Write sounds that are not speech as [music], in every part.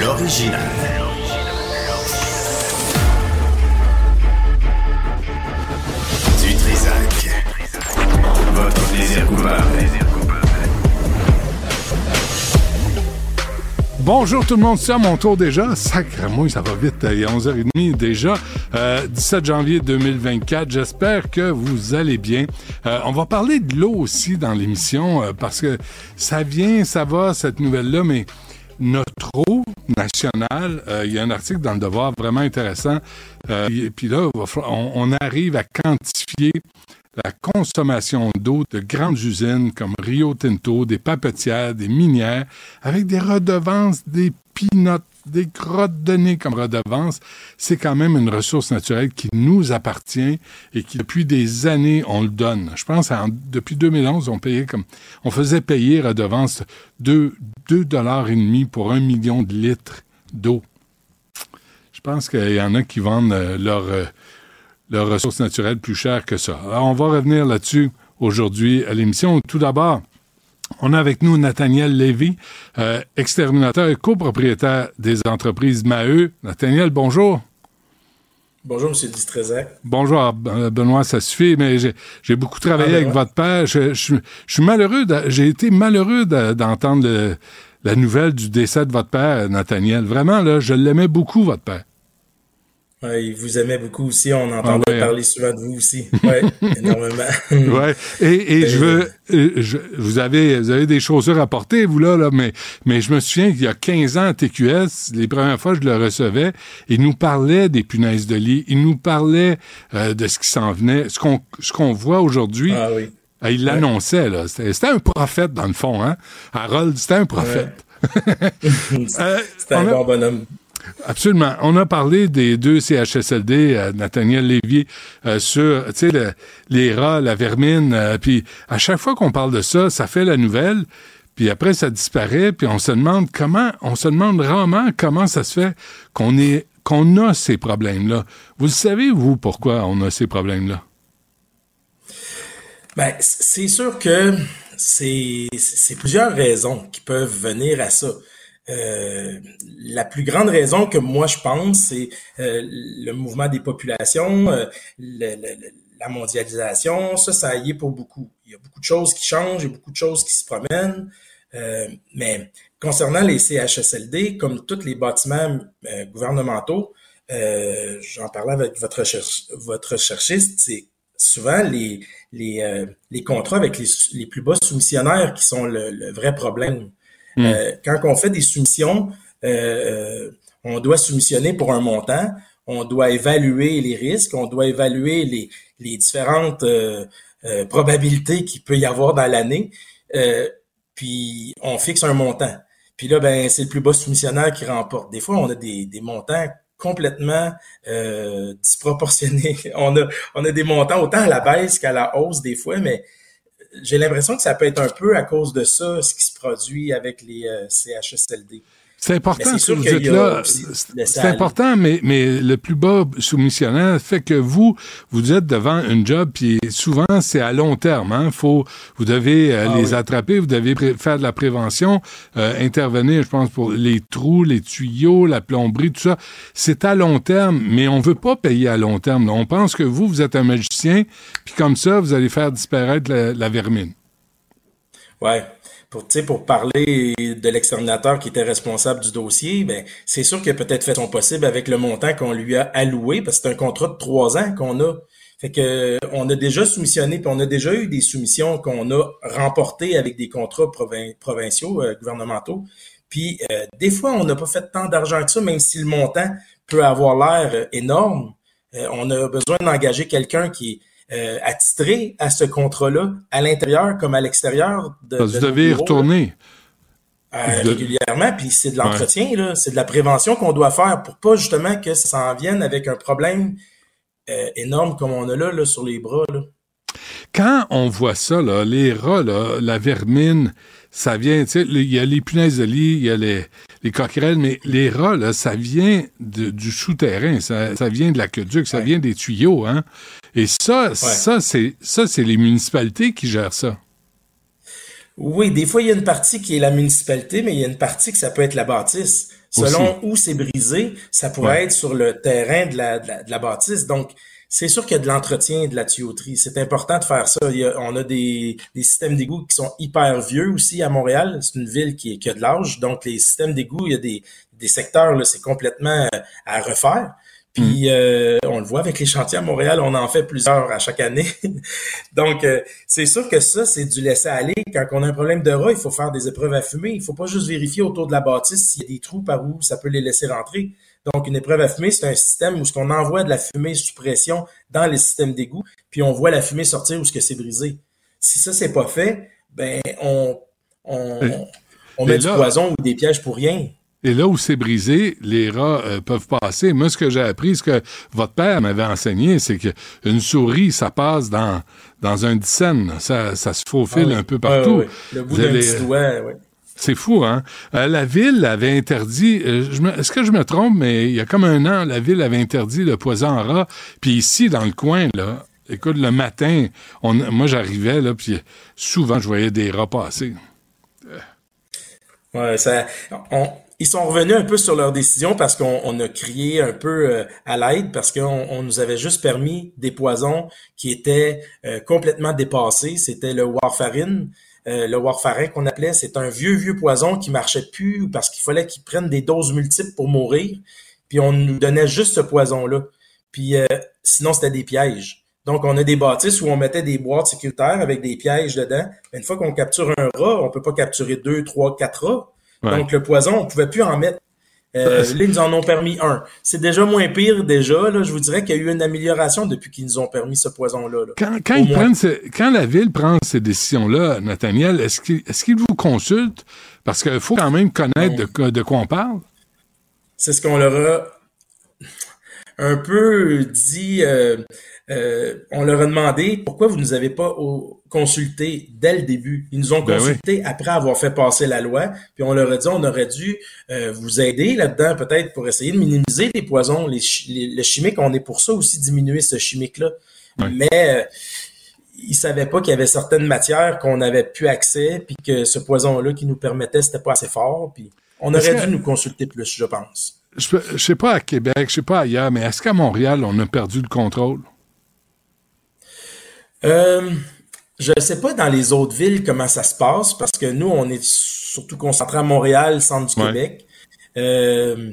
L'original. Du Trisac. Bonjour tout le monde, c'est à mon tour déjà. Sacrément, ça va vite, il est 11h30 déjà. Euh, 17 janvier 2024, j'espère que vous allez bien. Euh, on va parler de l'eau aussi dans l'émission euh, parce que ça vient, ça va, cette nouvelle-là, mais notre eau nationale, euh, il y a un article dans le Devoir vraiment intéressant. Euh, et puis là, on, arrive à quantifier la consommation d'eau de grandes usines comme Rio Tinto, des papetières, des minières, avec des redevances, des pinottes, des grottes de nez comme redevance, c'est quand même une ressource naturelle qui nous appartient et qui, depuis des années, on le donne. Je pense, en, depuis 2011, on payait comme, on faisait payer redevance 2, 2 dollars et demi pour un million de litres d'eau. Je pense qu'il y en a qui vendent euh, leur, euh, leurs ressources naturelles plus chères que ça. Alors, on va revenir là-dessus aujourd'hui à l'émission. Tout d'abord, on a avec nous Nathaniel Lévy, euh, exterminateur et copropriétaire des entreprises Maheu. Nathaniel, bonjour. Bonjour, M. Distrezac. Bonjour, euh, Benoît, ça suffit, mais j'ai beaucoup travaillé Ah, avec votre père. Je, je- je suis malheureux, j'ai été malheureux d'entendre le- la nouvelle du décès de votre père, Nathaniel. Vraiment, là, je l'aimais beaucoup, votre père. Ouais, il vous aimait beaucoup aussi. On entendait Ah ouais, hein? parler souvent de vous aussi. Oui, [laughs] énormément. Ouais. Et, et Ben, je veux, euh, je- vous avez, vous avez des chaussures à porter, vous là, là, mais, mais je me souviens qu'il y a 15 ans à TQS, les premières fois que je le recevais, il nous parlait des punaises de lit, il nous parlait euh, de ce qui s'en venait, ce qu'on, ce qu'on voit aujourd'hui. Ah oui. euh, Il l'annonçait, là. C'était, un prophète, dans le fond, hein. Harold, c'était un prophète. [laughs] [laughs] Euh, C'était un on a- bon bonhomme. Absolument. On a parlé des deux CHSLD, euh, Nathaniel Lévy, euh, sur les rats, la vermine. euh, puis à chaque fois qu'on parle de ça, ça fait la nouvelle. Puis après, ça disparaît. Puis on se demande comment, on se demande rarement comment ça se fait qu'on a ces problèmes-là. Vous savez, vous, pourquoi on a ces problèmes-là? Ben, c'est sûr que c'est plusieurs raisons qui peuvent venir à ça. Euh, la plus grande raison que moi je pense, c'est euh, le mouvement des populations, euh, le- le- la mondialisation. Ça, ça y est pour beaucoup. Il y a beaucoup de choses qui changent, il y a beaucoup de choses qui se promènent. Euh, mais concernant les CHSLD, comme tous les bâtiments euh, gouvernementaux, j'en parlais avec votre, recherche, votre recherchiste, c'est souvent les, les, les contrats avec les, les plus bas soumissionnaires qui sont le, le vrai problème. Euh, quand on fait des soumissions, euh, euh, on doit soumissionner pour un montant, on doit évaluer les risques, on doit évaluer les, les différentes euh, euh, probabilités qu'il peut y avoir dans l'année, euh, puis on fixe un montant. Puis là, ben, c'est le plus bas soumissionnaire qui remporte. Des fois, on a des, des montants complètement disproportionnés. [laughs] On a, on a des montants autant à la baisse qu'à la hausse des fois, mais j'ai l'impression que ça peut être un peu à cause de ça, ce qui se produit avec les euh, CHSLD. C'est important que vous là. C'est important, mais, mais le plus bas soumissionnaire fait que vous, vous êtes devant une job, puis souvent, c'est à long terme. Hein? Faut, vous devez euh, Ah les oui. attraper, vous devez faire de la prévention, euh, intervenir, je pense, pour les trous, les tuyaux, la plomberie, tout ça. C'est à long terme, mais on veut pas payer à long terme. là. On pense que vous, vous êtes un magicien, puis comme ça, vous allez faire disparaître la, la vermine. Ouais. Pour, parler de l'exterminateur qui était responsable du dossier, ben, c'est sûr qu'il a peut-être fait son possible avec le montant qu'on lui a alloué, parce que c'est un contrat de trois ans qu'on a. Fait que on a déjà soumissionné, puis on a déjà eu des soumissions qu'on a remportées avec des contrats provinciaux, euh, gouvernementaux. Puis euh, des fois, on n'a pas fait tant d'argent que ça, même si le montant peut avoir l'air euh, énorme. on a besoin d'engager quelqu'un qui est attitré à ce contrat-là, à l'intérieur comme à l'extérieur. De, Vous devez y retourner. régulièrement, puis c'est de l'entretien, là, c'est de la prévention qu'on doit faire pour pas justement que ça en vienne avec un problème euh, énorme comme on a là, là sur les bras. Là. Quand on voit ça, là, les rats, là, la vermine, ça vient, tu sais, il y a les punaises de lit, il y a les, les coquerelles, mais les rats, là, ça vient de, du souterrain, ça, ça vient de l'aqueduc, ça vient des tuyaux, hein. Et ça, ça, c'est, ça, c'est les municipalités qui gèrent ça. Oui, des fois, il y a une partie qui est la municipalité, mais il y a une partie que ça peut être la bâtisse. Selon où c'est brisé, ça pourrait être sur le terrain de la, de la, bâtisse. Donc, c'est sûr qu'il y a de l'entretien et de la tuyauterie. C'est important de faire ça. on a des, des systèmes d'égout qui sont hyper vieux aussi à Montréal. C'est une ville qui, qui a de l'âge. Donc, les systèmes d'égout, il y a des, des secteurs, là, c'est complètement euh, à refaire. Puis mm. euh, on le voit avec les chantiers à Montréal, on en fait plusieurs à chaque année. [laughs] Donc euh, c'est sûr que ça, c'est du laisser aller. Quand on a un problème de rat, il faut faire des épreuves à fumer. Il faut pas juste vérifier autour de la bâtisse s'il y a des trous par où ça peut les laisser rentrer. Donc une épreuve à fumer, c'est un système où ce qu'on envoie de la fumée sous pression dans les systèmes d'égout, puis on voit la fumée sortir où ce que c'est brisé. Si ça c'est pas fait, ben on on, on met du poison ou des pièges pour rien. Et là où c'est brisé, les rats euh, peuvent passer. Moi, ce que j'ai appris, ce que votre père m'avait enseigné, c'est qu'une souris, ça passe dans, dans un dixaine. Ça, ça se faufile ah un peu partout. Le bout d'un petit doigt, oui. C'est fou, hein? Euh, la ville avait interdit, euh, est-ce que je me trompe, mais il y a comme un an, la ville avait interdit le poison en rat. Puis ici, dans le coin, là, écoute, le matin, on, moi j'arrivais, là, puis souvent je voyais des rats passer. Ouais, ça, on, ils sont revenus un peu sur leur décision parce qu'on a crié un peu euh, à l'aide parce qu'on on nous avait juste permis des poisons qui étaient euh, complètement dépassés. C'était le warfarine. Euh, le warfarin qu'on appelait, c'est un vieux, vieux poison qui marchait plus parce qu'il fallait qu'ils prennent des doses multiples pour mourir. Puis on nous donnait juste ce poison-là. Puis sinon, c'était des pièges. Donc, on a des bâtisses où on mettait des boîtes sécuritaires avec des pièges dedans. une fois qu'on capture un rat, on peut pas capturer deux, trois, quatre rats. Donc, le poison, on pouvait plus en mettre. Euh, là, ils nous en ont permis un. C'est déjà moins pire déjà. Là, je vous dirais qu'il y a eu une amélioration depuis qu'ils nous ont permis ce poison-là. Quand, quand, la ville prend ces décisions-là, Nathaniel, est-ce qu'ils est vous consultent? Parce qu'il faut quand même connaître de, de, quoi on parle. C'est ce qu'on leur a un peu dit. Euh, euh, on leur a demandé pourquoi vous ne nous avez pas consulté dès le début. Ils nous ont ben consulté après avoir fait passer la loi, puis on leur a dit on aurait dû euh, vous aider là-dedans peut-être pour essayer de minimiser les poisons, les, le chimique. On est pour ça aussi diminuer ce chimique-là. Mais euh, ils savaient pas qu'il y avait certaines matières qu'on n'avait plus accès, puis que ce poison-là qui nous permettait, c'était pas assez fort. Puis on aurait dû nous consulter plus, je pense. Je, je sais pas à Québec, je sais pas ailleurs, mais est-ce qu'à Montréal, on a perdu le contrôle? Euh, je ne sais pas dans les autres villes comment ça se passe parce que nous, on est surtout concentré à Montréal, centre du Québec. Euh,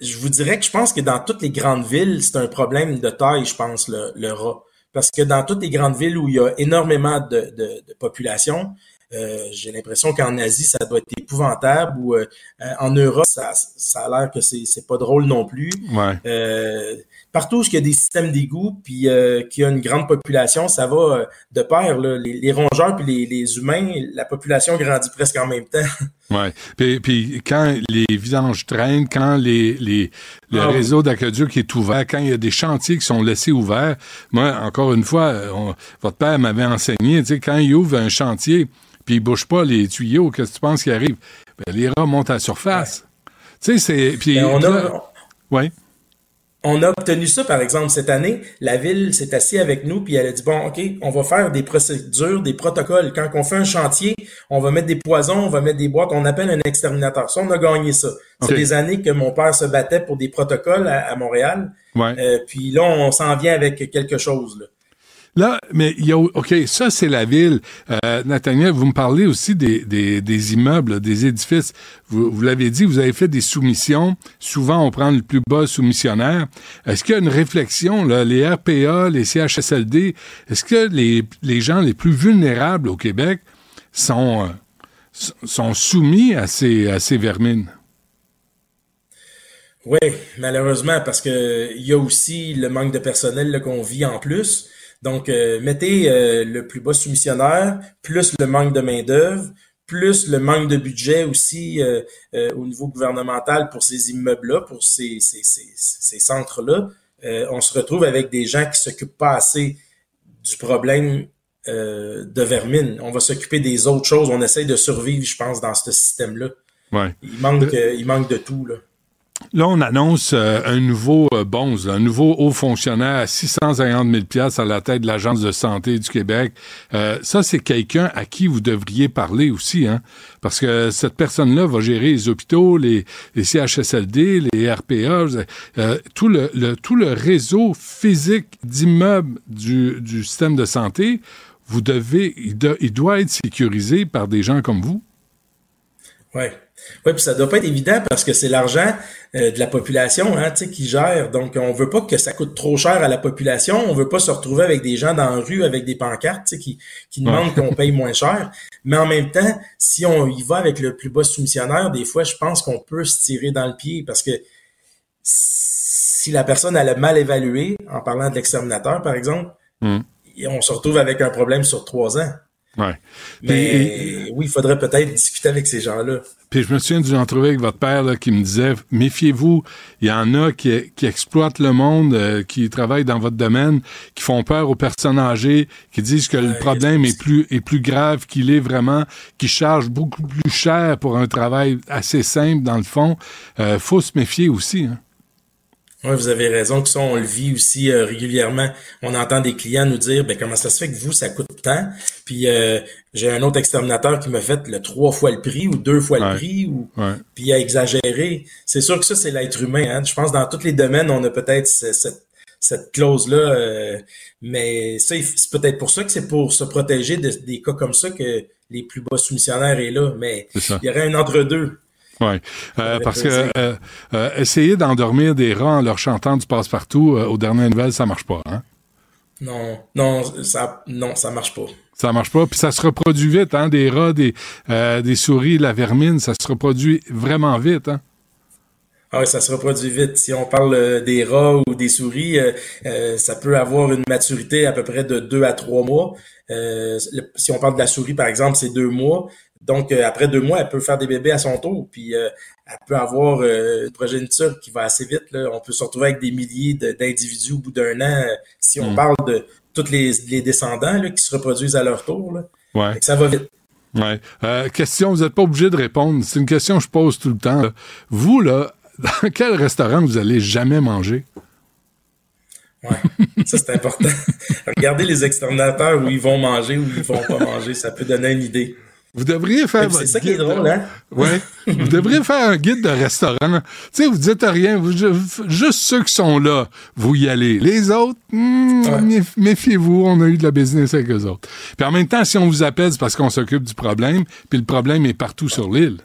je vous dirais que je pense que dans toutes les grandes villes, c'est un problème de taille, je pense, le, le, rat. Parce que dans toutes les grandes villes où il y a énormément de, de, de population, euh, j'ai l'impression qu'en Asie, ça doit être épouvantable ou euh, en Europe, ça, ça a l'air que c'est, pas drôle non plus. Ouais. Euh, partout où il y a des systèmes d'égout puis euh, qu'il y a une grande population, ça va euh, de pair. Là. Les, rongeurs puis les, les, humains, la population grandit presque en même temps. [laughs] Oui. Puis, puis, quand les vidanges traînent, quand les, les, le ah réseau d'aqueduc est ouvert, quand il y a des chantiers qui sont laissés ouverts, moi, encore une fois, votre père m'avait enseigné, tu sais, quand il ouvre un chantier, puis il bouge pas les tuyaux, qu'est-ce que tu penses qui arrive? Ben, les rats montent à la surface. Tu sais, c'est... Puis, ben, on a... Ouais. On a obtenu ça, par exemple, cette année. La ville s'est assise avec nous, puis elle a dit, bon, OK, on va faire des procédures, des protocoles. Quand on fait un chantier, on va mettre des poisons, on va mettre des boîtes, on appelle un exterminateur. Ça, on a gagné ça. C'est des années que mon père se battait pour des protocoles à, Montréal. Ouais. Euh, puis là, on s'en vient avec quelque chose. Là. Là, mais il y a, OK, ça, c'est la ville. Euh, Nathaniel, vous me parlez aussi des, des, des immeubles, des édifices. Vous, vous l'avez dit, vous avez fait des soumissions. Souvent, on prend le plus bas soumissionnaire. Est-ce qu'il y a une réflexion, là, les RPA, les CHSLD, est-ce que les, les gens les plus vulnérables au Québec sont, euh, sont soumis à ces, à ces vermines? Oui, malheureusement, parce que il y a aussi le manque de personnel qu'on vit en plus. Donc, euh, mettez euh, le plus bas soumissionnaire, plus le manque de main-d'œuvre, plus le manque de budget aussi euh, au niveau gouvernemental pour ces immeubles-là, pour ces, ces, ces, ces centres-là. on se retrouve avec des gens qui s'occupent pas assez du problème de vermine. On va s'occuper des autres choses. On essaye de survivre, je pense, dans ce système-là. Ouais. Il manque, il manque de tout, là. Là, on annonce euh, un nouveau euh, bonze, un nouveau haut fonctionnaire à 650 000 pièces à la tête de l'Agence de santé du Québec. Euh, ça, c'est quelqu'un à qui vous devriez parler aussi, hein? Parce que cette personne-là va gérer les hôpitaux, les, les CHSLD, les RPA, euh, tout, le, le, tout le réseau physique d'immeubles du, du système de santé. Vous devez, il, il doit être sécurisé par des gens comme vous. Ouais. Oui, puis ça doit pas être évident parce que c'est l'argent euh, de la population hein, qui gère. Donc, on veut pas que ça coûte trop cher à la population. On veut pas se retrouver avec des gens dans la rue avec des pancartes qui, qui demandent qu'on [laughs] paye moins cher. Mais en même temps, si on y va avec le plus bas soumissionnaire, des fois, je pense qu'on peut se tirer dans le pied parce que si la personne elle a mal évalué, en parlant de l'exterminateur, par exemple, mm. on se retrouve avec un problème sur trois ans. Ouais. Mais et, oui, il faudrait peut-être discuter avec ces gens-là. Puis je me souviens d'une entrevue avec votre père là, qui me disait méfiez-vous, il y en a qui, qui exploitent le monde, euh, qui travaillent dans votre domaine, qui font peur aux personnes âgées, qui disent que le problème est plus est plus grave qu'il est vraiment, qui chargent beaucoup plus cher pour un travail assez simple dans le fond. Euh, faut se méfier aussi. Hein. Oui, vous avez raison que ça, on le vit aussi euh, régulièrement. On entend des clients nous dire ben comment ça se fait que vous, ça coûte tant? Puis euh, j'ai un autre exterminateur qui m'a fait le trois fois le prix ou deux fois ouais. le prix ou Ouais. puis il a exagéré. C'est sûr que ça, c'est l'être humain. Hein. Je pense que dans tous les domaines, on a peut-être ce- cette, cette clause-là. euh, mais ça, c'est peut-être pour ça que c'est pour se protéger de- des cas comme ça que les plus bas soumissionnaires est là. Mais il y aurait un entre-deux. Oui, euh, parce que euh, euh, essayer d'endormir des rats en leur chantant du passe-partout aux dernières nouvelles, ça marche pas. Hein? Non, non, ça, non, ça marche pas. Ça marche pas. Puis ça se reproduit vite, hein? Des rats, des, des souris, la vermine, ça se reproduit vraiment vite, hein? Ah oui, ça se reproduit vite. Si on parle euh, des rats ou des souris, euh, euh, ça peut avoir une maturité à peu près de deux à trois mois. Le- si on parle de la souris, par exemple, c'est deux mois. Donc, euh, après deux mois, elle peut faire des bébés à son tour. Puis, euh, elle peut avoir euh, une progéniture qui va assez vite. Là. On peut se retrouver avec des milliers de- d'individus au bout d'un an. si on Mm. parle de tous les, les descendants là, qui se reproduisent à leur tour. Là. Ouais. Ça va vite. Ouais. Question, vous n'êtes pas obligé de répondre. C'est une question que je pose tout le temps. Vous, là, [laughs] dans quel restaurant vous allez jamais manger? Ouais, ça c'est important. [laughs] Regardez les exterminateurs où ils vont manger ou ils vont pas manger, ça peut donner une idée. Vous devriez faire C'est ça qui est drôle, hein? Ouais. vous devriez faire un guide de restaurant. Tu sais, vous dites rien. Vous, ju- juste ceux qui sont là, vous y allez. Les autres, hmm, Ouais. méfiez-vous, on a eu de la business avec eux autres. Puis en même temps, si on vous appelle, c'est parce qu'on s'occupe du problème, puis le problème est partout sur l'île.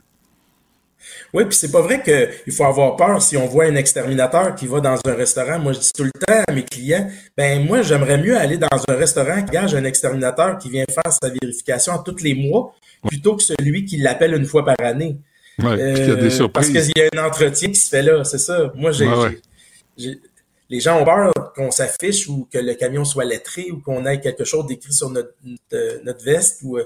Oui, puis c'est pas vrai qu'il faut avoir peur si on voit un exterminateur qui va dans un restaurant. Moi, je dis tout le temps à mes clients, ben moi, j'aimerais mieux aller dans un restaurant qui gage un exterminateur qui vient faire sa vérification à tous les mois plutôt que celui qui l'appelle une fois par année. Ouais, puis qu'il y a des Euh, parce qu'il y a un entretien qui se fait là, c'est ça. Moi, j'ai, Ouais, ouais. j'ai- j'ai- les gens ont peur qu'on s'affiche ou que le camion soit lettré ou qu'on ait quelque chose d'écrit sur notre, notre, notre veste. Ou, euh,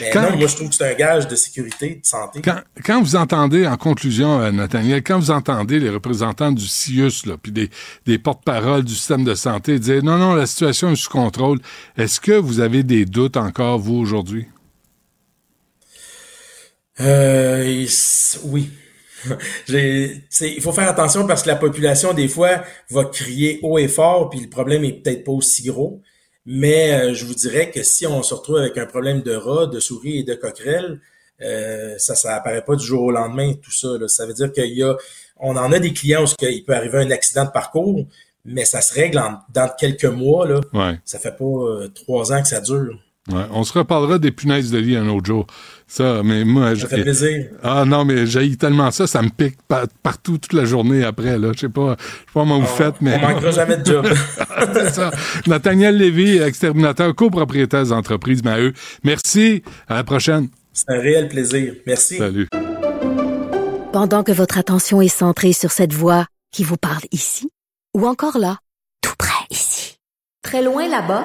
Mais Quand- non, moi, je trouve que c'est un gage de sécurité, de santé. Quand, quand vous entendez, en conclusion, euh, Nathaniel, quand vous entendez les représentants du CIUS, là, puis des, des porte-paroles du système de santé dire non, non, la situation est sous contrôle, est-ce que vous avez des doutes encore, vous, aujourd'hui? Euh, et oui. [laughs] Il faut faire attention parce que la population, des fois, va crier haut et fort, puis le problème est peut-être pas aussi gros. Mais euh, je vous dirais que si on se retrouve avec un problème de rats, de souris et de coquerelles, euh, ça, ça apparaît pas du jour au lendemain, tout ça. là. Ça veut dire qu'il y a, on en a des clients où qu'il peut arriver un accident de parcours, mais ça se règle en, dans quelques mois. Là. Ouais. Ça fait pas euh, trois ans que ça dure. Ouais. On se reparlera des punaises de lit un autre jour. Ça, mais moi, Ça fait plaisir. Ah non, mais j'ai tellement ça, ça me pique pa- partout toute la journée après. Là, je sais pas, je sais pas comment vous faites, mais On manquera jamais de job. [laughs] c'est ça. Nathaniel Lévy, exterminateur, copropriétaire d'entreprise Maheu. Merci. À la prochaine. C'est un réel plaisir. Merci. Salut. Pendant que votre attention est centrée sur cette voix qui vous parle ici, ou encore là, tout près ici, très loin là-bas,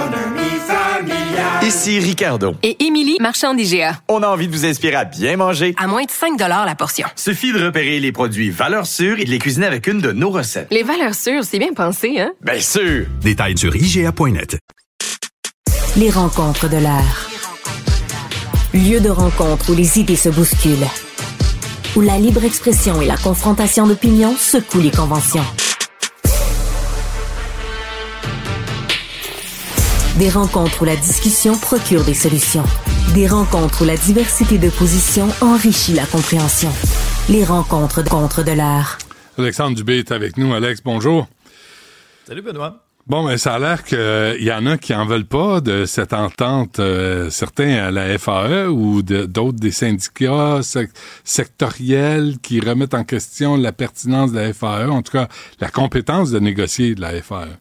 Ici Ricardo. Et Émilie, marchand d'IGA. On a envie de vous inspirer à bien manger. À moins de 5 la portion. Suffit de repérer les produits valeurs sûres et de les cuisiner avec une de nos recettes. Les valeurs sûres, c'est bien pensé, hein? Bien sûr! Détails sur IGA.net. Les rencontres de l'art. Lieu de rencontre où les idées se bousculent. Où la libre expression et la confrontation d'opinions secouent les conventions. Des rencontres où la discussion procure des solutions. Des rencontres où la diversité de positions enrichit la compréhension. Les rencontres de contre de l'art. Alexandre Dubé est avec nous. Alex, bonjour. Salut Benoît. Bon, mais ça a l'air qu'il y en a qui en veulent pas de cette entente, euh, certains à la FAE ou de- d'autres des syndicats sec- sectoriels qui remettent en question la pertinence de la FAE, en tout cas la compétence de négocier de la. FAE.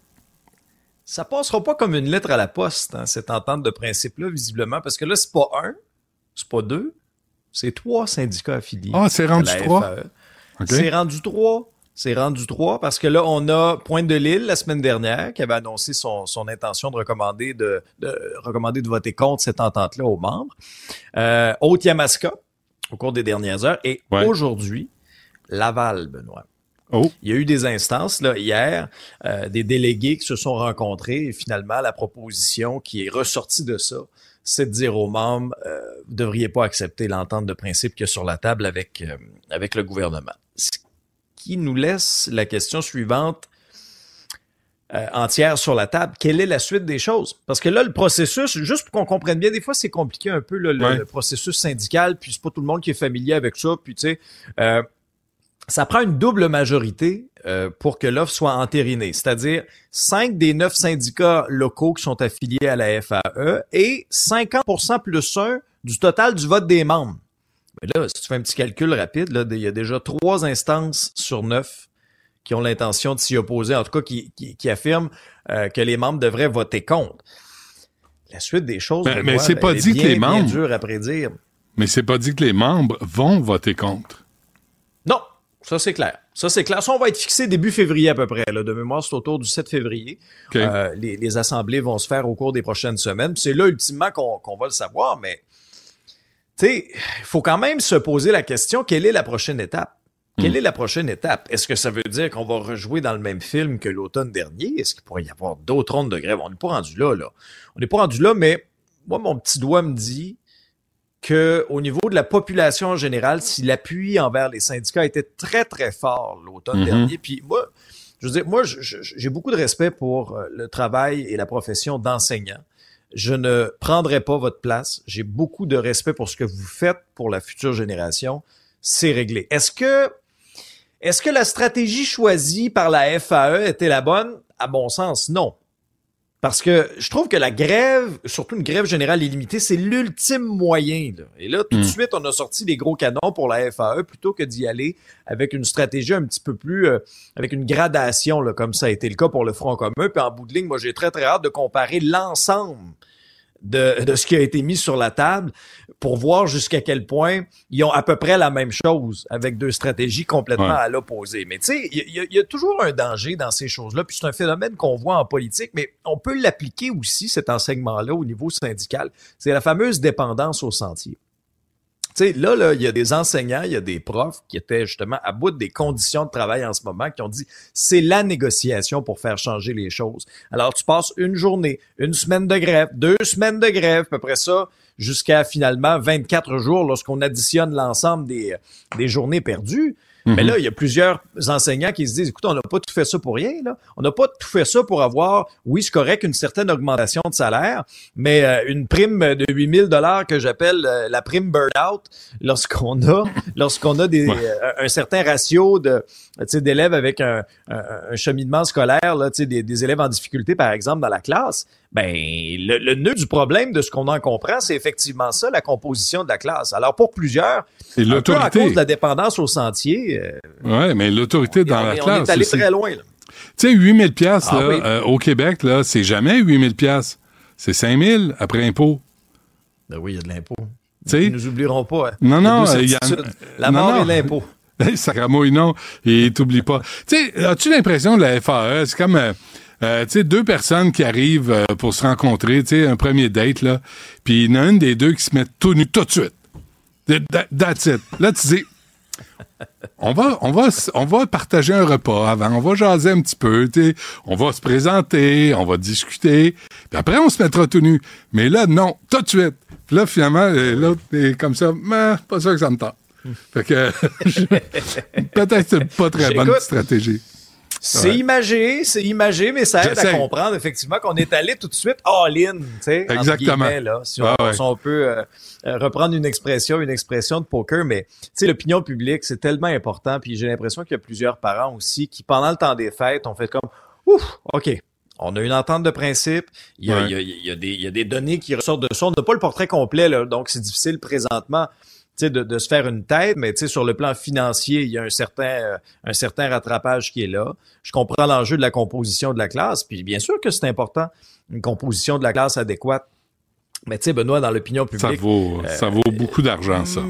Ça passera pas comme une lettre à la poste, hein, cette entente de principe-là, visiblement, parce que là, c'est pas un, c'est pas deux, c'est trois syndicats affiliés. Ah, c'est rendu trois? OK? C'est rendu trois. C'est rendu trois parce que là, on a Pointe de l'Île la semaine dernière qui avait annoncé son, son intention de recommander de, de recommander de voter contre cette entente-là aux membres. Euh, Haute-Yamaska au cours des dernières heures et Ouais. aujourd'hui, Laval, Benoît. Oh, Il y a eu des instances là, hier, euh, des délégués qui se sont rencontrés et finalement la proposition qui est ressortie de ça, c'est de dire aux membres, euh, vous devriez pas accepter l'entente de principe qu'il y a sur la table avec, euh, avec le gouvernement. Ce qui nous laisse la question suivante euh, entière sur la table. Quelle est la suite des choses? Parce que là, le processus, juste pour qu'on comprenne bien, des fois, c'est compliqué un peu là, le, Ouais. le processus syndical, puis c'est pas tout le monde qui est familier avec ça, puis tu sais... ça prend une double majorité euh, pour que l'offre soit entérinée, c'est-à-dire cinq des neuf syndicats locaux qui sont affiliés à la FAE et 50% plus un du total du vote des membres. Mais là, si tu fais un petit calcul rapide, là, il y a déjà trois instances sur neuf qui ont l'intention de s'y opposer, en tout cas qui, qui, qui affirment euh, que les membres devraient voter contre. La suite des choses, Mais- mais c'est ben, pas que les membres- dur à prédire. mais c'est pas dit que les membres vont voter contre. Ça c'est clair. Ça c'est clair. Ça, on va être fixé début février à peu près. Là. De mémoire, c'est autour du 7 février. OK. Euh, les, les assemblées vont se faire au cours des prochaines semaines. C'est là ultimement qu'on va le savoir, mais tu sais, il faut quand même se poser la question quelle est la prochaine étape? Quelle est la prochaine étape? Est-ce que ça veut dire qu'on va rejouer dans le même film que l'automne dernier? Est-ce qu'il pourrait y avoir d'autres rondes de grève? On n'est pas rendu là, là. On n'est pas rendu là, mais moi, mon petit doigt me dit que au niveau de la population en général, si l'appui envers les syndicats était très, très fort l'automne Mhm. dernier, puis moi, je veux dire, moi, j'ai beaucoup de respect pour euh, le travail et la profession d'enseignant. Je ne prendrai pas votre place. J'ai beaucoup de respect pour ce que vous faites pour la future génération. C'est réglé. Est-ce que, est-ce que la stratégie choisie par la FAE était la bonne? À bon sens, non. Parce que je trouve que la grève, surtout une grève générale illimitée, c'est l'ultime moyen. là. Et là, tout de Mm. suite, on a sorti des gros canons pour la FAE plutôt que d'y aller avec une stratégie un petit peu plus, euh, avec une gradation, là, comme ça a été le cas pour le Front commun. Puis en bout de ligne, moi, j'ai très, très hâte de comparer l'ensemble de, de ce qui a été mis sur la table pour voir jusqu'à quel point ils ont à peu près la même chose avec deux stratégies complètement Ouais. à l'opposé. Mais tu sais, il y, y a toujours un danger dans ces choses-là. Puis c'est un phénomène qu'on voit en politique, mais on peut l'appliquer aussi, cet enseignement-là, au niveau syndical. C'est la fameuse dépendance au sentier. Sais, là, là, il y a des enseignants, il y a des profs qui étaient justement à bout des conditions de travail en ce moment, qui ont dit c'est la négociation pour faire changer les choses. Alors, tu passes une journée, une semaine de grève, deux semaines de grève, à peu près ça, jusqu'à finalement 24 jours lorsqu'on additionne l'ensemble des, des journées perdues. Mais là, il y a plusieurs enseignants qui se disent, écoute, on n'a pas tout fait ça pour rien. Là. On n'a pas tout fait ça pour avoir, oui, c'est correct, une certaine augmentation de salaire, mais euh, une prime de 8000 dollars que j'appelle euh, la prime burn-out lorsqu'on a, [laughs] lorsqu'on a des, euh, un certain ratio de, d'élèves avec un, un, un, cheminement scolaire, là, des, des élèves en difficulté, par exemple, dans la classe. Ben, le, le nœud du problème de ce qu'on en comprend, c'est effectivement ça, la composition de la classe. Alors, pour plusieurs, un peu à l'autorité. cause de la dépendance au sentier, euh, Ouais, mais l'autorité dans on, la est- on classe. est allé aussi. très loin. Là. Tu sais, 8000 pièces Ah là, oui. euh, au Québec, là, c'est jamais 8000 pièces. C'est 5000 après impôt. Ben oui, il y a de l'impôt. Nous oublieront pas. hein. Non, non, Deux il y a-. La non, mort non. et l'impôt. [laughs] Hey, Sacramouille, non. Et t'oublies pas. Tu sais, as-tu l'impression de la FAE, c'est comme, euh, euh, tu sais, deux personnes qui arrivent euh, pour se rencontrer, tu sais, un premier date, là, puis il y en a une des deux qui se met tout nu tout de suite. That- That's it. Là, tu dis, on va, on va, on va partager un repas avant, on va jaser un petit peu, tu sais, on va se présenter, on va discuter, puis après on se mettra tout nu. Mais là, non, tout de suite. Puis là, finalement, euh, l'autre est comme ça, mais pas sûr que ça me tente. Fait que [laughs] peut-être c'est pas très bonne stratégie. C'est Ouais. imagé, c'est imagé, mais ça aide à comprendre effectivement qu'on est allé tout de suite all-in, tu sais. Exactement. Là, si, on, Ah ouais. si on peut euh, reprendre une expression, une expression de poker, mais tu sais, l'opinion publique, c'est tellement important. Puis j'ai l'impression qu'il y a plusieurs parents aussi qui, pendant le temps des fêtes, ont fait comme Ouf, OK. On a une entente de principe. Il y a, Ouais. il y a- il y a des, il y a des données qui ressortent de ça. On n'a pas le portrait complet, là, donc c'est difficile présentement de, de se faire une tête, mais tu sais, sur le plan financier, il y a un certain, euh, un certain rattrapage qui est là. Je comprends l'enjeu de la composition de la classe, puis bien sûr que c'est important, une composition de la classe adéquate. Mais tu sais, Benoît, dans l'opinion Ça publique, vaut, ça vaut beaucoup d'argent, ça.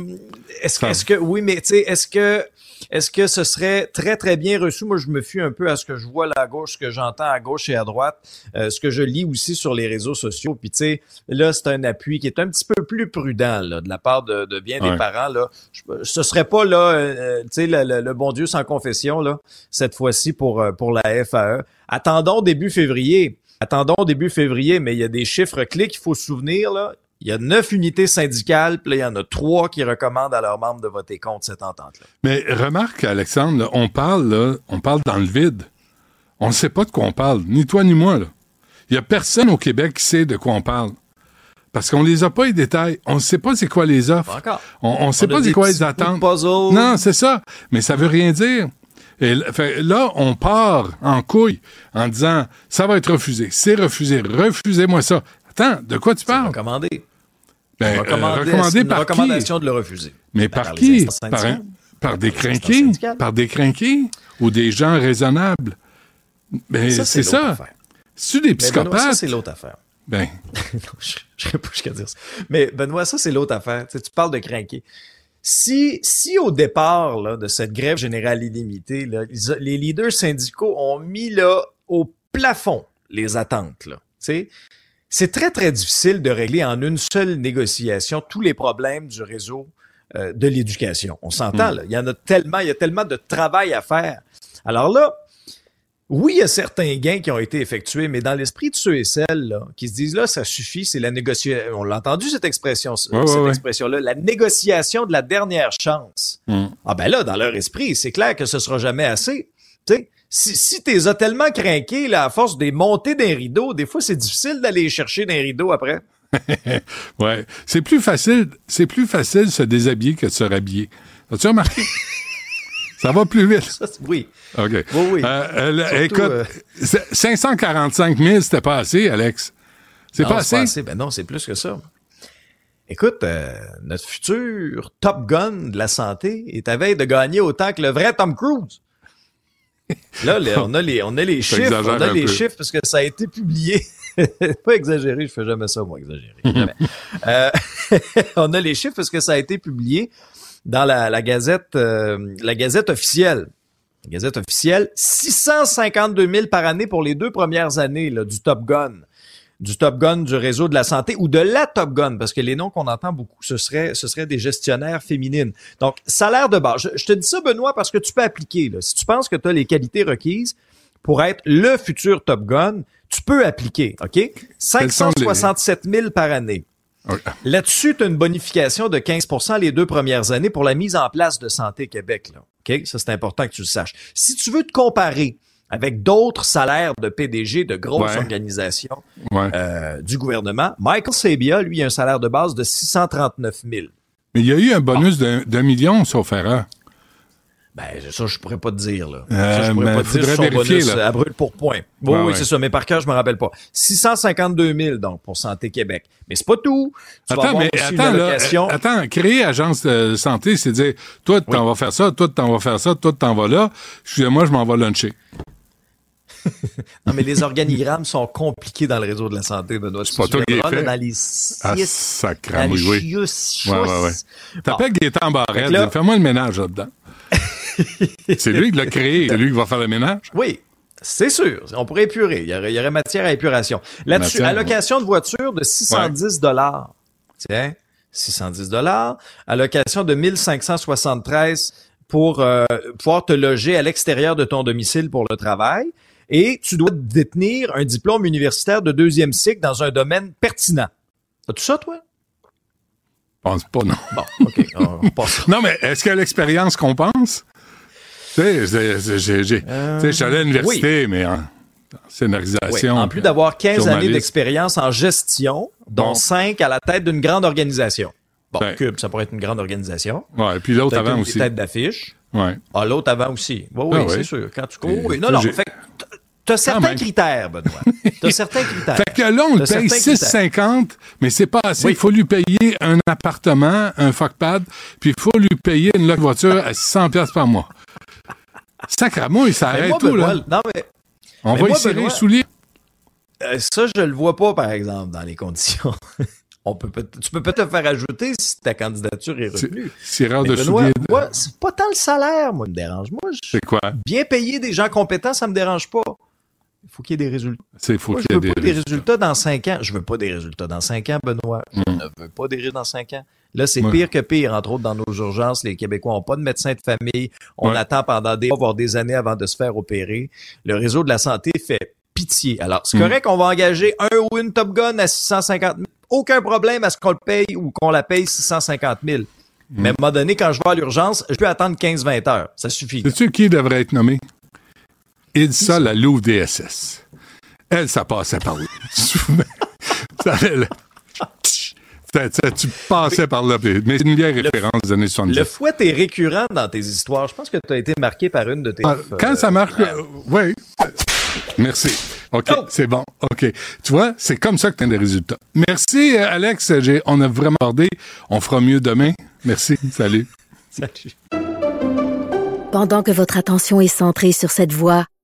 est-ce Ça- est-ce que oui, mais tu sais, est-ce que est-ce que ce serait très très bien reçu? Moi, je me fie un peu à ce que je vois là à gauche, ce que j'entends à gauche et à droite, euh, ce que je lis aussi sur les réseaux sociaux. Puis tu sais, là, c'est un appui qui est un petit peu plus prudent là, de la part de, de bien Ouais. des parents là. Je, ce serait pas là, euh, tu sais, le, le- le bon Dieu sans confession là cette fois-ci pour euh, pour la FAE. Attendons début février. Attendons début février, mais il y a des chiffres clés qu'il faut se souvenir là. Il y a neuf unités syndicales, puis là, il y en a trois qui recommandent à leurs membres de voter contre cette entente-là. Mais remarque, Alexandre, là, on parle, là, on parle dans le vide. On ne sait pas de quoi on parle, ni toi ni moi. Il y a personne au Québec qui sait de quoi on parle. Parce qu'on les a pas les détails. On ne sait pas c'est quoi les offres. Pas. On ne sait On pas c'est quoi les attentes. Non, c'est ça. Mais ça veut rien dire. Et là, on part en couille en disant ça va être refusé. C'est refusé. Refusez-moi ça. Attends, de quoi tu parles? Recommandé. Ben, euh, Recommandé- par qui? recommandation de le refuser. Mais Ben, par, qui? Par, un- syndicales. par des crinqués? Par des crinqués? Ou des gens raisonnables? Ben, Ça, c'est c'est ça. C'est-tu des Mais Benoît, ça, psychopathes? c'est l'autre affaire. ben, [laughs] Non, je je serais pas jusqu'à dire ça. Mais Benoît, ça, c'est l'autre affaire. Tu, sais, tu parles de craquer. Si, si au départ là, de cette grève générale illimitée, là, les leaders syndicaux ont mis là, au plafond les attentes, là, tu sais, c'est très, très difficile de régler en une seule négociation tous les problèmes du réseau euh, de l'éducation. On s'entend, Mm. là. Il y en a tellement, il y a tellement de travail à faire. Alors là, oui, il y a certains gains qui ont été effectués, mais dans l'esprit de ceux et celles là, qui se disent là, ça suffit, c'est la négociation. On l'a entendu cette expression, Ouais, cette ouais, ouais. expression-là, la négociation de la dernière chance. hmm. Ah ben là, dans leur esprit, c'est clair que ce sera jamais assez. Tu sais, si, si t'es as tellement craqué là, à force des montées d'un rideau, des fois c'est difficile d'aller chercher d'un rideau après. [laughs] ouais. C'est plus facile, c'est plus facile de se déshabiller que de se rhabiller. As-tu remarqué? [laughs] ça va plus vite. Ça, oui. OK. Oui, oui. Euh, euh, Surtout, écoute, euh, c'est- 545 000, c'était pas assez, Alex. C'est Non, pas assez? Ben non, c'est plus que ça. Écoute, euh, notre futur Top Gun de la santé est à veille de gagner autant que le vrai Tom Cruise. Là, les- on a les, on a les [laughs] chiffres, on a les peu. chiffres parce que ça a été publié. [laughs] pas exagéré, je fais jamais ça, moi, exagérer. Jamais. Euh, [laughs] on a les chiffres parce que ça a été publié dans la, la Gazette, euh, la Gazette officielle. La Gazette officielle, 652 000 par année pour les deux premières années là, du Top Gun. Du Top Gun du réseau de la santé ou de la Top Gun, parce que les noms qu'on entend beaucoup, ce serait, ce serait des gestionnaires féminines. Donc, salaire de base. Je, je te dis ça, Benoît, parce que tu peux appliquer. Là. Si tu penses que tu as les qualités requises pour être le futur Top Gun, tu peux appliquer, OK? Quels sont les- 567 000 par année. Là-dessus, tu as une bonification de 15% les deux premières années pour la mise en place de Santé Québec. Là. OK? Ça, c'est important que tu le saches. Si tu veux te comparer avec d'autres salaires de PDG de grosses Ouais. organisations Ouais. euh, du gouvernement, Michael Sabia, lui, a un salaire de base de 639 000. Mais il y a eu un bonus d'un d'un million, sauf erreur. Ben, ça, je pourrais pas te dire, là. Euh, ça, je pourrais pas te dire son bonus là. à brûle pour point. Oui, Ouais, oui, c'est ça. Mais par cœur, je me rappelle pas. 652 000, donc, pour Santé Québec. Mais c'est pas tout. Tu Attends, mais attends, là, attends, créer agence de santé, c'est dire, toi, t'en vas faire ça, toi, t'en vas faire ça, toi, t'en vas là. Excusez-moi, je m'en vais luncher. [laughs] Non, mais les organigrammes sont compliqués dans le réseau de la santé, Benoît. C'est pas toi qui les Dans fait. les Ah, six, sacrament, dans les oui. chius, Ouais, ouais, ouais. T'appelles Gaétan Barrette, là- fais-moi le ménage là-dedans. [laughs] c'est lui qui l'a créé, c'est lui qui va faire le ménage? Oui, c'est sûr. On pourrait épurer. Il y aurait, il y aurait matière à épuration. Là-dessus, allocation de voiture de 610 dollars. Tiens, 610 dollars. Allocation de 1573 pour euh, pouvoir te loger à l'extérieur de ton domicile pour le travail. Et tu dois détenir un diplôme universitaire de deuxième cycle dans un domaine pertinent. As tout ça, toi? Je pense pas, non. Bon, OK. on passe. [laughs] Non, mais est-ce que l'expérience qu'on pense? Tu sais, je suis allé à l'université, mais en, en Oui, scénarisation. en plus d'avoir 15 années d'expérience en gestion, dont Bon. 5 à la tête d'une grande organisation. Bon, Ben. Cube, ça pourrait être une grande organisation. Ouais, puis l'autre avant une aussi. tête d'affiche. Ouais. Ah, l'autre avant aussi. Oui, oui, Ah c'est sûr. Quand tu cours. oui. Non, non. Fait t'as certains même. critères, Benoît. T'as [laughs] certains critères. Fait que là, on le paye certains critères. 6,50, mais c'est pas assez. Oui. Il faut lui payer un appartement, un fuckpad, puis il faut lui payer une voiture à 600 pièces par mois. Sacramouille, il s'arrête tout, Benoît, là. non, mais On mais va moi, y serrer les Benoît- souliers. euh, ça, je le vois pas, par exemple, dans les conditions. [laughs] On peut peut- tu peux peut-être te faire ajouter si ta candidature est C'est- retenue. Serreur Mais de Benoît, moi, c'est pas tant le salaire, moi, me dérange. Moi, je- C'est quoi? bien payer des gens compétents, ça me dérange pas. Faut qu'il y ait des résultats. C'est faut qu'il je y veux ait pas des des résultats dans cinq ans. Je veux pas des résultats dans cinq ans, Benoît. Je Mm. ne veux pas des résultats dans cinq ans. Là, c'est Ouais. pire que pire. Entre autres, dans nos urgences, les Québécois n'ont pas de médecin de famille. On Ouais. attend pendant des mois, voire des années avant de se faire opérer. Le réseau de la santé fait pitié. Alors, c'est Mm. correct qu'on va engager un ou une Top Gun à 650 000. Aucun problème à ce qu'on le paye ou qu'on la paye 650 000. Mm. Mais à un moment donné, quand je vais à l'urgence, je peux attendre 15-20 heures. Ça suffit. Sais-tu qui devrait être nommé? Ilsa la Louve DSS. Elle, ça passait par là. [laughs] Ça, ça- [laughs] tu passais par là. Mais c'est une vieille référence des années 70. Le fouet est récurrent dans tes histoires. Je pense que tu as été marqué par une de tes... Ah, quand euh, ça marche, euh, oui. Merci. OK, Oh! c'est bon. OK. Tu vois, c'est comme ça que tu as des résultats. Merci, euh, Alex. On a vraiment abordé. On fera mieux demain. Merci. Salut. [laughs] Salut. Pendant que votre attention est centrée sur cette voix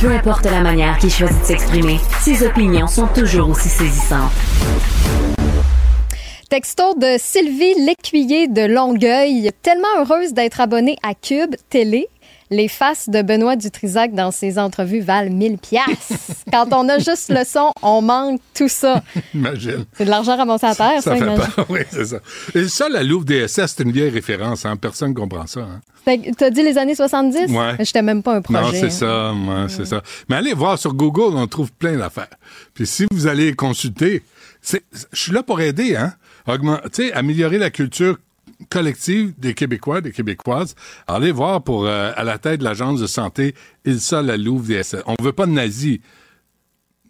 Peu importe la manière qu'il choisit de s'exprimer, ses opinions sont toujours aussi saisissantes. Texto de Sylvie Lécuyer de Longueuil. Tellement heureuse d'être abonnée à Cube Télé. Les faces de Benoît Dutrisac dans ses entrevues valent 1000 piastres. [laughs] Quand on a juste le son, on manque tout ça. Imagine. C'est de l'argent ramassé à terre, ça, Ça fait imagine. peur. Oui, c'est ça. Et ça, la Louve DSS, c'est une vieille référence. Hein? Personne ne comprend ça. Hein? T'as dit les années 70? Ouais. J'étais même pas un projet. Non, c'est hein. ça, moi, c'est ça. Mais allez voir sur Google, on trouve plein d'affaires. Puis si vous allez consulter, je suis là pour aider, hein. Augment- tu sais, améliorer la culture collective des Québécois, des Québécoises. Allez voir pour euh, à la tête de l'agence de santé Ilsa Lalouve DSS. On veut pas de nazis,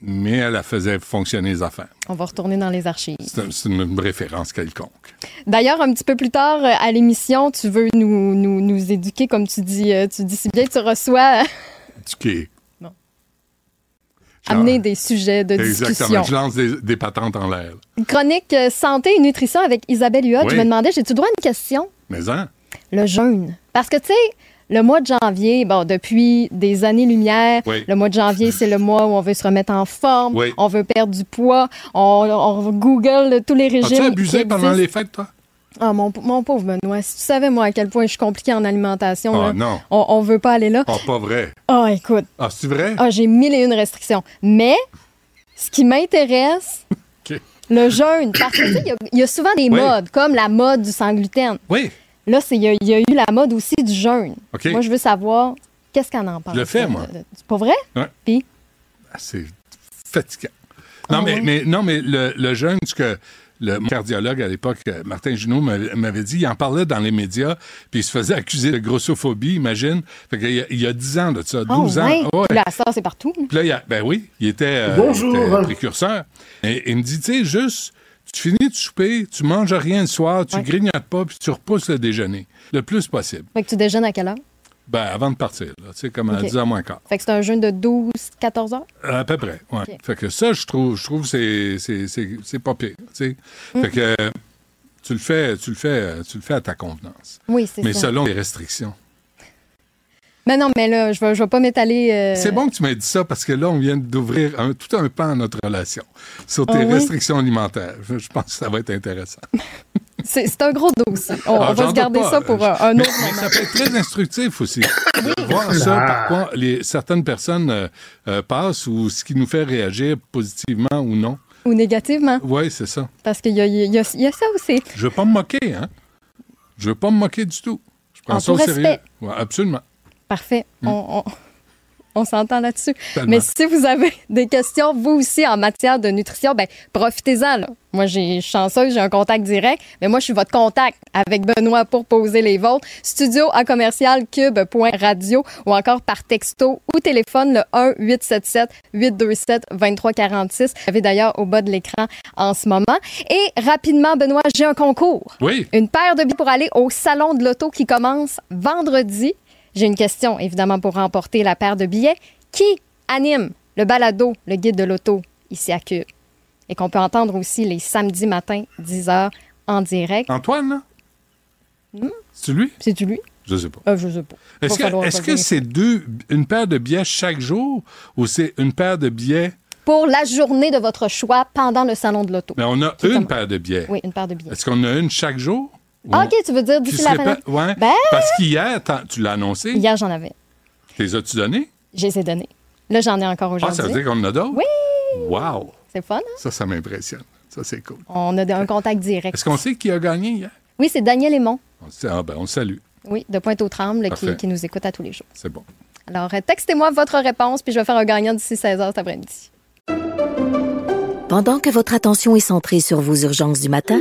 mais elle, elle faisait fonctionner les affaires. On va retourner dans les archives. C'est un- c'est une référence quelconque. D'ailleurs, un petit peu plus tard euh, à l'émission, tu veux nous, nous, nous éduquer, comme tu dis, euh, tu dis si bien, tu reçois euh, Du qui Non. Genre- amener des sujets de Exactement. discussion. Je lance des, des patentes en l'air. Chronique euh, santé et nutrition avec Isabelle Huot. Oui. Je me demandais, j'ai-tu droit à une question? Mais hein? Le jeûne. Parce que, tu sais, le mois de janvier, bon, depuis des années-lumière, Oui. le mois de janvier, c'est le mois où on veut se remettre en forme, Oui. on veut perdre du poids, on, on Google tous les régimes. As-tu abusé pendant les fêtes, toi? Ah, mon, mon pauvre Benoît, si tu savais, moi, à quel point je suis compliquée en alimentation, Ah, là, non. on, on veut pas aller là. Ah, pas vrai. Ah, écoute, Ah, c'est vrai? ah, j'ai mille et une restrictions. Mais, ce qui m'intéresse, [laughs] le jeûne, parce que, tu sais, il y a- il y, a souvent des Oui. modes, comme la mode du sans gluten. Oui. Là, c'est- il y, a- il y a eu la mode aussi du jeûne. OK. Moi, je veux savoir, qu'est-ce qu'on en pense? Je le fais, moi. C'est pas vrai? Ouais. Puis, Ah, c'est fatigant. Non, Ah mais, ouais? mais, non, mais le, le jeûne, ce que le cardiologue à l'époque, euh, Martin Junot, m'avait m'avait dit, il en parlait dans les médias, puis il se faisait accuser de grossophobie, imagine. Fait qu'il y a- il y a 10 ans de ça, 12 oh, ans. ouais. Ouais. Puis là, ça, c'est partout. Puis là, il y a- ben oui, il était, euh, Bonjour. il était précurseur. Et il me dit, tu sais, juste, tu finis de souper, tu manges rien le soir, tu Ouais. grignotes pas, puis tu repousses le déjeuner, le plus possible. Fait que tu déjeunes à quelle heure? Ben, avant de partir, là, tu sais, comme à OK. 10 h moins quart. Fait que c'est un jeûne de 12, 14 heures? À peu près. OK. Fait que ça, je trouve, je trouve que c'est, c'est, c'est, c'est pas pire, tu sais. Mm. Fait que euh, tu le fais, tu le fais, euh, tu le fais à ta convenance. Oui, c'est Mais ça. selon les restrictions. Mais non, mais là, je vais, je vais pas m'étaler. euh, C'est bon que tu m'aies dit ça parce que là, on vient d'ouvrir un- tout un pan à notre relation sur tes Ah oui? restrictions alimentaires. Je, je pense que ça va être intéressant. [laughs] C'est un gros dossier. On, Ah, on va se garder pas. ça pour euh, un mais, autre mais moment. ça peut être très instructif aussi. De voir ça, par quoi les, certaines personnes euh, euh, passent ou ce qui nous fait réagir positivement ou non. Ou négativement, Oui, c'est ça. parce qu'il y a, il y, a, il y a ça aussi. Je veux pas me moquer, hein? Je veux pas me moquer du tout. Je prends En ça au tout sérieux. respect. Ouais, absolument. Parfait. On, on- on s'entend là-dessus. Mais si vous avez [laughs] des questions, vous aussi, en matière de nutrition, ben profitez-en. là. Moi, j'ai chanceuse, j'ai un contact direct, mais moi, je suis votre contact avec Benoît pour poser les vôtres. Studio à commercial cube.radio ou encore par texto ou téléphone le 1-877-827-2346. Vous avez d'ailleurs au bas de l'écran en ce moment. Et rapidement, Benoît, j'ai un concours. Oui. Une paire de billets pour aller au Salon de l'Auto qui commence vendredi. J'ai une question, évidemment, pour remporter la paire de billets. Qui anime le balado, le guide de l'auto, ici à Cube? Et qu'on peut entendre aussi les samedis matins, 10h, en direct. Antoine, là? C'est lui? C'est-tu lui? Je sais pas. Euh, je sais pas. Est-ce que, est-ce c'est deux, une paire de billets chaque jour ou c'est une paire de billets? Pour la journée de votre choix pendant le Salon de l'Auto. Mais on a une paire de billets. Oui, une paire de billets. Est-ce qu'on a une chaque jour? Ah, OK, tu veux dire d'ici la fin de? Ouais. Ben- Parce qu'hier, tu l'as annoncé. Hier, j'en avais. Les as-tu donné? Je les ai donnés. Là, j'en ai encore Ah, aujourd'hui. ça veut dire qu'on en a d'autres? Oui! Wow! C'est fun, hein? Ça, ça m'impressionne. Ça, c'est cool. On a un contact direct. Est-ce qu'on sait qui a gagné hier? Oui, c'est Daniel Aymon. On, sait- ah, ben, on le salue. Oui, de Pointe-aux-Trembles, qui, nous écoute à tous les jours. C'est bon. Alors, euh, textez-moi votre réponse, puis je vais faire un gagnant d'ici 16h cet après-midi. Pendant que votre attention est centrée sur vos urgences du matin,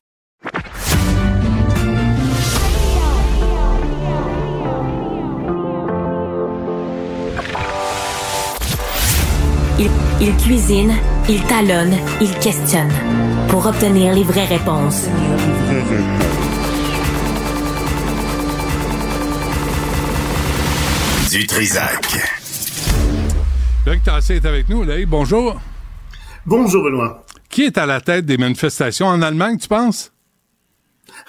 Il, cuisine, il talonne, il questionne pour obtenir les vraies réponses. Du Trisac. Luc Tassé est avec nous. Là, bonjour. Bonjour, Benoît. Qui est à la tête des manifestations en Allemagne, tu penses?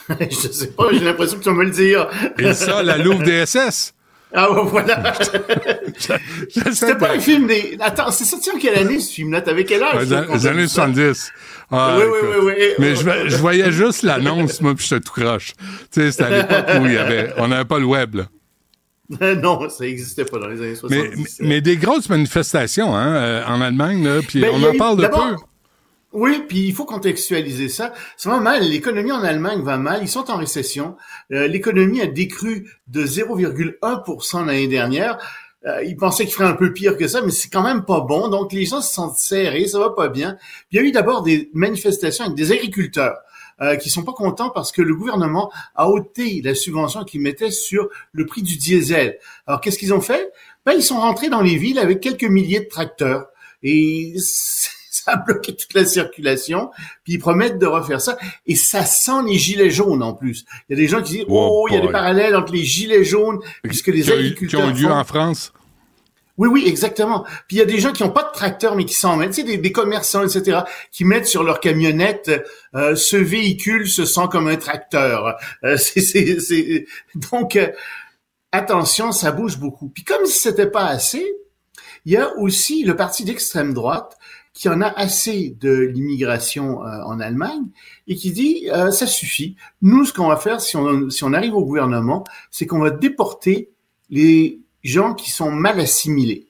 [laughs] je sais pas, j'ai l'impression que tu vas me le dire. Et ça, la Louvre DSS. [laughs] Ah ouais, voilà. [laughs] C'était pas un film des... Attends, c'est sorti en quelle année ce film-là? T'avais quel âge? Dans les années 70. Ah, oui, oui, oui, oui. Mais je, je, voyais juste l'annonce, moi, puis je te tout croche. Tu sais, c'était à l'époque où il y avait... On n'avait pas le web, là. [laughs] non, ça n'existait pas dans les années 70. Mais, mais des grosses manifestations hein, euh, en Allemagne, là, puis Ben, on en eu- parle de peu. Oui, puis il faut contextualiser ça. Ça va mal. L'économie en Allemagne va mal. Ils sont en récession. Euh, L'économie a décru de 0,1% l'année dernière. Euh, ils pensaient qu'il ferait un peu pire que ça, mais c'est quand même pas bon. Donc les gens se sentent serrés, ça va pas bien. Il y a eu d'abord des manifestations avec des agriculteurs. Euh, qui sont pas contents parce que le gouvernement a ôté la subvention qu'ils mettaient sur le prix du diesel. Alors qu'est-ce qu'ils ont fait? Ben ils sont rentrés dans les villes avec quelques milliers de tracteurs et [laughs] ça a bloqué toute la circulation. Puis ils promettent de refaire ça et ça sent les gilets jaunes en plus. Il y a des gens qui disent Oh oh il y a des parallèles entre les gilets jaunes puisque les eu- qui agriculteurs ont eu lieu font- en France? oui, oui, exactement. Puis il y a des gens qui n'ont pas de tracteur, mais qui s'en mettent, tu sais, des, des commerçants, etc., qui mettent sur leur camionnette euh, ce véhicule se sent comme un tracteur. Euh, [laughs] c'est, c'est, c'est- Donc, euh, attention, ça bouge beaucoup. Puis comme si c'était pas assez, il y a aussi le parti d'extrême droite qui en a assez de l'immigration euh, en Allemagne et qui dit euh, ça suffit. Nous, ce qu'on va faire si on, si on arrive au gouvernement, c'est qu'on va déporter les gens qui sont mal assimilés.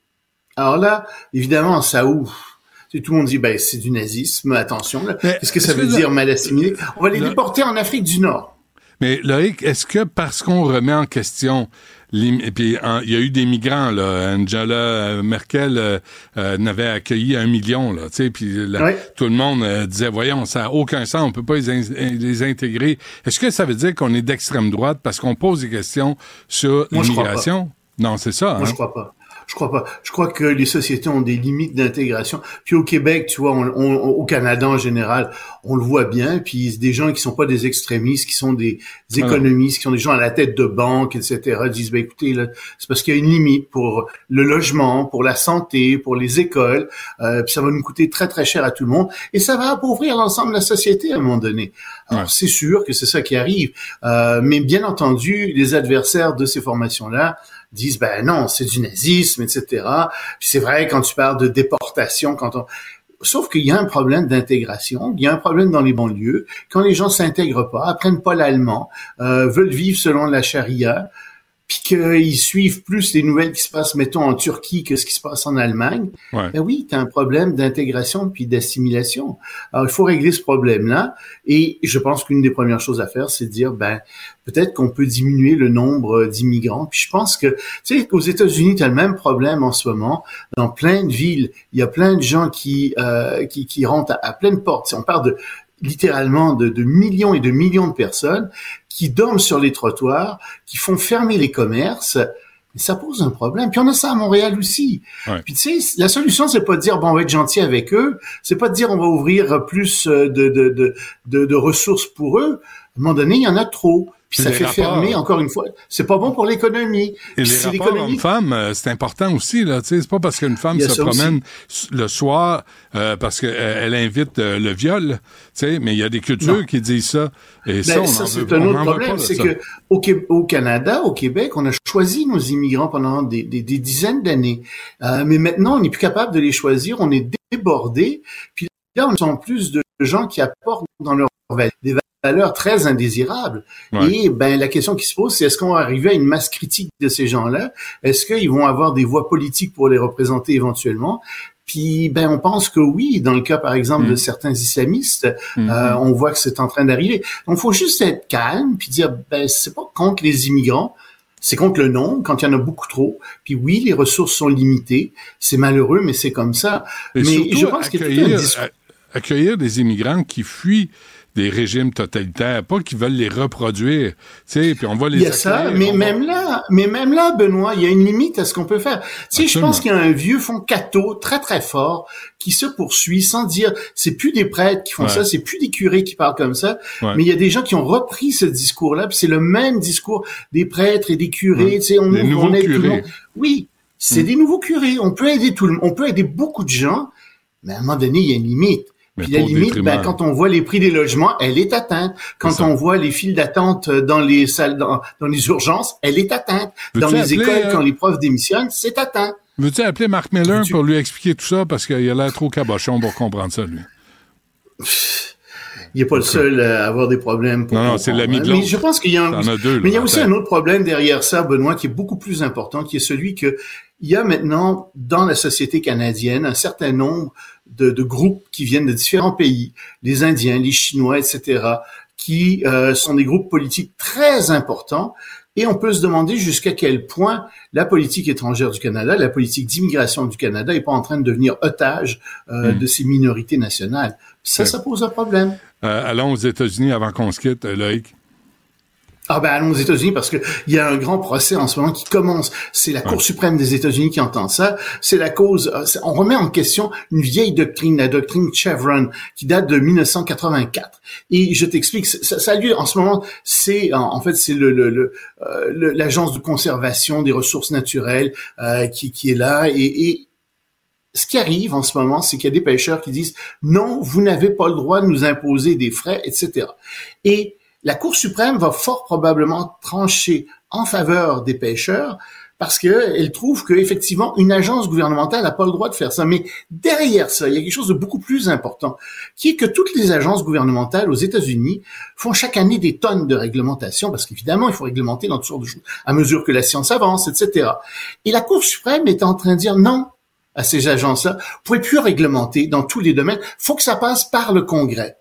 Alors là, évidemment, ça ouf. Tout le monde dit, ben, c'est du nazisme, attention. Qu'est-ce que ça veut que dire mal assimilé? On va les le- déporter en Afrique du Nord. Mais Loïc, est-ce que parce qu'on remet en question et puis il y a eu des migrants là, Angela euh, Merkel euh, euh, n'avait accueilli un million là, tu sais, puis tout le monde euh, disait voyons ça a aucun sens, on peut pas les, in- les intégrer. Est-ce que ça veut dire qu'on est d'extrême droite parce qu'on pose des questions sur l'immigration? Non, c'est ça. Moi, hein? je crois pas. Je crois pas. Je crois que les sociétés ont des limites d'intégration. Puis au Québec, tu vois, on, on- au Canada en général, on le voit bien. Puis des gens qui sont pas des extrémistes, qui sont des économistes, qui sont des gens à la tête de banque, etc., disent, ben écoutez, c'est parce qu'il y a une limite pour le logement, pour la santé, pour les écoles. Euh, puis ça va nous coûter très très cher à tout le monde et ça va appauvrir l'ensemble de la société à un moment donné. Alors c'est sûr que c'est ça qui arrive, Euh, mais bien entendu, les adversaires de ces formations-là disent ben non, c'est du nazisme, etc. Puis c'est vrai quand tu parles de déportation, quand on Sauf qu'il y a un problème d'intégration, il y a un problème dans les banlieues. Quand les gens s'intègrent pas, apprennent pas l'allemand, euh, veulent vivre selon la charia, puis qu'ils suivent plus les nouvelles qui se passent, mettons, en Turquie que ce qui se passe en Allemagne, Ouais. ben oui, tu as un problème d'intégration puis d'assimilation. Alors, il faut régler ce problème-là. Et je pense qu'une des premières choses à faire, c'est de dire, ben, peut-être qu'on peut diminuer le nombre d'immigrants. Puis je pense que, tu sais, aux États-Unis, tu as le même problème en ce moment. Dans plein de villes, il y a plein de gens qui, euh, qui, qui rentrent à, à pleine porte. Si on parle de littéralement de, de millions et de millions de personnes qui dorment sur les trottoirs, qui font fermer les commerces. Mais ça pose un problème. Puis on a ça à Montréal aussi. Ouais. Puis tu sais, la solution, c'est pas de dire bon, on va être gentil avec eux. C'est pas de dire on va ouvrir plus euh, de, de, de, de, de ressources pour eux. À un moment donné, il y en a trop. Puis ça Les fait rapports- fermer, encore une fois. C'est pas bon pour l'économie. Et les c'est rapports hommes-femmes, euh, c'est important aussi. Là, tu sais, c'est pas parce qu'une femme a se aussi. promène le soir euh, parce qu'elle elle invite euh, le viol, tu sais, mais il y a des cultures Non. qui disent ça. Et Ben, ça, on ça, en c'est un autre problème. C'est que au, au Canada, au Québec, on a choisi nos immigrants pendant des, des- des dizaines d'années. Euh, mais maintenant, on n'est plus capable de les choisir. On est débordé. Puis là, on sent plus de gens qui apportent dans leur des valeurs très indésirables. Ouais. Et ben la question qui se pose, c'est est-ce qu'on va arriver à une masse critique de ces gens-là? Est-ce qu'ils vont avoir des voix politiques pour les représenter éventuellement? Puis ben on pense que oui, dans le cas par exemple de Mm. certains islamistes, Mhm. euh, on voit que c'est en train d'arriver. Donc faut juste être calme puis dire ben c'est pas contre les immigrants, c'est contre le nombre quand il y en a beaucoup trop. Puis oui, les ressources sont limitées, c'est malheureux mais c'est comme ça. Et mais surtout, je pense qu'il y a un discours. accueillir des immigrants qui fuient des régimes totalitaires, pas qui veulent les reproduire. Tu sais, puis on va les Il y a ça, mais va- même là, mais même là, Benoît, il y a une limite à ce qu'on peut faire. Tu sais, je pense qu'il y a un vieux fond catho très très fort qui se poursuit sans dire, c'est plus des prêtres qui font Ouais. ça, c'est plus des curés qui parlent comme ça, Ouais. mais il y a des gens qui ont repris ce discours-là, puis c'est le même discours des prêtres et des curés. Ouais. Tu sais, on, Les on aide tout le curés. monde. Oui, c'est Mm. des nouveaux curés. On peut aider tout le, on peut aider beaucoup de gens. Mais à un moment donné, il y a une limite. Mais Puis la limite, ben, quand on voit les prix des logements, elle est atteinte. Quand on voit les files d'attente dans les salles, dans, dans les urgences, elle est atteinte. Dans les appeler, écoles, euh, quand les profs démissionnent, c'est atteint. Veux-tu appeler Marc Miller pour lui expliquer tout ça? Parce qu'il a l'air trop cabochon pour comprendre ça, lui. Il n'est pas le seul à avoir des problèmes. Pour Non, non, c'est l'ami de. Mais je pense qu'il y a un, as deux, là, mais il y a aussi un autre problème derrière ça, Benoît, qui est beaucoup plus important, qui est celui que il y a maintenant dans la société canadienne un certain nombre de, de groupes qui viennent de différents pays, les Indiens, les Chinois, etc., qui euh, sont des groupes politiques très importants. Et on peut se demander jusqu'à quel point la politique étrangère du Canada, la politique d'immigration du Canada, est pas en train de devenir otage euh, Hmm. de ces minorités nationales. Ça, Ouais. ça pose un problème. Euh, allons aux États-Unis avant qu'on se quitte, euh, Loïc. Ah ben allons aux États-Unis parce que il y a un grand procès en ce moment qui commence. C'est la Cour suprême des États-Unis qui entend ça. C'est la cause. euh, On remet en question une vieille doctrine, la doctrine Chevron, qui date de 1984. Et je t'explique, ça, ça a lieu en ce moment. C'est en, fait c'est le, le, le, euh, le- l'agence de conservation des ressources naturelles euh, qui, qui est là et, et ce qui arrive en ce moment, c'est qu'il y a des pêcheurs qui disent non, vous n'avez pas le droit de nous imposer des frais, etc. Et la Cour suprême va fort probablement trancher en faveur des pêcheurs parce qu'elle trouve qu'effectivement, une agence gouvernementale n'a pas le droit de faire ça. Mais derrière ça, il y a quelque chose de beaucoup plus important, qui est que toutes les agences gouvernementales aux États-Unis font chaque année des tonnes de réglementation, parce qu'évidemment, il faut réglementer dans toutes sortes de choses, à mesure que la science avance, etc. Et la Cour suprême est en train de dire non à ces agences-là, vous pouvez plus réglementer dans tous les domaines, faut que ça passe par le Congrès.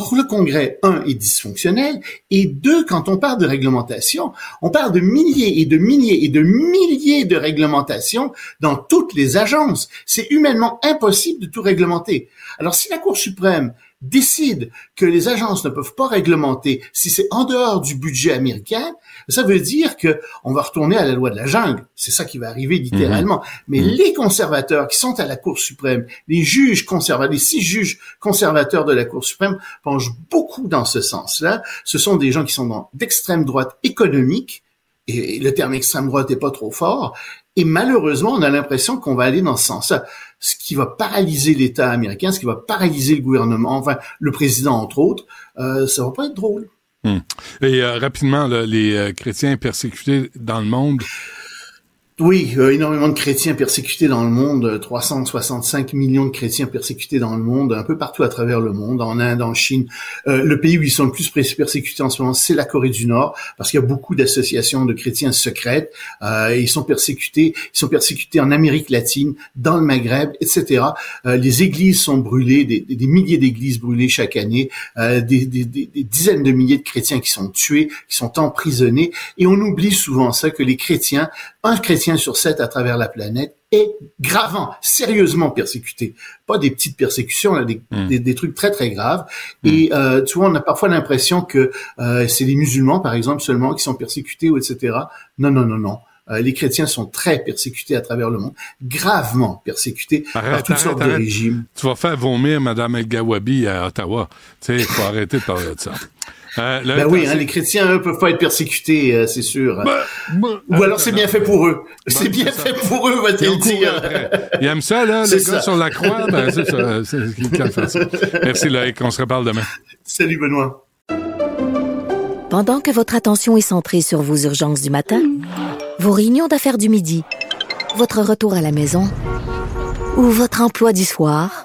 Or, le Congrès, un, est dysfonctionnel, et deux, quand on parle de réglementation, on parle de milliers et de milliers et de milliers de réglementations dans toutes les agences. C'est humainement impossible de tout réglementer. Alors, si la Cour suprême décide que les agences ne peuvent pas réglementer si c'est en dehors du budget américain, ça veut dire que on va retourner à la loi de la jungle. C'est ça qui va arriver littéralement. Mais les conservateurs qui sont à la Cour suprême, les juges conservateurs, les six juges conservateurs de la Cour suprême penchent beaucoup dans ce sens-là. Ce sont des gens qui sont dans- d'extrême droite économique, et le terme extrême droite n'est pas trop fort, et malheureusement, on a l'impression qu'on va aller dans ce sens-là. Ce qui va paralyser l'État américain, ce qui va paralyser le gouvernement, enfin le président entre autres, euh, ça va pas être drôle. Hmm. Et euh, rapidement, les euh, chrétiens persécutés dans le monde, Oui, euh, énormément de chrétiens persécutés dans le monde, euh, 365 millions de chrétiens persécutés dans le monde, un peu partout à travers le monde, en Inde, en Chine. Euh, le pays où ils sont le plus persécutés en ce moment, c'est la Corée du Nord, parce qu'il y a beaucoup d'associations de chrétiens secrètes. Euh, ils sont persécutés, ils sont persécutés en Amérique latine, dans le Maghreb, etc. Euh, les églises sont brûlées, des, des- milliers d'églises brûlées chaque année, euh, des- des- des dizaines de milliers de chrétiens qui sont tués, qui sont emprisonnés, et on oublie souvent ça que les chrétiens, un chrétien sur sept à travers la planète est gravement, sérieusement persécuté. Pas des petites persécutions, là, des, des, des trucs très très graves. Et euh, tu vois, on a parfois l'impression que euh, c'est les musulmans, par exemple, seulement qui sont persécutés ou etc. Non, non, non, non. Euh, les chrétiens sont très persécutés à travers le monde, gravement persécutés par toutes arrête, sortes de régimes. tu vas faire vomir Mme El Gawabi à Ottawa. Tu sais, il faut arrêter de parler de ça. Euh, Ben oui, hein, les chrétiens, eux, peuvent pas être persécutés, euh, c'est sûr. bah, Ou alors c'est bien fait pour eux. Ben, C'est bien fait pour eux, va-t-il dire. Ils aiment ça, là, [laughs] les gars sur la croix. Ben, c'est ça. C'est ce ça. Merci, Loïc. On se reparle demain. Salut, Benoît. Pendant que votre attention est centrée sur vos urgences du matin, vos réunions d'affaires du midi, votre retour à la maison ou votre emploi du soir,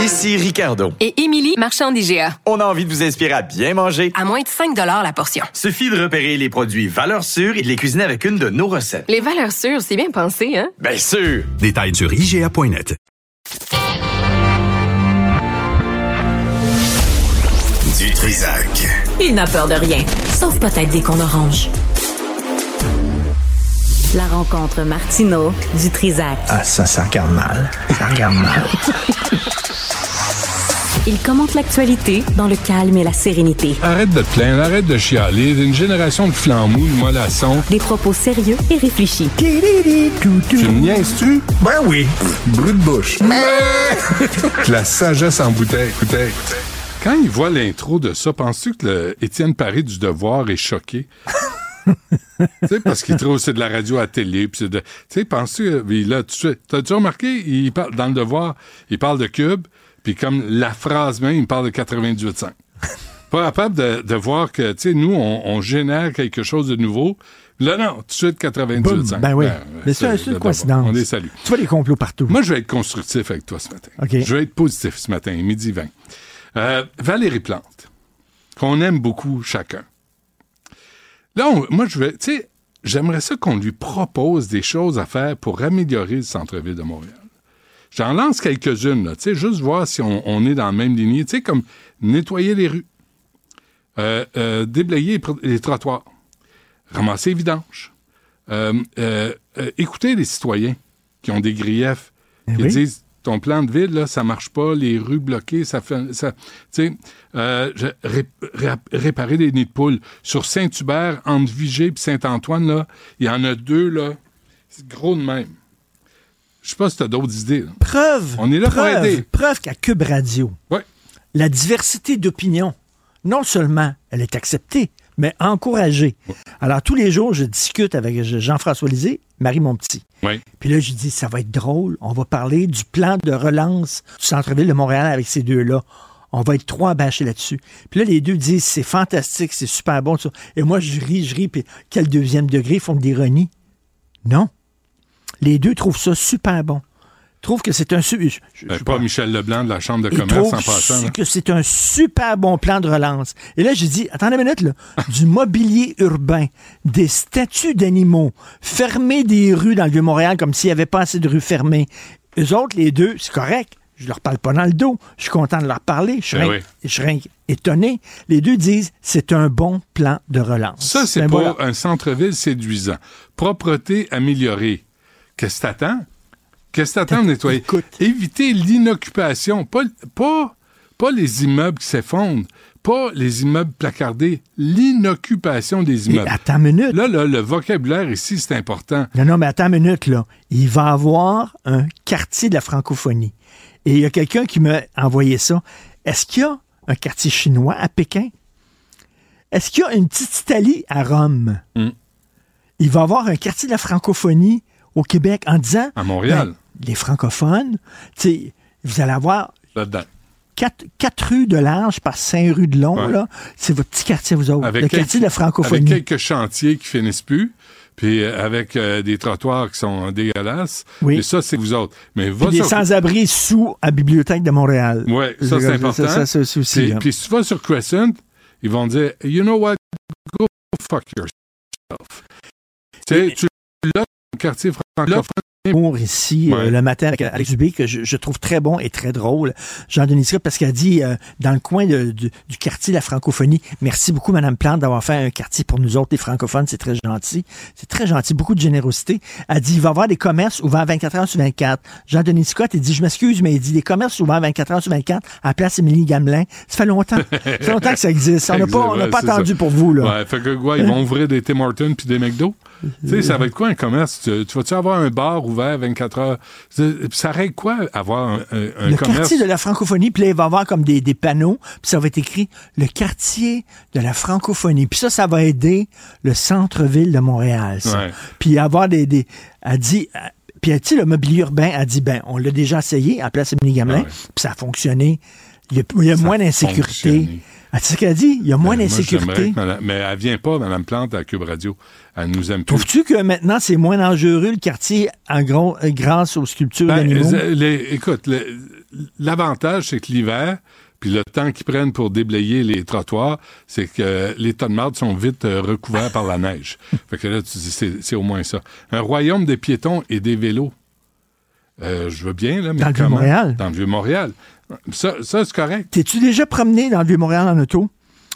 Ici Ricardo. Et Émilie, marchand d'IGA. On a envie de vous inspirer à bien manger. À moins de 5 la portion. Suffit de repérer les produits valeurs sûres et de les cuisiner avec une de nos recettes. Les valeurs sûres, c'est bien pensé, hein? Bien sûr! Détails sur IGA.net. Du Trisac. Il n'a peur de rien, sauf peut-être des qu'on orange. La rencontre Martino du Trizac. Ah, ça, ça regarde mal. Ça regarde mal. Il commente l'actualité dans le calme et la sérénité. Arrête de te plaindre, arrête de chialer. Une génération de flambous, de mollassons. Des propos sérieux et réfléchis. Tu me niaises-tu? Ben oui. Brut de bouche. [laughs] la sagesse en bouteille. Écoutez, quand il voit l'intro de ça, penses-tu que le Étienne Paris du Devoir est choqué? [laughs] [laughs] tu sais, parce qu'il trouve que c'est de la radio à télé. puis c'est de- Tu sais, penses-tu, euh, là, tu t'as-tu remarqué, il parle, dans le devoir, il parle de cube, puis comme la phrase même, il parle de 98.5. [laughs] Pas capable de, de voir que, tu sais, nous, on, on génère quelque chose de nouveau. Là, non, tout de suite 98.5. Boum, ben oui. Mais c'est- une coïncidence. On les salue. Tu vois les complots partout. Moi, je vais être constructif avec toi ce matin. Je vais être positif ce matin, midi 20. Euh, Valérie Plante, qu'on aime beaucoup chacun. Là, on- moi, je vais, tu sais, j'aimerais ça qu'on lui propose des choses à faire pour améliorer le centre-ville de Montréal. J'en lance quelques-unes, tu sais, juste voir si on, on est dans la même lignée, tu sais, comme nettoyer les rues, euh, euh, déblayer les, trottoirs, ramasser les vidanges, euh, écouter les citoyens qui ont des griefs, Eh qui oui. disent ton plan de ville, là, ça marche pas, les rues bloquées, ça fait. Ça, tu sais, euh, je- ré- ré- réparer des nids de poules. Sur Saint-Hubert, entre Vigée et Saint-Antoine, là, il y en a deux, là. C'est gros de même. Je sais pas si tu as d'autres idées. là. Preuve. On est là pour preuve, aider. Preuve qu'à Cube Radio, Ouais. la diversité d'opinion, non seulement elle est acceptée, mais encouragée. Alors, tous les jours, je discute avec Jean-François Lisée, Marie Monpetit. Puis là, je dis, ça va être drôle. On va parler du plan de relance du centre-ville de Montréal avec ces deux-là. On va être trois bâchés là-dessus. Puis là, les deux disent, c'est fantastique, c'est super bon. Et moi, je ris, je ris. Puis quel deuxième degré font de l'ironie? Non. Les deux trouvent ça super bon. Trouvent que c'est un... su- je- je- Ben, pas Michel Leblanc de la Chambre de commerce en passant. que c'est un super bon plan de relance. Et là, j'ai dit, attendez une minute, là, [laughs] du mobilier urbain, des statues d'animaux, fermer des rues dans le Vieux-Montréal comme s'il n'y avait pas assez de rues fermées. Eux autres, les deux, c'est correct. Je leur parle pas dans le dos. Je suis content de leur parler. Je suis Ben oui. étonné. Les deux disent, c'est un bon plan de relance. Ça, c'est Ben pour voilà. un centre-ville séduisant. Propreté améliorée. Qu'est-ce que t'attends? Qu'est-ce que t'attends de nettoyer? Éviter l'inoccupation. Pas, pas, pas les immeubles qui s'effondrent. Pas les immeubles placardés. L'inoccupation des Et immeubles. attends une minute. Là, là, le vocabulaire ici, c'est important. Non, non, mais attends une minute, là. Il va avoir un quartier de la francophonie. Et il y a quelqu'un qui m'a envoyé ça. Est-ce qu'il y a un quartier chinois à Pékin? Est-ce qu'il y a une petite Italie à Rome? Mm. Il va avoir un quartier de la francophonie au Québec en disant... À Montréal. ben, les francophones, tu sais, vous allez avoir quatre, quatre rues de large par cinq rues de long, Ouais. là. C'est votre petit quartier, vous autres. Avec le quelques- quartier de la francophonie. Avec quelques chantiers qui finissent plus, puis euh, avec euh, des trottoirs qui sont dégueulasses. Oui. Et ça, c'est vous autres. Mais va Puis des sans-abri sous à Bibliothèque de Montréal. Oui, ça, c'est important. Ça, ça, ça aussi. Puis, hein. puis si tu vas sur Crescent, ils vont dire, you know what, go fuck yourself. Tu sais, tu l'as quartier francophone. Humour ici euh, Ouais. le matin avec Alex Dubé que je, je trouve très bon et très drôle. Jean-Denis Scott, parce qu'elle dit euh, dans le coin de- du- du quartier la francophonie, merci beaucoup Madame Plante d'avoir fait un quartier pour nous autres les francophones, c'est très gentil. C'est très gentil, beaucoup de générosité. Elle dit il va y avoir des commerces ouverts 24 heures sur 24. Jean-Denis Scott, il dit je m'excuse mais il dit des commerces ouverts 24 heures sur 24 à la place Émilie Gamelin. Ça fait longtemps. ça fait longtemps que ça existe. On n'a [laughs] pas, on n'a Ouais, pas attendu ça. pour vous là. Ouais, fait que quoi, ils vont ouvrir des Tim Hortons puis des McDo. Tu sais, ça va être quoi un commerce? Tu, tu vas-tu avoir un bar ouvert 24 heures? Ça règle quoi avoir un, un- un le commerce? quartier de la francophonie, puis là, il va y avoir comme des, des panneaux, puis ça va être écrit le quartier de la francophonie. Puis ça, ça va aider le centre-ville de Montréal. ça. Puis avoir des, des. Elle dit. Puis, tu le mobilier urbain a dit, ben, on l'a déjà essayé à Place Émilie Gamelin, puis ça a fonctionné. Il y a, il y a moins d'insécurité. Ah, tu sais ce qu'elle a dit? Il y a moins Ben, moi, d'insécurité. mais elle vient pas, Mme Plante, à Cube Radio. Elle nous aime plus. Trouves-tu que maintenant, c'est moins dangereux, le quartier, en gros, euh, grâce aux sculptures Ben, d'animaux? les- écoute, l'avantage, c'est que l'hiver, puis le temps qu'ils prennent pour déblayer les trottoirs, c'est que les tas de marde sont vite euh, recouverts par la neige. [laughs] Fait que là, tu dis, c'est c'est au moins ça. Un royaume des piétons et des vélos. Euh, je veux bien, là, mais Dans le comment? Vieux-Montréal. Dans le Vieux-Montréal. Ça, ça c'est correct. T'es-tu déjà promené dans le Vieux-Montréal en auto?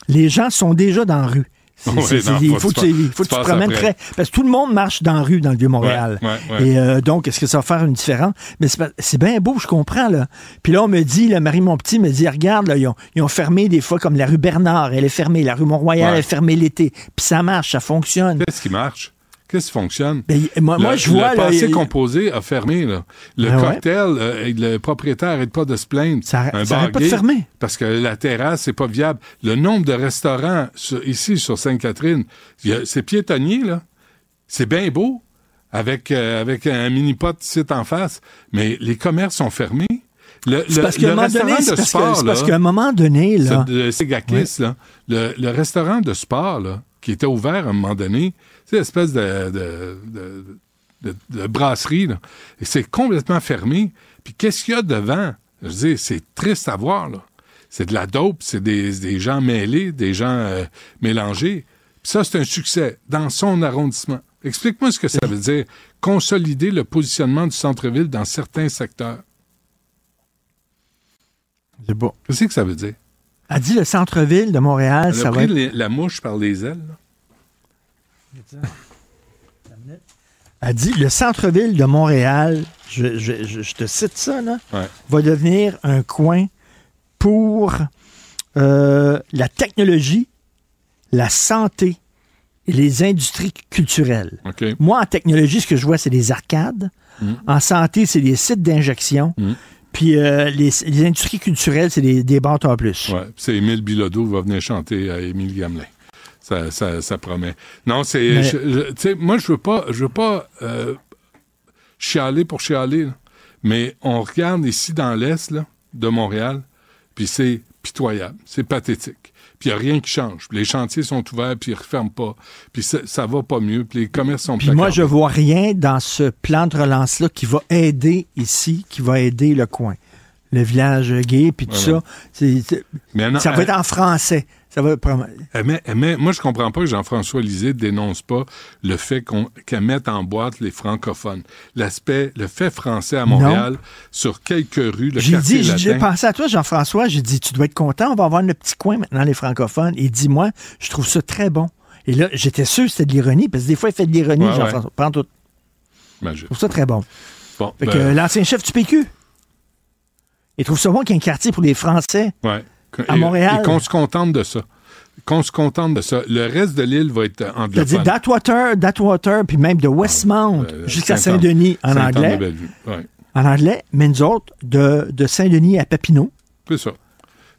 Les gens sont déjà dans la rue. Il faut faut que tu faut que tu te promènes très. Parce que tout le monde marche dans la rue dans le Vieux-Montréal. Ouais, ouais, ouais. Et euh, donc, est-ce que ça va faire une différence? Mais c'est bien beau, je comprends. Là. Puis là, on me dit, Marie Monpetit me dit, regarde, là, ils, ont, ils ont fermé des fois comme la rue Bernard, elle est fermée, la rue Mont-Royal est fermée l'été. Puis ça marche, ça fonctionne. Qu'est-ce qui marche? Qu'est-ce qui fonctionne? Ben, moi, moi, Le- je vois. Le là, passé il- composé a fermé. Là. Le ouais? cocktail, euh, le propriétaire n'arrête pas de se plaindre. Ça, Un ça bar arrête pas de fermer. Parce que la terrasse, c'est pas viable. Le nombre de restaurants sur- ici sur Sainte-Catherine, c'est piétonnier, là. C'est bien beau, avec, euh, avec un mini-pot ici en face, mais les commerces sont fermés. Le, le- parce un le moment donné, restaurant c'est de sport, c'est parce là, qu'à un moment donné, là. c'est de Ségakis, là, le, le restaurant de sport, là, qui était ouvert à un moment donné, espèce de, de, de, de- de brasserie, là, et c'est complètement fermé. Puis qu'est-ce qu'il y a devant? Je dire, c'est triste à voir, là. C'est de la dope, c'est des, des gens mêlés, des gens euh, mélangés. Puis ça, c'est un succès dans son arrondissement. Explique-moi ce que ça veut dire, consolider le positionnement du centre-ville dans certains secteurs. C'est beau. Qu'est-ce que ça veut dire? Elle dit le centre-ville de Montréal, Elle ça a va pris être... les- la mouche par les ailes. là. Elle dit le centre-ville de Montréal, je, je- je- je te cite ça, là, Ouais. va devenir un coin pour euh, la technologie, la santé et les industries culturelles. Moi, en technologie, ce que je vois, c'est des arcades. Mm. En santé, c'est des sites d'injection. Mm. Puis euh, les, les industries culturelles, c'est des, des bâtons en plus. Ouais, c'est Émile Bilodeau va venir chanter à Émile Gamelin. Ça, ça, ça promet. Non, c'est. Mais- Tu sais, moi, je veux pas, je veux pas euh, chialer pour chialer, là. mais on regarde ici dans l'Est là, de Montréal, puis c'est pitoyable, c'est pathétique. Puis il n'y a rien qui change. Les chantiers sont ouverts, puis ils ne referment pas. Puis ça, ça va pas mieux, puis les commerces sont Puis moi, je vois rien dans ce plan de relance-là qui va aider ici, qui va aider le coin. Le village gay, puis tout ça. Mais non, ça va euh, être en français. Ça va prom- Elle met- elle met- moi, je comprends pas que Jean-François Lisée dénonce pas le fait qu'on- qu'elle mette en boîte les francophones. L'aspect, le fait français à Montréal, sur quelques rues, le J'ai quartier dit, j'ai- pensé à toi, Jean-François. J'ai dit, tu dois être content. On va avoir notre petit coin maintenant, les francophones. Et dis-moi, je trouve ça très bon. Et là, j'étais sûr que c'était de l'ironie, parce que des fois, il fait de l'ironie, Ouais, Jean-François. Prends tout. Imagine. Je trouve ça très bon. Bon, Fait que, ben, l'ancien chef du PQ, il trouve ça bon qu'il y ait un quartier pour les Français. ouais. à Montréal. Et qu'on se contente de ça. Qu'on se contente de ça. Le reste de l'île va être C'est-à-dire anglophone. d'Atwater, d'Atwater, puis même de Westmount Euh, jusqu'à Saint-Denis en anglais. Ouais, En anglais, mais nous autres, de, de Saint-Denis à Papineau, c'est ça.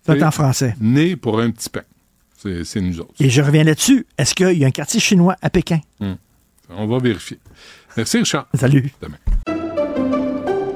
c'est en français. Né pour un petit pain. C'est nous autres. Et je reviens là-dessus. Est-ce qu'il y a un quartier chinois à Pékin? On va vérifier. Merci, Richard. Salut. Demain.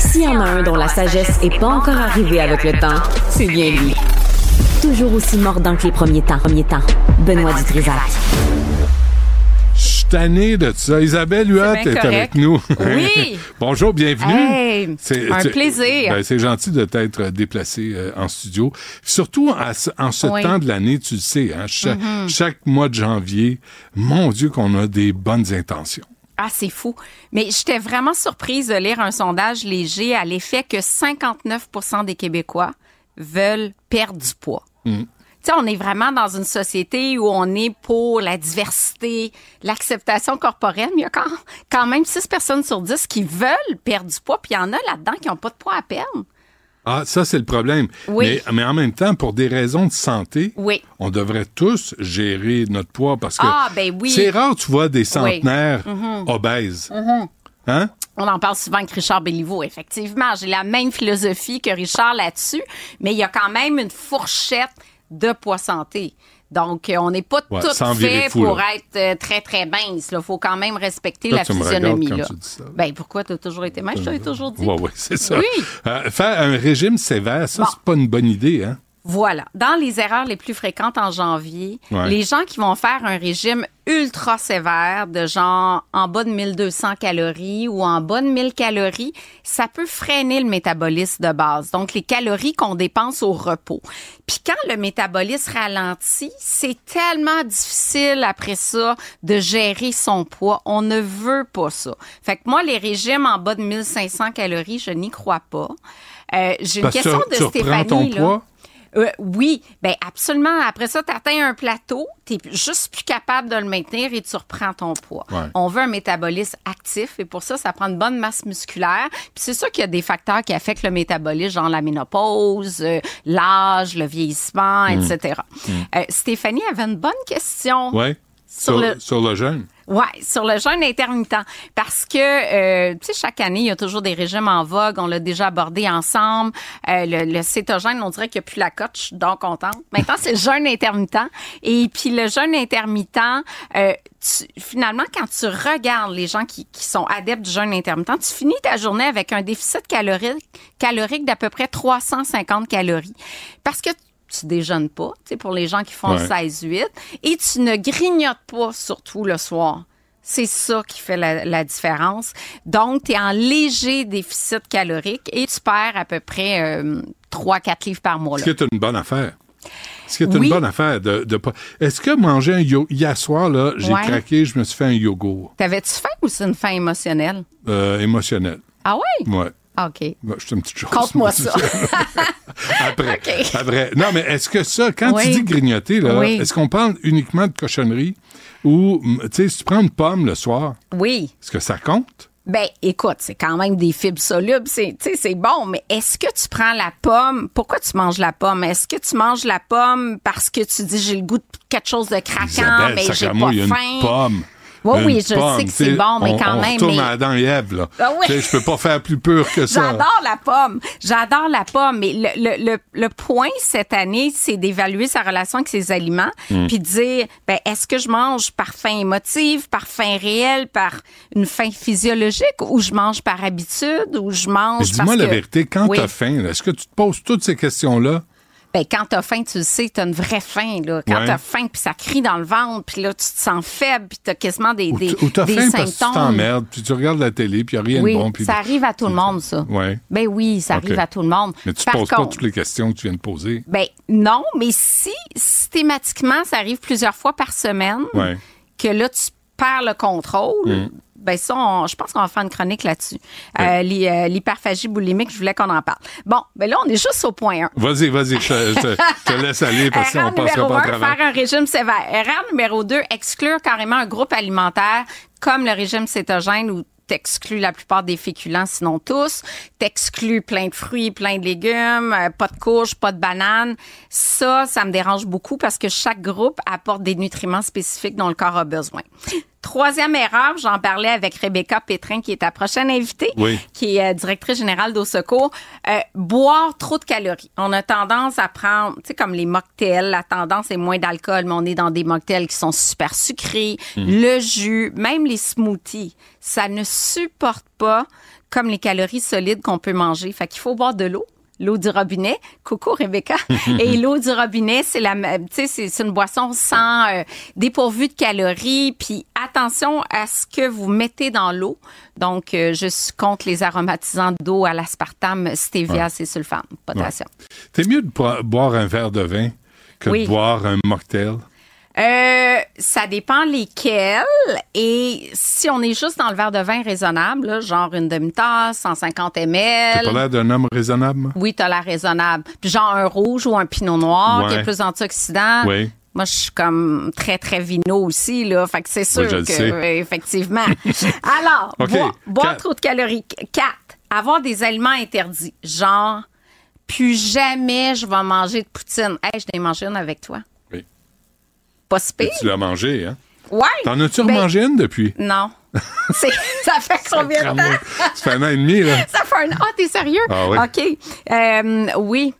S'il y en a un dont la sagesse est pas encore arrivée avec le temps, c'est bien lui. Toujours aussi mordant que les premiers temps. Premiers temps. Benoît Dutrisac. Je suis tanné de ça. Isabelle Huot C'est est, bien avec correct. nous. Oui. [laughs] Bonjour, bienvenue. Hey, C'est- un tu- plaisir. ben, c'est gentil de t'être déplacé euh, en studio. Surtout à en ce Oui. temps de l'année, tu le sais, hein, Mhm. chaque mois de janvier, mon Dieu qu'on a des bonnes intentions. Ah, c'est fou. Mais j'étais vraiment surprise de lire un sondage léger à l'effet que 59% des Québécois veulent perdre du poids. Tu sais, on est vraiment dans une société où on est pour la diversité, l'acceptation corporelle, mais il y a quand, quand même 6 personnes sur 10 qui veulent perdre du poids, puis il y en a là-dedans qui n'ont pas de poids à perdre. Ah, ça, c'est le problème. Oui. Mais, mais en même temps, pour des raisons de santé, Oui. on devrait tous gérer notre poids parce que Ah, ben oui. c'est rare, tu vois, des centenaires Mhm. obèses. Mhm. Hein? On en parle souvent avec Richard Béliveau, effectivement. J'ai la même philosophie que Richard là-dessus, mais il y a quand même une fourchette de poids santé. Donc, euh, on n'est pas Ouais, tout fait fou, pour là. être euh, très, très mince. Il faut quand même respecter Là, la tu me physionomie. regardes Là. quand tu dis ça. Ben, pourquoi tu as toujours été mince? Je t'avais toujours dit. Oui, oui, c'est ça. Oui. Euh, faire un régime sévère, ça, Bon. c'est pas une bonne idée, hein? Voilà. Dans les erreurs les plus fréquentes en janvier, Ouais. les gens qui vont faire un régime ultra sévère de genre en bas de 1200 calories ou en bas de 1000 calories, ça peut freiner le métabolisme de base. Donc, les calories qu'on dépense au repos. Puis quand le métabolisme ralentit, c'est tellement difficile après ça de gérer son poids. On ne veut pas ça. Fait que moi, les régimes en bas de 1500 calories, je n'y crois pas. Euh, J'ai une Parce question tu de reprends Stéphanie. ton là. poids? Euh, oui, ben absolument. Après ça, tu atteins un plateau, tu juste plus capable de le maintenir et tu reprends ton poids. Ouais. On veut un métabolisme actif et pour ça, ça prend une bonne masse musculaire. Puis c'est sûr qu'il y a des facteurs qui affectent le métabolisme, genre la ménopause, euh, l'âge, le vieillissement, Mm. etc. Mm. Euh, Stéphanie avait une bonne question. Oui. Sur Sur, le- sur le jeûne. Ouais, sur le jeûne intermittent. Parce que, euh, tu sais, chaque année, il y a toujours des régimes en vogue. On l'a déjà abordé ensemble. Euh, le, le cétogène, on dirait qu'il n'y a plus la cote. Donc contente. Maintenant, c'est le jeûne intermittent. Et puis, le jeûne intermittent, euh, tu- finalement, quand tu regardes les gens qui, qui sont adeptes du jeûne intermittent, tu finis ta journée avec un déficit calorique, calorique d'à peu près 350 calories. Parce que tu déjeunes pas, tu sais, pour les gens qui font Ouais. 16-8, et tu ne grignotes pas, surtout le soir. C'est ça qui fait la, la différence. Donc, tu es en léger déficit calorique et tu perds à peu près 3-4 livres par mois. Ce là. qui est une bonne affaire. Ce qui est Oui. une bonne affaire de, de pas. Est-ce que manger un yo hier soir là, j'ai Ouais. craqué, je me suis fait un yogourt T'avais-tu faim ou c'est une faim émotionnelle? euh, émotionnel. Ah oui? Ouais. Ah, OK. Ouais, je suis une petite chose. Conte-moi ça. [laughs] après, après. Non, mais est-ce que ça, quand Oui. tu dis grignoter, là, Oui. est-ce qu'on parle uniquement de cochonnerie ou, tu sais, si tu prends une pomme le soir, Oui. est-ce que ça compte? Ben, écoute, c'est quand même des fibres solubles, c'est, tu sais, c'est bon, mais est-ce que tu prends la pomme? Pourquoi tu manges la pomme? Est-ce que tu manges la pomme parce que tu dis j'ai le goût de quelque chose de craquant, Isabelle, mais j'ai pas faim? une pomme. Oui, oui, je pomme, sais que c'est bon, mais quand on même, retourne mais- à Adam et Ève, là. Ah oui. Je peux pas faire plus pur que ça. J'adore la pomme. J'adore la pomme. Mais le, le, le, le point cette année, c'est d'évaluer sa relation avec ses aliments, Mm. puis de dire, ben, est-ce que je mange par faim émotive, par faim réelle, par une faim physiologique, ou je mange par habitude, ou je mange dis-moi la que- vérité, quand Oui. tu as faim, est-ce que tu te poses toutes ces questions-là? Ben, quand t'as faim, tu le sais, t'as une vraie faim, là. Quand Ouais. t'as faim, puis ça crie dans le ventre, puis là, tu te sens faible, puis t'as quasiment des, des, Ou t'as des faim parce que tu symptômes. t'emmerdes, puis tu regardes la télé, puis il n'y a rien oui, de bon. Puis... ça arrive à tout le monde, ça. Ouais. Ben oui, ça arrive à tout le monde. Mais tu ne poses pas toutes les questions que tu viens de poser. Ben non, mais si systématiquement ça arrive plusieurs fois par semaine, Ouais. que là tu perds le contrôle, Mm. Ben ça, on- je pense qu'on va faire une chronique là-dessus. Euh, l'hy- euh, L'hyperphagie boulimique, je voulais qu'on en parle. Bon, ben là on est juste au point 1. Vas-y, vas-y, je, te- je te- je te laisse aller parce qu'on passera pas à faire un régime sévère. Erreur numéro 2, exclure carrément un groupe alimentaire comme le régime cétogène où t'exclus la plupart des féculents, sinon tous. T'exclus plein de fruits, plein de légumes, euh, pas de courges, pas de bananes. Ça, ça me dérange beaucoup parce que chaque groupe apporte des nutriments spécifiques dont le corps a besoin. Troisième erreur, j'en parlais avec Rebecca Pétrin, qui est ta prochaine invitée, Oui. qui est euh, directrice générale d'Au Secours. Euh, boire trop de calories. On a tendance à prendre, tu sais, comme les mocktails, la tendance est moins d'alcool, mais on est dans des mocktails qui sont super sucrés. Mm. Le jus, même les smoothies, ça ne supporte pas comme les calories solides qu'on peut manger. Fait qu'il faut boire de l'eau. L'eau du robinet. Coucou Rebecca. [laughs] Et l'eau du robinet, c'est la, tu sais, c'est c'est une boisson sans euh, dépourvue de calories. Puis attention à ce que vous mettez dans l'eau. Donc, euh, je suis contre les aromatisants d'eau à l'aspartame, stevia, Ouais. c'est sulfame, potassium. T'es mieux de bo- boire un verre de vin que Oui. de boire un mocktail? Euh, ça dépend lesquels. Et si on est juste dans le verre de vin raisonnable, là, genre une demi-tasse, 150 T'as ml. pas l'air d'un homme raisonnable? Oui, t'as l'air raisonnable. Puis genre un rouge ou un pinot noir qui est plus antioxydant. Oui. Moi, je suis comme très, très vino aussi, là. Fait que c'est sûr que, sais. euh, effectivement. [laughs] Alors, boire, trop de calories. Quatre, avoir des aliments interdits, genre plus jamais je vais manger de poutine. Hey, je t'ai mangé une avec toi. Oui. Pas si pire. Tu l'as mangé, hein? Ouais. T'en as-tu Ben, remangé une depuis? Non. [laughs] Ça fait combien de temps? Ça fait un an et demi, là. Ça fait un. Ah, t'es sérieux? Ah oui. OK. Euh, oui.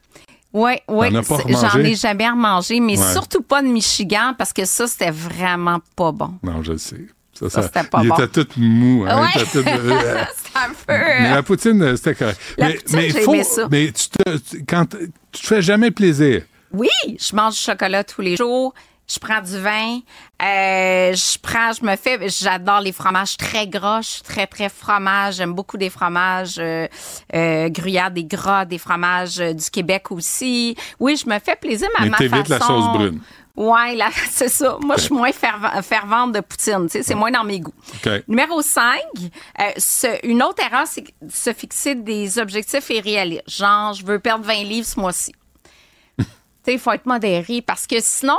Oui, oui. J'en ai jamais remangé, mais Ouais. surtout pas de Michigan parce que ça, c'était vraiment pas bon. Non, je le sais. Ça, Ça, ça- c'était pas il bon. était tout mou. Hein? Ouais. Il était tout- euh, [laughs] un peu. mais la poutine, euh, c'était correct. La mais poutine, mais faut- ça. Mais tu te, tu- quand tu te fais jamais plaisir. Oui, je mange du chocolat tous les jours. Je prends du vin. Euh, je prends, je me fais, j'adore les fromages très gras. Je suis très, très fromage. J'aime beaucoup des fromages euh, euh, gruyère, des gras, des fromages euh, du Québec aussi. Oui, je me fais plaisir, mais à Mais ma façon. la sauce brune. Ouais, là, [laughs] c'est ça. Moi, je suis moins fervent- fervente de poutine. Tu sais, c'est moins dans mes goûts. Numéro 5, une autre erreur, c'est de se fixer des objectifs irréalistes. Genre, je veux perdre 20 livres ce mois-ci. [laughs] tu sais, il faut être modéré parce que sinon,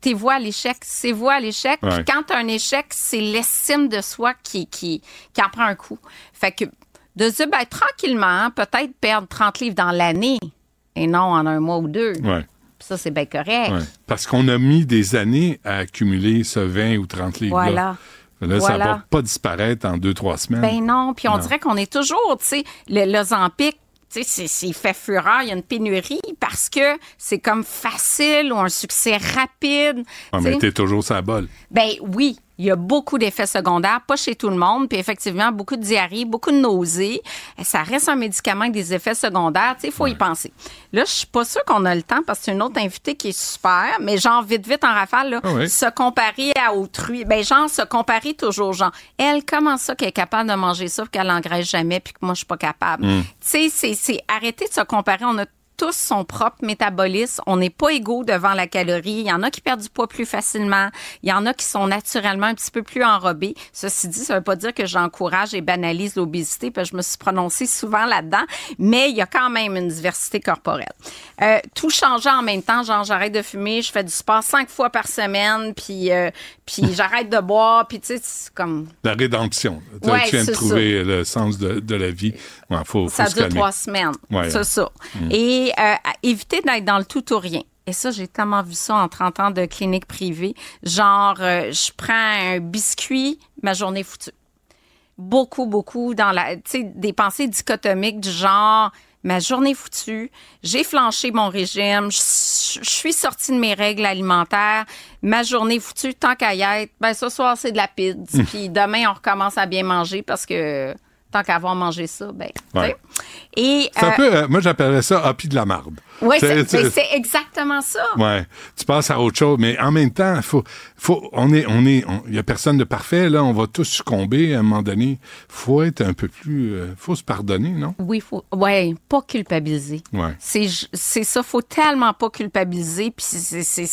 t'es voix à l'échec. C'est voix à l'échec. Ouais. Puis quand t'as un échec, c'est l'estime de soi qui, qui, qui en prend un coup. Fait que de se dire, ben, tranquillement, peut-être perdre 30 livres dans l'année et non en un mois ou deux. Ouais. Ça, c'est bien correct. Ouais. Parce qu'on a mis des années à accumuler ce 20 ou 30 livres. Voilà. Là, ça va pas disparaître en deux, trois semaines. Ben non, puis on Non. dirait qu'on est toujours, tu sais, le, le Zampic, tu c'est- c'est fait fureur, il y a une pénurie parce que c'est comme facile ou un succès rapide. Ah, tu mais sais. t'es toujours sa bol. Ben oui, il y a beaucoup d'effets secondaires, pas chez tout le monde, puis effectivement, beaucoup de diarrhée, beaucoup de nausées. Ça reste un médicament avec des effets secondaires, tu sais, il faut y penser. Là, je suis pas sûre qu'on a le temps parce que c'est une autre invitée qui est super, mais genre, vite, vite, en rafale, là, Ah se comparer à autrui. Ben genre, se comparer toujours, genre, elle, comment ça qu'elle est capable de manger ça, qu'elle n'engraisse jamais, puis que moi, je suis pas capable? Mm. Tu sais, c'est- c'est arrêter de se comparer. On a tous son propre métabolisme. On n'est pas égaux devant la calorie. Il y en a qui perdent du poids plus facilement. Il y en a qui sont naturellement un petit peu plus enrobés. Ceci dit, ça veut pas dire que j'encourage et banalise l'obésité, parce que je me suis prononcée souvent là-dedans, mais il y a quand même une diversité corporelle. Euh, tout changer en même temps, genre j'arrête de fumer, je fais du sport cinq fois par semaine, puis euh, puis [laughs] j'arrête de boire, puis tu sais, c'est comme La rédemption. Tu- Ouais, tu viens de trouver le sens de, de la vie. Il faut, faut ça se dure calmer. trois semaines. Ouais. c'est ça. Mm. Et euh, éviter d'être dans le tout ou rien. Et ça, j'ai tellement vu ça en 30 ans de clinique privée. Genre, euh, je prends un biscuit, ma journée est foutue. Beaucoup, beaucoup dans la, tu sais, des pensées dichotomiques du genre, ma journée est foutue, j'ai flanché mon régime, je je suis sortie de mes règles alimentaires, ma journée est foutue, tant qu'à y être, ben ce soir, c'est de la pizza, Mm. puis demain, on recommence à bien manger parce que tant qu'à avoir mangé ça, ben. Ouais. Et, C'est un euh, peu, euh, moi, j'appellerais ça happy de la marde. Oui, c'est ben, c'est exactement ça. Ouais, tu passes à autre chose, mais en même temps, faut, faut, on est, on est, il y a personne de parfait là, on va tous succomber à un moment donné. Faut être un peu plus, euh, faut se pardonner, non? Oui, faut, ouais, pas culpabiliser. Ouais. C'est, c'est ça, faut tellement pas culpabiliser. Puis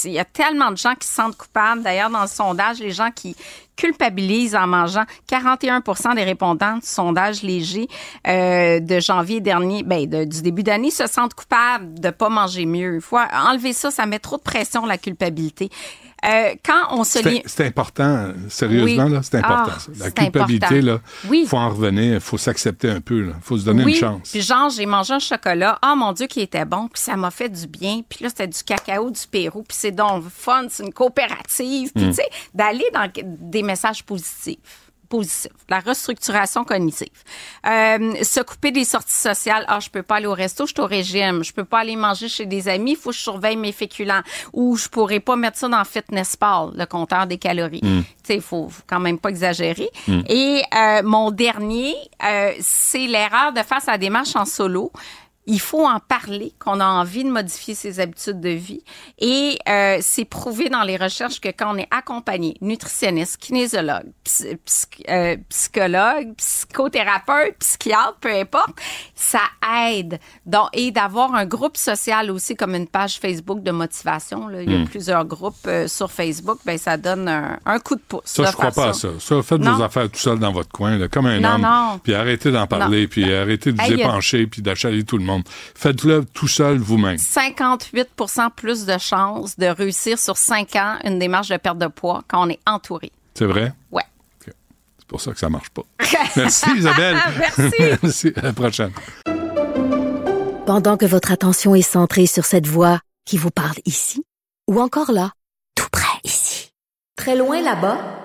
il y a tellement de gens qui se sentent coupables. D'ailleurs, dans le sondage, les gens qui culpabilisent en mangeant, 41 des répondants du sondage léger euh, de janvier dernier, ben, de- du début d'année, se sentent coupables de pas manger mieux. Il faut enlever ça, ça met trop de pression, la culpabilité. Euh, quand on se lie... C'est important, sérieusement Oui. là, c'est important. Ah, ça. La culpabilité important. là, Oui. faut en revenir, faut s'accepter un peu là, faut se donner oui, une chance. Puis genre, j'ai mangé un chocolat. Ah, mon Dieu, qui était bon. Puis ça m'a fait du bien. Puis là, c'était du cacao du Pérou. Puis c'est donc fun. C'est une coopérative. Puis Mm. tu sais, d'aller dans des messages positifs. Positif, la restructuration cognitive. Euh, se couper des sorties sociales. Ah, je peux pas aller au resto, je suis au régime. Je peux pas aller manger chez des amis, il faut que je surveille mes féculents. Ou je pourrais pas mettre ça dans Fitness Pal, le compteur des calories. Mm. Tu sais, faut, faut quand même pas exagérer. Mm. Et euh, mon dernier, euh, c'est l'erreur de faire sa démarche en solo. Il faut en parler, qu'on a envie de modifier ses habitudes de vie. Et euh, c'est prouvé dans les recherches que quand on est accompagné, nutritionniste, psy- psy- euh, psychologue, psychothérapeute, psychiatre, peu importe, ça aide. Donc, et d'avoir un groupe social aussi, comme une page Facebook de motivation. Là. Il y a Mm. plusieurs groupes euh, sur Facebook. Ben, ça donne un, un coup de pouce. Ça, de je crois pas à ça. Ça, faites vos Non. affaires tout seul dans votre coin, là, comme un Non, homme. non. Puis arrêtez d'en parler, puis arrêtez de vous Hey, a- épancher, puis d'achaler tout le monde. Faites-le tout seul vous-même. 58% plus de chances de réussir sur 5 ans une démarche de perte de poids quand on est entouré. C'est vrai? Ouais. C'est pour ça que ça marche pas. [laughs] Merci Isabelle. [laughs] Merci. [laughs] Merci. À la prochaine. Pendant que votre attention est centrée sur cette voix qui vous parle ici, ou encore là, tout près ici, très loin là-bas,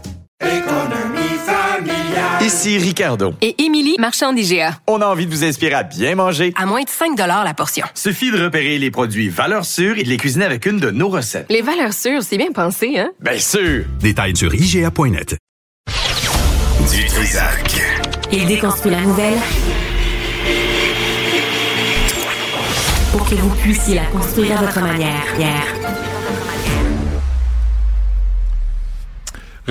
Ici Ricardo. Et Émilie, marchand d'IGA. On a envie de vous inspirer à bien manger. À moins de 5 la portion. Suffit de repérer les produits valeurs sûres et de les cuisiner avec une de nos recettes. Les valeurs sûres, c'est bien pensé, hein? Bien sûr! Détails sur IGA.net. Du Trisac. Il déconstruit la nouvelle pour que vous puissiez la construire à votre manière.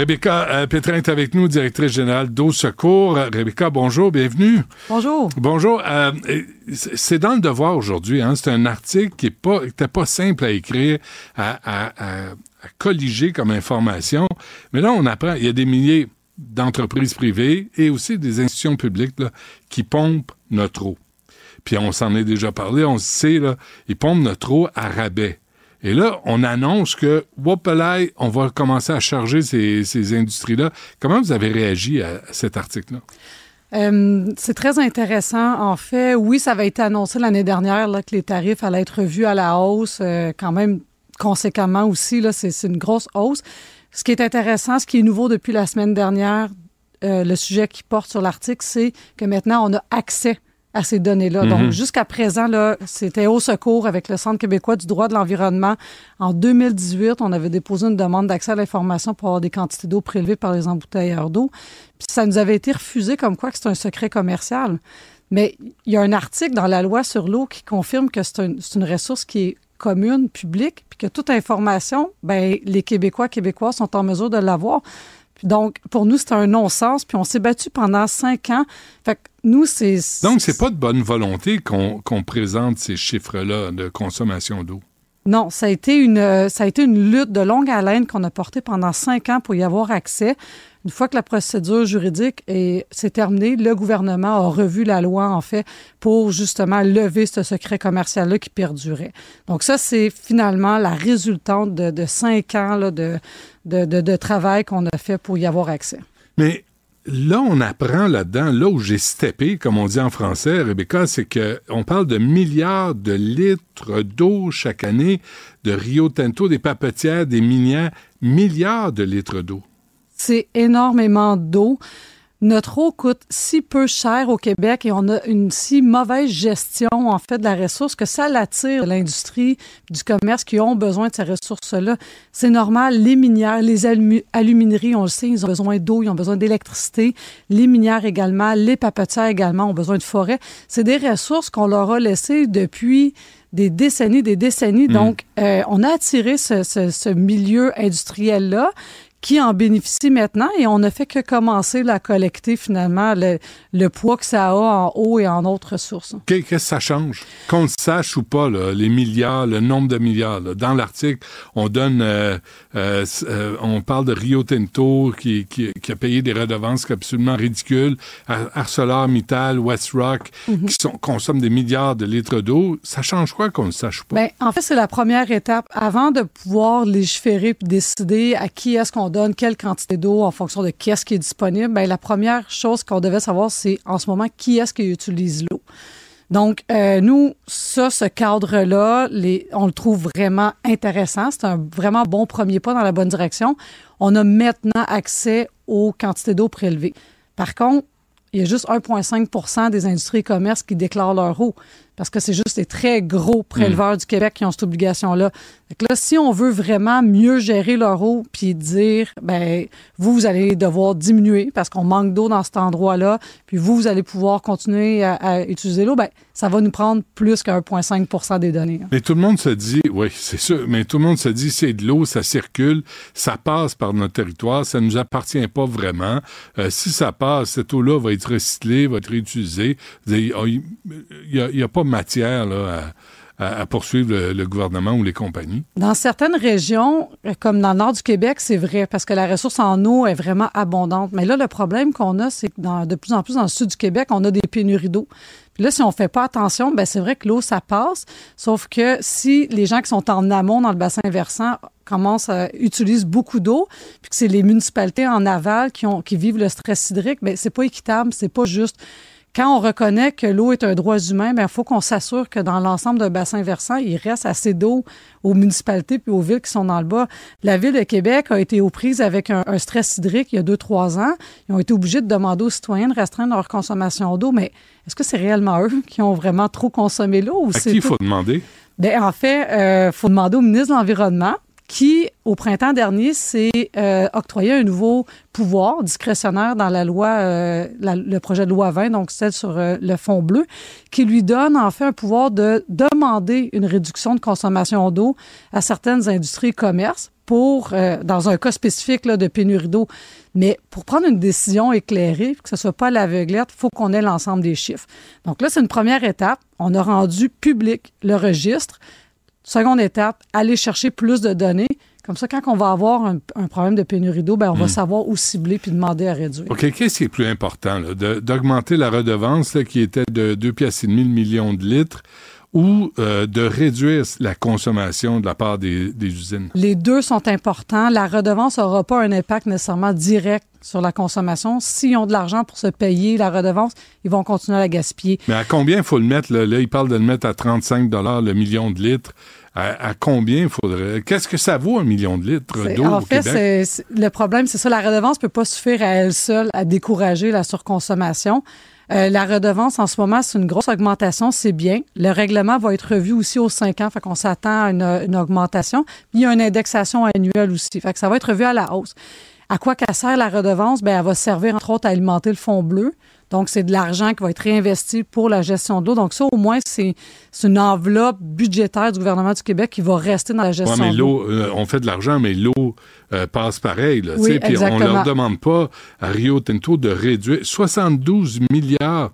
Rebecca euh, Pétrin est avec nous, directrice générale d'Eau Secours. Rebecca, bonjour, bienvenue. Bonjour. Bonjour. Euh, c'est dans le devoir aujourd'hui. Hein? C'est un article qui n'était pas, pas simple à écrire, à, à, à, à colliger comme information. Mais là, on apprend, il y a des milliers d'entreprises privées et aussi des institutions publiques là, qui pompent notre eau. Puis on s'en est déjà parlé, on sait, là, ils pompent notre eau à rabais. Et là, on annonce que, whoopalai, on va commencer à charger ces, industries-là. Comment vous avez réagi à cet article-là? Euh, c'est très intéressant. En fait, oui, ça avait été annoncé l'année dernière là, que les tarifs allaient être revus à la hausse, euh, quand même conséquemment aussi. Là, c'est, c'est une grosse hausse. Ce qui est intéressant, ce qui est nouveau depuis la semaine dernière, euh, le sujet qui porte sur l'article, c'est que maintenant, on a accès à ces données-là. Mhm. Donc, jusqu'à présent, là, c'était au secours avec le Centre québécois du droit de l'environnement. En 2018, on avait déposé une demande d'accès à l'information pour avoir des quantités d'eau prélevées par les embouteilleurs d'eau. Puis ça nous avait été refusé comme quoi que c'est un secret commercial. Mais il y a un article dans la loi sur l'eau qui confirme que c'est un- c'est une ressource qui est commune, publique, puis que toute information, ben les Québécois, Québécois sont en mesure de l'avoir. Donc, pour nous, c'est un non-sens. Puis on s'est battu pendant cinq ans. Fait que nous, c'est... Donc, c'est pas de bonne volonté qu'on qu'on présente ces chiffres-là de consommation d'eau? Non, ça a été une, euh, ça a été une lutte de longue haleine qu'on a portée pendant cinq ans pour y avoir accès. Une fois que la procédure juridique est, s'est terminée, le gouvernement a revu la loi, en fait, pour justement lever ce secret commercial-là qui perdurait. Donc ça, c'est finalement la résultante de, cinq ans de, travail qu'on a fait pour y avoir accès. Mais là, on apprend là-dedans, là où j'ai steppé, comme on dit en français, Rebecca, c'est que on parle de milliards de litres d'eau chaque année de Rio Tinto, des papetières, des minières, milliards de litres d'eau. C'est énormément d'eau. Notre eau coûte si peu cher au Québec et on a une si mauvaise gestion, en fait, de la ressource que ça l'attire l'industrie du commerce qui ont besoin de ces ressources-là. C'est normal. Les minières, les alumi- alumineries, on le sait, ils ont besoin d'eau, ils ont besoin d'électricité. Les minières également, les papetières également ont besoin de forêt. C'est des ressources qu'on leur a laissées depuis des décennies, des décennies. Donc, euh, on a attiré ce, ce- ce milieu industriel-là qui en bénéficie maintenant et on ne fait que commencer à collecter finalement le, le poids que ça a en eau et en autres ressources. Qu'est- Qu'est-ce que ça change? Qu'on le sache ou pas, là, les milliards, le nombre de milliards. là. Dans l'article, on donne, euh, euh, euh, on parle de Rio Tinto qui, qui, qui a payé des redevances absolument ridicules, Ar- ArcelorMittal, WestRock, Mhm. qui sont, consomment des milliards de litres d'eau. Ça change quoi qu'on le sache ou pas? Ben, en fait, c'est la première étape. Avant de pouvoir légiférer et décider à qui est-ce qu'on donne quelle quantité d'eau en fonction de qui est-ce qui est disponible, ben, la première chose qu'on devait savoir, c'est en ce moment qui est-ce qui utilise l'eau. Donc, euh, nous, ça, ce cadre-là, on le trouve vraiment intéressant. C'est un vraiment bon premier pas dans la bonne direction. On a maintenant accès aux quantités d'eau prélevées. Par contre, il y a juste 1,5% des industries et commerces qui déclarent leur eau. Parce que c'est juste les très gros préleveurs du Québec qui ont cette obligation-là. Que là, si on veut vraiment mieux gérer leur eau, puis dire, ben, vous, vous allez devoir diminuer parce qu'on manque d'eau dans cet endroit-là, puis vous, vous allez pouvoir continuer à, à utiliser l'eau, ben, ça va nous prendre plus que 1,5 des données. Mais tout le monde se dit, oui, c'est sûr, mais tout le monde se dit, c'est de l'eau, ça circule, ça passe par notre territoire, ça ne nous appartient pas vraiment. Euh, si ça passe, cette eau-là va être recyclée, va être réutilisée. Il n'y a, a, pas matière à, poursuivre le, gouvernement ou les compagnies? Dans certaines régions, comme dans le nord du Québec, c'est vrai, parce que la ressource en eau est vraiment abondante. Mais là, le problème qu'on a, c'est que dans, de plus en plus dans le sud du Québec, on a des pénuries d'eau. Puis là, si on fait pas attention, ben c'est vrai que l'eau, ça passe. Sauf que si les gens qui sont en amont dans le bassin versant commencent à utiliser beaucoup d'eau, puis que c'est les municipalités en aval qui, ont, qui vivent le stress hydrique, ben c'est pas équitable, c'est pas juste quand on reconnaît que l'eau est un droit humain, il faut qu'on s'assure que dans l'ensemble d'un bassin versant, il reste assez d'eau aux municipalités puis aux villes qui sont dans le bas. La ville de Québec a été aux prises avec un, un stress hydrique il y a deux, trois ans. Ils ont été obligés de demander aux citoyens de restreindre leur consommation d'eau, mais est-ce que c'est réellement eux [laughs] qui ont vraiment trop consommé l'eau? À qui il faut demander? Bien, en fait, il euh, faut demander au ministre de l'Environnement qui, au printemps dernier, s'est euh, octroyé un nouveau pouvoir discrétionnaire dans la loi, euh, le projet de loi 20, donc celle sur euh, le fond bleu, qui lui donne en fait un pouvoir de demander une réduction de consommation d'eau à certaines industries et commerces pour, dans un cas spécifique de pénurie d'eau. Mais pour prendre une décision éclairée, que ce ne soit pas l'aveuglette, il faut qu'on ait l'ensemble des chiffres. Donc là, c'est une première étape. On a rendu public le registre. Seconde étape, aller chercher plus de données. Comme ça, quand on va avoir un, un problème de pénurie d'eau, ben, on va savoir où cibler puis demander à réduire. OK. Qu'est-ce qui est plus important? D'augmenter la redevance là, qui était de 2,5 piastres le million de litres ou euh, de réduire la consommation de la part des, des, usines? Les deux sont importants. La redevance n'aura pas un impact nécessairement direct sur la consommation. S'ils ont de l'argent pour se payer la redevance, ils vont continuer à la gaspiller. Mais à combien il faut le mettre? Là, là ils parlent de le mettre à 35 le million de litres. À, à combien il faudrait? Qu'est-ce que ça vaut un million de litres d'eau En fait, c'est, le problème, c'est ça. La redevance ne peut pas suffire à elle seule à décourager la surconsommation. Euh, la redevance, en ce moment, c'est une grosse augmentation, c'est bien. Le règlement va être revu aussi aux cinq ans, fait qu'on s'attend à une, une augmentation. Puis il y a une indexation annuelle aussi, fait que ça va être revu à la hausse. À quoi qu'elle sert la redevance? Bien, elle va servir, entre autres, à alimenter le fonds bleu. Donc, c'est de l'argent qui va être réinvesti pour la gestion de l'eau. Donc, ça, au moins, c'est une enveloppe budgétaire du gouvernement du Québec qui va rester dans la gestion ouais, mais de l'eau. Euh, on fait de l'argent, mais l'eau euh, passe pareil. Là, oui, puis on leur demande pas à Rio Tinto de réduire 72 milliards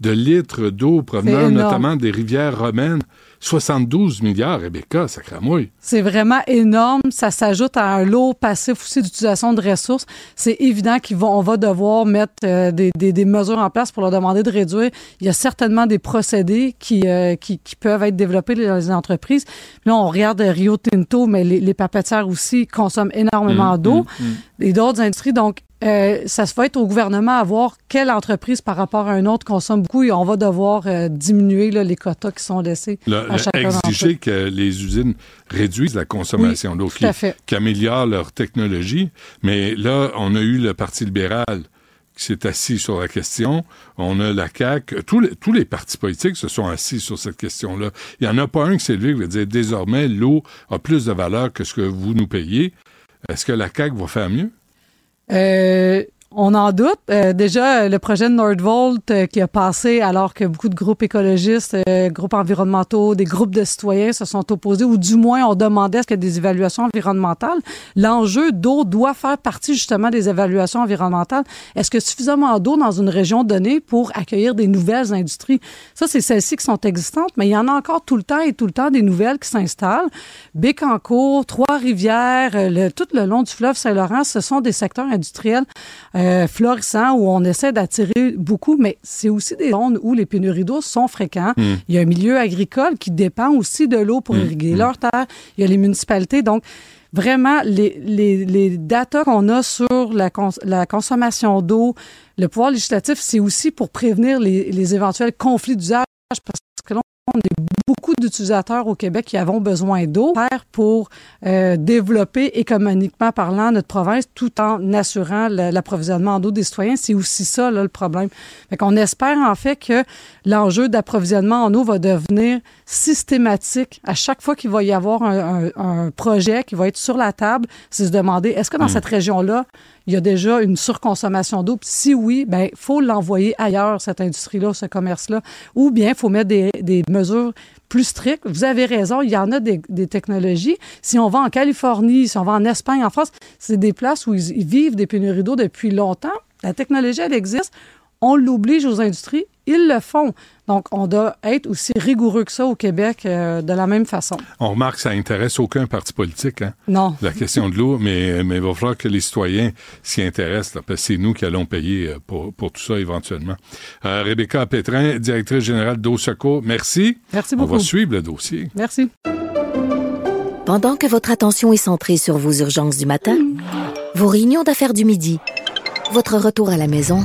de litres d'eau provenant notamment des rivières romaines. 72 milliards, Rebecca, ça cramouille. C'est vraiment énorme. Ça s'ajoute à un lot passif aussi d'utilisation de ressources. C'est évident qu'on va devoir mettre euh, des, des, des, mesures en place pour leur demander de réduire. Il y a certainement des procédés qui, euh, qui, qui, peuvent être développés dans les entreprises. Là, on regarde Rio Tinto, mais les, les papetières aussi consomment énormément mmh, d'eau mmh, mmh. et d'autres industries. Donc, euh, ça se va être au gouvernement à voir quelle entreprise par rapport à une autre consomme beaucoup et on va devoir euh, diminuer là, les quotas qui sont laissés le, à chacun Exiger que les usines réduisent la consommation oui, d'eau, qui, qui améliorent leur technologie. Mais là, on a eu le Parti libéral qui s'est assis sur la question. On a la CAQ. Tous les, tous les partis politiques se sont assis sur cette question-là. Il n'y en a pas un qui s'est levé qui va dire désormais, l'eau a plus de valeur que ce que vous nous payez. Est-ce que la CAQ va faire mieux? Euh, on en doute. Euh, déjà, le projet de Nordvolt euh, qui a passé alors que beaucoup de groupes écologistes, euh, groupes environnementaux, des groupes de citoyens se sont opposés ou du moins on demandait à ce qu'il y ait des évaluations environnementales. L'enjeu d'eau doit faire partie justement des évaluations environnementales. Est-ce que suffisamment d'eau dans une région donnée pour accueillir des nouvelles industries? Ça, c'est celles-ci qui sont existantes, mais il y en a encore tout le temps et tout le temps des nouvelles qui s'installent. Bécancourt, Trois-Rivières, le, tout le long du fleuve Saint-Laurent, ce sont des secteurs industriels euh, florissant où on essaie d'attirer beaucoup, mais c'est aussi des zones où les pénuries d'eau sont fréquents. Mm. Il y a un milieu agricole qui dépend aussi de l'eau pour mm. irriguer mm. leur terre. Il y a les municipalités. Donc, vraiment, les, les, les datas qu'on a sur la, cons la consommation d'eau, le pouvoir législatif, c'est aussi pour prévenir les, les éventuels conflits d'usage parce que là, on est beaucoup d'utilisateurs au Québec qui avons besoin d'eau pour euh, développer économiquement parlant notre province tout en assurant l'approvisionnement en eau des citoyens. C'est aussi ça là, le problème. Fait qu'on espère en fait que l'enjeu d'approvisionnement en eau va devenir systématique à chaque fois qu'il va y avoir un, un, projet qui va être sur la table. C'est se demander est-ce que dans hmm. cette région-là, il y a déjà une surconsommation d'eau? Si oui, ben faut l'envoyer ailleurs, cette industrie-là, ce commerce-là. Ou bien, il faut mettre des, des, mesures plus strictes. Vous avez raison, il y en a des, technologies. Si on va en Californie, si on va en Espagne, en France, c'est des places où ils, ils vivent des pénuries d'eau depuis longtemps. La technologie, elle existe. On l'oblige aux industries, ils le font. Donc, on doit être aussi rigoureux que ça au Québec euh, de la même façon. On remarque que ça intéresse aucun parti politique, hein? Non. [laughs] La question de l'eau, mais, mais il va falloir que les citoyens s'y intéressent, parce que c'est nous qui allons payer euh, pour, pour tout ça éventuellement. Euh, Rebecca Pétrin, directrice générale d'Eau Secours, merci. Merci beaucoup. On va suivre le dossier. Merci. Pendant que votre attention est centrée sur vos urgences du matin, vos réunions d'affaires du midi, votre retour à la maison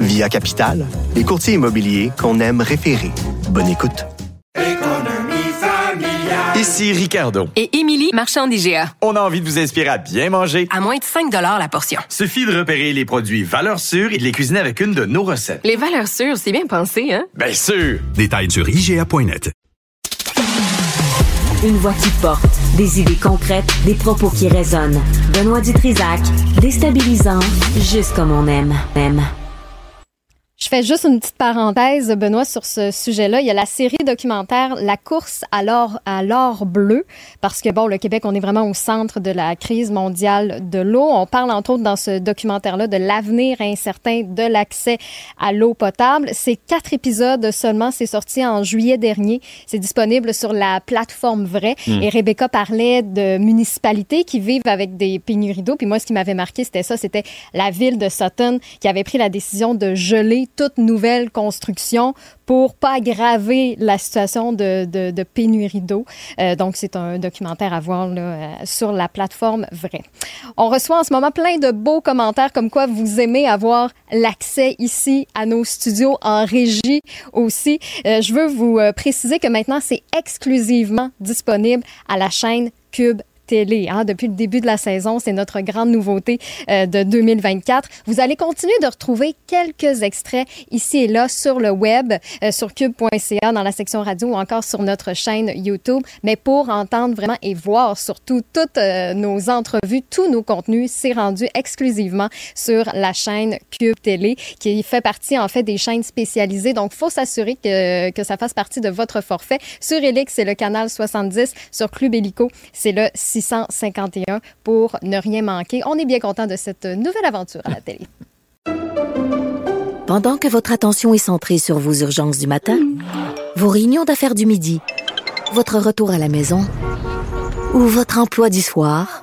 Via Capital, les courtiers immobiliers qu'on aime référer. Bonne écoute. Ici Ricardo. Et Émilie, marchand d'IGA. On a envie de vous inspirer à bien manger. À moins de 5 la portion. Suffit de repérer les produits valeurs sûres et de les cuisiner avec une de nos recettes. Les valeurs sûres, c'est bien pensé, hein? Bien sûr! Détails sur IGA.net. Une voix qui porte, des idées concrètes, des propos qui résonnent. Benoît Dutrisac, déstabilisant, juste comme on aime. Aime. Je fais juste une petite parenthèse, Benoît, sur ce sujet-là. Il y a la série documentaire La course à l'or, à l'or bleu, parce que, bon, le Québec, on est vraiment au centre de la crise mondiale de l'eau. On parle, entre autres, dans ce documentaire-là, de l'avenir incertain de l'accès à l'eau potable. C'est quatre épisodes seulement. C'est sorti en juillet dernier. C'est disponible sur la plateforme Vrai. Hmm. Et Rebecca parlait de municipalités qui vivent avec des pénuries d'eau. Puis moi, ce qui m'avait marqué, c'était ça. C'était la ville de Sutton qui avait pris la décision de geler toute nouvelle construction pour pas aggraver la situation de, de, pénurie d'eau. Euh, donc, c'est un documentaire à voir euh, sur la plateforme Vrai. On reçoit en ce moment plein de beaux commentaires comme quoi vous aimez avoir l'accès ici à nos studios en régie aussi. Euh, je veux vous préciser que maintenant, c'est exclusivement disponible à la chaîne Cube télé. Hein. Depuis le début de la saison, c'est notre grande nouveauté euh, de 2024. Vous allez continuer de retrouver quelques extraits ici et là sur le web, euh, sur cube.ca, dans la section radio ou encore sur notre chaîne YouTube. Mais pour entendre vraiment et voir surtout toutes euh, nos entrevues, tous nos contenus, c'est rendu exclusivement sur la chaîne Cube Télé, qui fait partie en fait des chaînes spécialisées. Donc, faut s'assurer que, que ça fasse partie de votre forfait. Sur Elix, c'est le canal 70. Sur Club Helico, c'est le 651 pour ne rien manquer. On est bien content de cette nouvelle aventure à la télé. Pendant que votre attention est centrée sur vos urgences du matin, vos réunions d'affaires du midi, votre retour à la maison ou votre emploi du soir,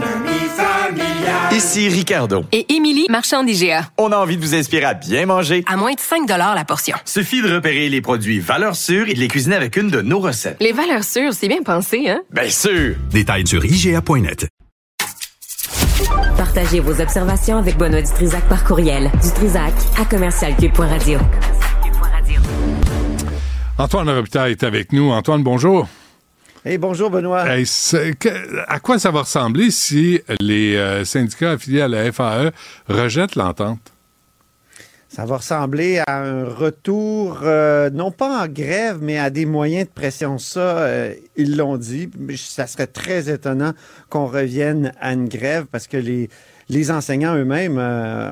Ici Ricardo. Et Émilie, marchand d'IGA. On a envie de vous inspirer à bien manger. À moins de 5 la portion. Suffit de repérer les produits valeurs sûres et de les cuisiner avec une de nos recettes. Les valeurs sûres, c'est bien pensé, hein? Bien sûr! Détails sur IGA.net. Partagez vos observations avec Benoît Dutrisac par courriel. Dutrisac à commercialcube.radio. Antoine Robitaille est avec nous. Antoine, bonjour. Hey, bonjour Benoît. à quoi ça va ressembler si les euh, syndicats affiliés à la FAE rejettent l'entente? Ça va ressembler à un retour, euh, non pas en grève, mais à des moyens de pression. Ça, euh, ils l'ont dit. Mais Ça serait très étonnant qu'on revienne à une grève parce que les, les enseignants eux-mêmes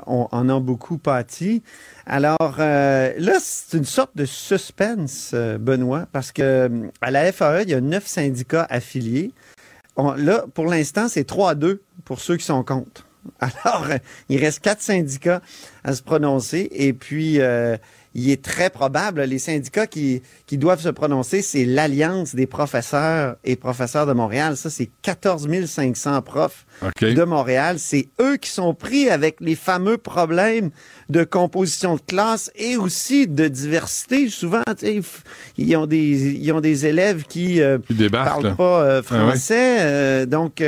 en ont beaucoup pâti. Alors euh, là, c'est une sorte de suspense, euh, Benoît, parce que euh, à la FAE, il y a neuf syndicats affiliés. Là, pour l'instant, c'est 3-2 pour ceux qui sont contre. [laughs] Alors, il reste quatre syndicats à se prononcer et puis il est très probable, les syndicats qui, qui doivent se prononcer, c'est l'Alliance des professeurs et professeurs de Montréal. Ça, c'est 14 500 profs de Montréal. C'est eux qui sont pris avec les fameux problèmes de composition de classe et aussi de diversité. Souvent, tu sais, f- ils ont des, ils ont des élèves qui euh, débarquent, parlent pas euh, Ah ouais. français. euh, donc,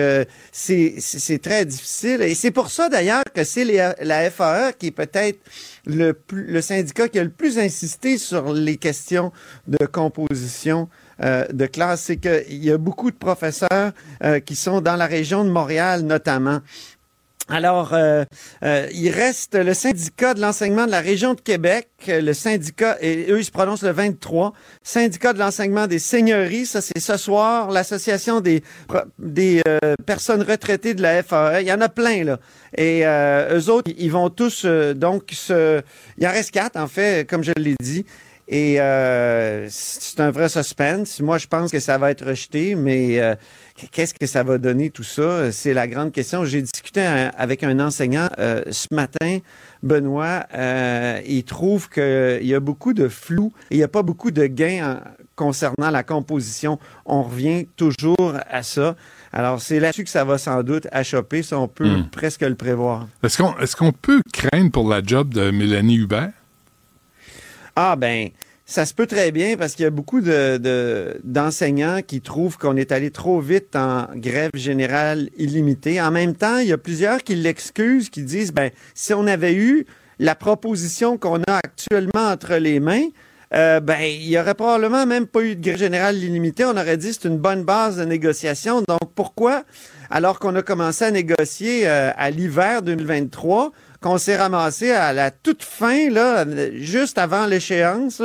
c'est très difficile. Et c'est pour ça, d'ailleurs, que c'est la FAE qui est peut-être le, plus- le syndicat qui a le plus insisté sur les questions de composition euh, de classe. C'est qu'il y a beaucoup de professeurs euh, qui sont dans la région de Montréal, notamment. Alors, euh, euh, il reste le syndicat de l'enseignement de la région de Québec, euh, le syndicat, et eux, ils se prononcent le 23, syndicat de l'enseignement des seigneuries, ça c'est ce soir, l'association des, des personnes retraitées de la FAE, il y en a plein, là. Et eux autres, ils vont tous, donc, se... il en reste quatre, en fait, comme je l'ai dit. Et c'est un vrai suspense. Moi, je pense que ça va être rejeté, mais qu'est-ce que ça va donner tout ça? C'est la grande question. J'ai discuté avec un enseignant euh, ce matin, Benoît. euh, il trouve qu'il y a beaucoup de flou et il n'y a pas beaucoup de gains en- concernant la composition. On revient toujours à ça. Alors, c'est là-dessus que ça va sans doute achoper, ça, on peut Hmm. presque le prévoir. Est-ce qu'on est qu'on peut craindre pour la job de Mélanie Hubert? Ah ben, ça se peut très bien parce qu'il y a beaucoup de, de- d'enseignants qui trouvent qu'on est allé trop vite en grève générale illimitée. En même temps, il y a plusieurs qui l'excusent, qui disent, ben, si on avait eu la proposition qu'on a actuellement entre les mains, euh, ben, il y aurait probablement même pas eu de grève générale illimitée. On aurait dit c'est une bonne base de négociation. Donc, pourquoi, alors qu'on a commencé à négocier euh, à l'hiver 2023, qu'on s'est ramassé à la toute fin, là, juste avant l'échéance,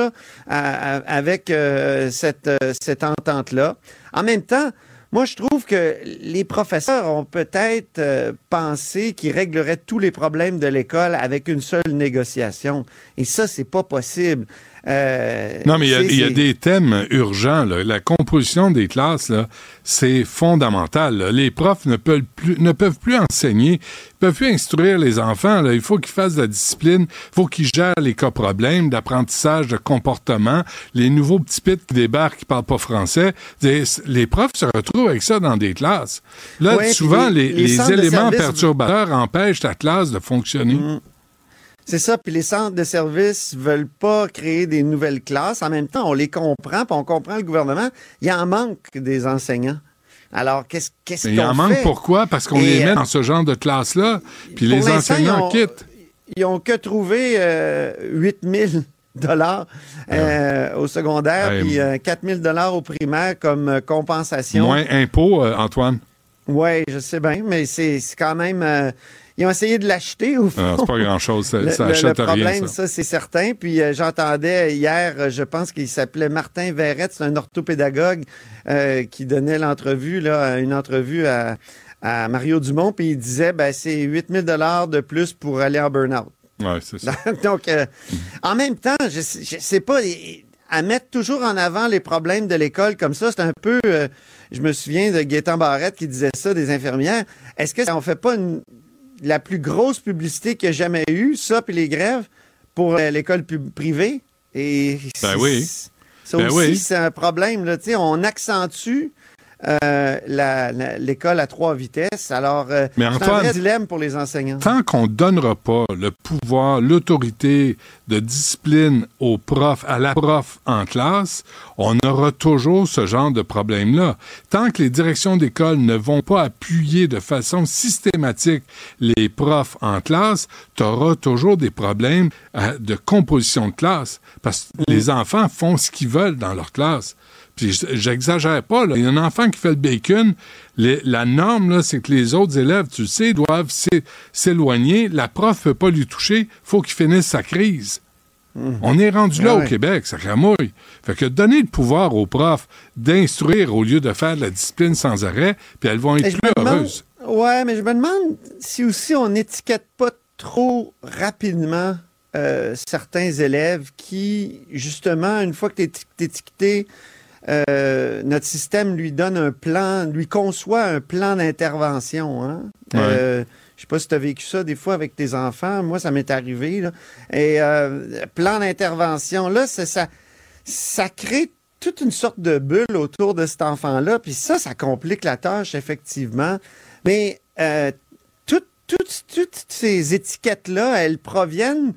avec euh, cette, euh, cette entente-là. En même temps, moi, je trouve que les professeurs ont peut-être euh, pensé qu'ils régleraient tous les problèmes de l'école avec une seule négociation. Et ça, c'est pas possible. Euh, Non, mais il y a- y, des thèmes urgents. là. La composition des classes, là, c'est fondamental. là. Les profs ne peuvent plus, ne peuvent plus enseigner, ils peuvent plus instruire les enfants. là. Il faut qu'ils fassent de la discipline, il faut qu'ils gèrent les cas problèmes d'apprentissage, de comportement. Les nouveaux petits pits qui débarquent, qui parlent pas français, des- les profs se retrouvent avec ça dans des classes. Là, Ouais, souvent, les, éléments service- perturbateurs empêchent ta classe de fonctionner. C'est ça, puis les centres de services veulent pas créer des nouvelles classes. En même temps, on les comprend, puis on comprend le gouvernement. Il y en manque des enseignants. Alors, qu'est-ce qu'on il en manque pourquoi? Parce qu'on les met euh, dans ce genre de classe-là, puis les enseignants ils ont- quittent. Ils ont que trouvé euh, 8 000 dollars euh, au secondaire, puis euh, 4 000 dollars au primaire comme euh, compensation. Moins impôts, euh, Antoine. Oui, je sais bien, mais c'est c'est quand même... ils ont essayé de l'acheter au fond. Ah, c'est pas grand-chose, ça- Le- ça achète le rien, problème, ça. c'est certain. Puis euh, j'entendais hier, euh, je pense qu'il s'appelait Martin Verrette, c'est un orthopédagogue euh, qui donnait l'entrevue, là, une entrevue à, à Mario Dumont, puis il disait, ben, c'est 8 000 de plus pour aller en burn-out. Ouais, c'est ça. [laughs] Donc, euh, en même temps, je, sais- je sais pas, à mettre toujours en avant les problèmes de l'école comme ça, c'est un peu, euh, je me souviens de Gaétan Barrette qui disait ça des infirmières. Est-ce que on fait pas une- la plus grosse publicité qu'il y a jamais eu, ça puis les grèves pour euh, l'école privée? Et Ben oui. Ça Ben aussi, oui. c'est un problème. Là, on accentue euh, l'école à trois vitesses. Alors, euh, c'est un vrai dilemme pour les enseignants. Tant qu'on ne donnera pas le pouvoir, l'autorité de discipline au prof, à la prof en classe, on aura toujours ce genre de problème-là. Tant que les directions d'école ne vont pas appuyer de façon systématique les profs en classe, tu auras toujours des problèmes euh, de composition de classe parce que les enfants font ce qu'ils veulent dans leur classe. Puis j'exagère pas, là. Il y a un enfant qui fait le bacon. les- la norme, c'est que les autres élèves, tu le sais, doivent s'é- s'éloigner. La prof peut pas lui toucher. faut qu'il finisse sa crise. On est rendu là Ah au. Québec, ça cramouille. Fait que donner le pouvoir aux profs d'instruire au lieu de faire de la discipline sans arrêt, puis elles vont être plus demande- heureuses. Ouais, mais je me demande si aussi on n'étiquette pas trop rapidement euh, certains élèves qui, justement, une fois que tu es étiqueté, euh, notre système lui donne un plan, lui conçoit un plan d'intervention. Hein? Ouais. Euh, je sais pas si tu as vécu ça des fois avec tes enfants. Moi, ça m'est arrivé. là. Et euh, plan d'intervention, là, c'est ça, ça crée toute une sorte de bulle autour de cet enfant-là. Puis ça, ça complique la tâche, effectivement. Mais euh, toutes ces étiquettes-là, elles proviennent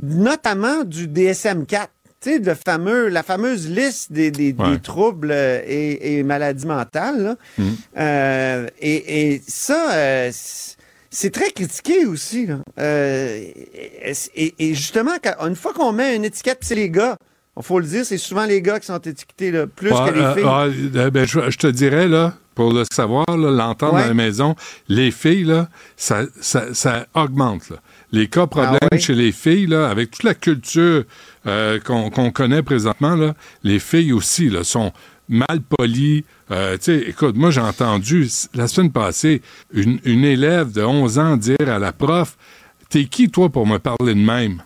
notamment du DSM-4. Tu sais, le fameux, la fameuse liste des, des- troubles euh, et, et maladies mentales. là. Mhm. Euh, et, et ça, euh, c'est très critiqué aussi. là. Euh, et, et justement, quand- une fois qu'on met une étiquette, c'est les gars, il faut le dire, c'est souvent les gars qui sont étiquetés là, plus Ah, que les filles. ah, ben, je, je te dirais, là, pour le savoir, l'entendre Ouais. à la maison, les filles, là, ça, ça, ça augmente. là. Les cas problèmes Ah ouais? chez les filles, là, avec toute la culture euh, qu'on connaît présentement, là, les filles aussi là, sont mal polies. Euh, écoute, moi, j'ai entendu la semaine passée une, une élève de 11 ans dire à la prof T'es qui, toi, pour me parler de même?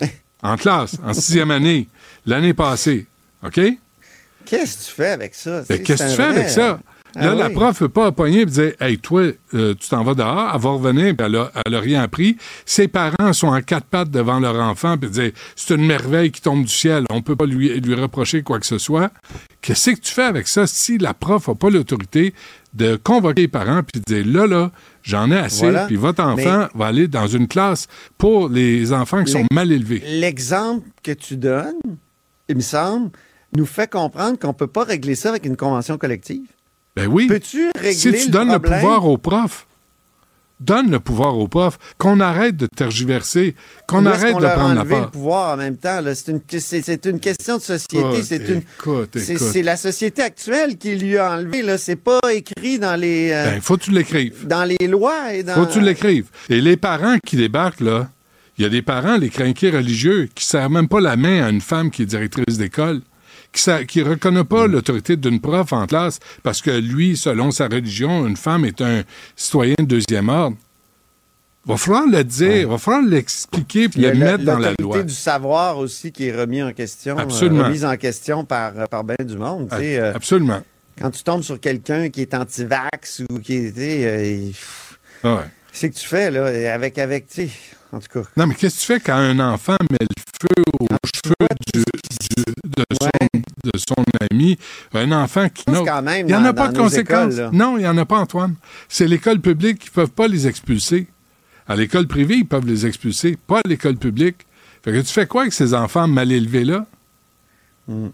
[laughs] En classe, en sixième année, l'année passée. OK? Qu'est-ce que tu fais avec ça? ben, qu'est-ce que tu fais avec ça? Là, Ah la oui. prof ne peut pas pogner et dire Hey, toi, euh, tu t'en vas dehors, elle va revenir, puis elle a, elle a rien appris. Ses parents sont en quatre pattes devant leur enfant, puis dire C'est une merveille qui tombe du ciel, on ne peut pas lui, lui reprocher quoi que ce soit. Qu'est-ce que tu fais avec ça si la prof n'a pas l'autorité de convoquer les parents puis de dire Là, là, j'en ai assez, Voilà. puis votre enfant va aller dans une classe pour les enfants qui sont mal élevés? L'exemple que tu donnes, il me semble, nous fait comprendre qu'on ne peut pas régler ça avec une convention collective. Ben oui. Peux-tu régler Si tu le donnes le pouvoir aux profs, donne le pouvoir aux profs, qu'on arrête de tergiverser, qu'on arrête de prendre la enlevé le part. pouvoir en même temps. C'est une, une question de société. Écoute, C'est la société actuelle qui lui a enlevé. C'est pas écrit dans les, euh, Ben, faut que tu l'écrives. dans les lois et dans. Faut que tu l'écrives. Et les parents qui débarquent, là, il y a des parents, les crinqués religieux, qui ne serrent même pas la main à une femme qui est directrice d'école, qui ne reconnaît Mm. pas l'autorité d'une prof en classe parce que lui, selon sa religion, une femme est un citoyen de deuxième ordre. Va falloir le dire, va falloir l'expliquer puis le le- mettre dans la loi. du savoir aussi qui est remis en question, euh, remise en question par, par bien du monde. tu sais, euh, Absolument. quand tu tombes sur quelqu'un qui est anti-vax ou qui est. euh, Ah ouais. Qu'est-ce que tu fais, là, avec. avec tu sais, en tout cas. Non, mais qu'est-ce que tu fais quand un enfant met le feu aux cheveux du- du- de, son, de son ami? Un enfant qui... Même il n'y en a pas de conséquences. écoles, non, il n'y en a pas, Antoine. C'est l'école publique qui ne peuvent pas les expulser. À l'école privée, ils peuvent les expulser, pas à l'école publique. Fait que tu fais quoi avec ces enfants mal élevés-là? Hmm.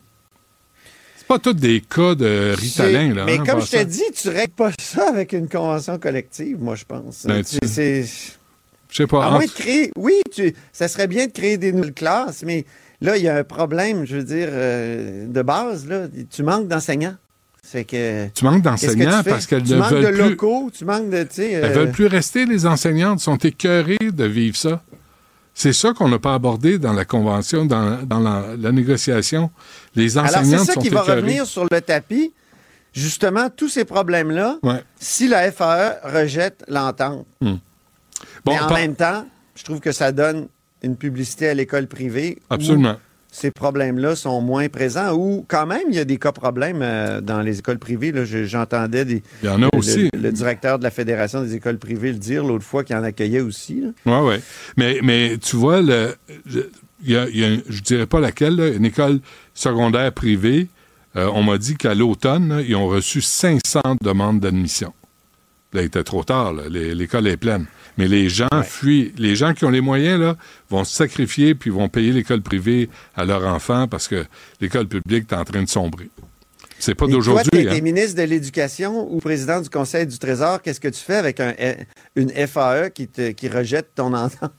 C'est pas tous des cas de Ritalin, là. Mais hein, comme je t'ai passant. dit, tu règles pas ça avec une convention collective, moi, je pense. Ben, Tu- tu- c'est- Je sais pas. À moins de créer. Oui, tu, ça serait bien de créer des nouvelles classes, mais là, il y a un problème, je veux dire, euh, de base. Là, tu manques d'enseignants. C'est que. Tu manques que d'enseignants parce qu'elles Tu ne manques de veulent plus... locaux, tu manques de. tu sais, Elles euh, veulent plus rester, les enseignantes, sont écœurées de vivre ça. C'est ça qu'on n'a pas abordé dans la convention, dans, dans la, la négociation. Les Alors, enseignantes c'est ça qui va écœurées. revenir sur le tapis, justement, tous ces problèmes-là, Ouais. si la FAE rejette l'entente. Hmm. Bon, Mais en par- même temps, je trouve que ça donne une publicité à l'école privée. où Absolument. Ces problèmes-là sont moins présents ou quand même il y a des cas problèmes euh, dans les écoles privées. J'entendais des. Il y en a le- aussi. Le, le directeur de la Fédération des écoles privées le dire l'autre fois qu'il en accueillait aussi. Oui, oui. Mais, mais tu vois, le, y a, y a je dirais pas laquelle, là, une école secondaire privée, euh, on m'a dit qu'à l'automne, ils ont reçu 500 demandes d'admission. Là, il était trop tard, l'école est pleine. Mais les gens fuient. Les gens qui ont les moyens, là, vont se sacrifier puis vont payer l'école privée à leurs enfants parce que l'école publique est en train de sombrer. C'est pas Et Toi, d'aujourd'hui. tu hein. es ministre de l'Éducation ou président du Conseil du Trésor. Qu'est-ce que tu fais avec un, une FAE qui, te, qui rejette ton [laughs] entente?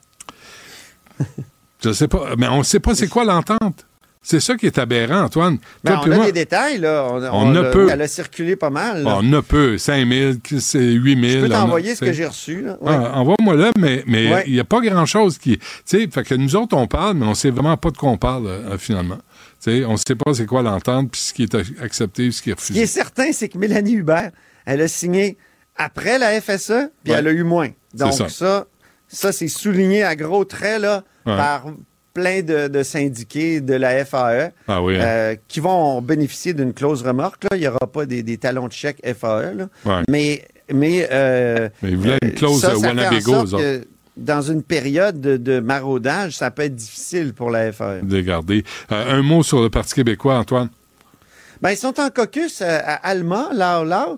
Je sais pas. Mais on sait pas c'est quoi l'entente. C'est ça qui est aberrant, Antoine. Toi on a moi, des détails, là. On, on ne peut. Elle a circulé pas mal. là. on ne peut. 5 000, c'est 8 000. Je peux on a- t'envoyer ce que j'ai reçu. Ouais. Ah, Envoie-moi là, mais mais il Ouais. n'y a pas grand-chose qui... Tu sais, fait que nous autres, on parle, mais on sait vraiment pas de quoi on parle, euh, finalement. Tu sais, on sait pas c'est quoi l'entente, puis ce qui est accepté, ce qui est Ce qui est refusé. certain, c'est que Mélanie Hubert, elle a signé après la FSE, puis Ouais. elle a eu moins. Donc ça. ça, ça, c'est souligné à gros traits là, Ouais. par plein de, de syndiqués de la FAE Ah oui, hein. euh, qui vont bénéficier d'une clause remorque. Là. Il n'y aura pas des, des talons de chèque FAE. là. Ouais. Mais, mais, euh, Mais ils voulaient une clause ça, euh, ça fait en sorte que dans une période de, de maraudage, ça peut être difficile pour la FAE. de garder. Euh, un mot sur le Parti québécois, Antoine. Ben, ils sont en caucus euh, à Alma, là, là.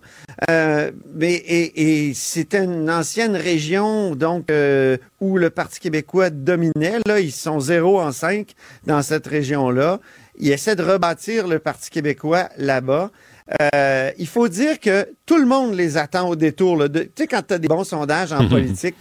Euh, mais, et, et c'était une ancienne région, donc, euh, où le Parti québécois dominait. Là, ils sont 0 en 5 dans cette région-là. Ils essaient de rebâtir le Parti québécois là-bas. Euh, il faut dire que tout le monde les attend au détour. Tu sais, quand tu as des bons sondages en [laughs] politique,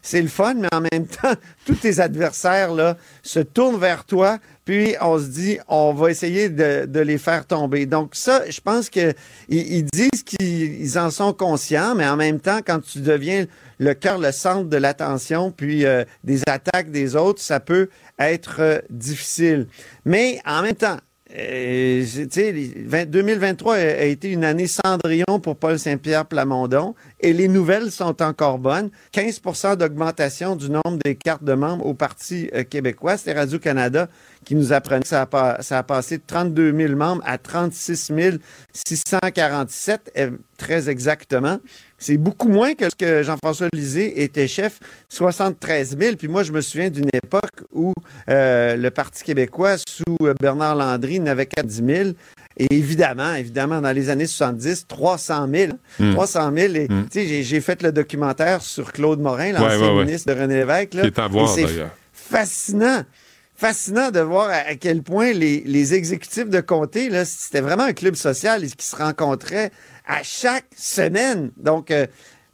c'est le fun, mais en même temps, [laughs] tous tes adversaires là, se tournent vers toi, puis on se dit, on va essayer de, de les faire tomber. Donc ça, je pense que ils, ils disent qu'ils ils en sont conscients, mais en même temps, quand tu deviens le cœur, le centre de l'attention, puis euh, des attaques des autres, ça peut être euh, difficile. Mais en même temps, euh, tu sais, les 20 2023 a, été une année cendrillon pour Paul Saint-Pierre Plamondon et les nouvelles sont encore bonnes. 15% d'augmentation du nombre des cartes de membres au Parti euh, québécois. C'était Radio-Canada qui nous apprenait que ça a, passé de 32 000 membres à 36 647, euh, très exactement. C'est beaucoup moins que ce que Jean-François Lisée était chef, 73 000. Puis moi, je me souviens d'une époque où euh, le Parti québécois, sous euh, Bernard Landry, n'avait qu'à 10 000. Et évidemment, évidemment, dans les années 70, 300 000. Mm. 300 000. Et, Mm. tu sais, j'ai- fait le documentaire sur Claude Morin, l'ancien Ouais, ouais, ouais. ministre de René Lévesque. là. Qui est à voir, d'ailleurs. Fascinant. Fascinant de voir à, quel point les, les exécutifs de comté, là, c'était vraiment un club social qui se rencontrait à chaque semaine. Donc, euh,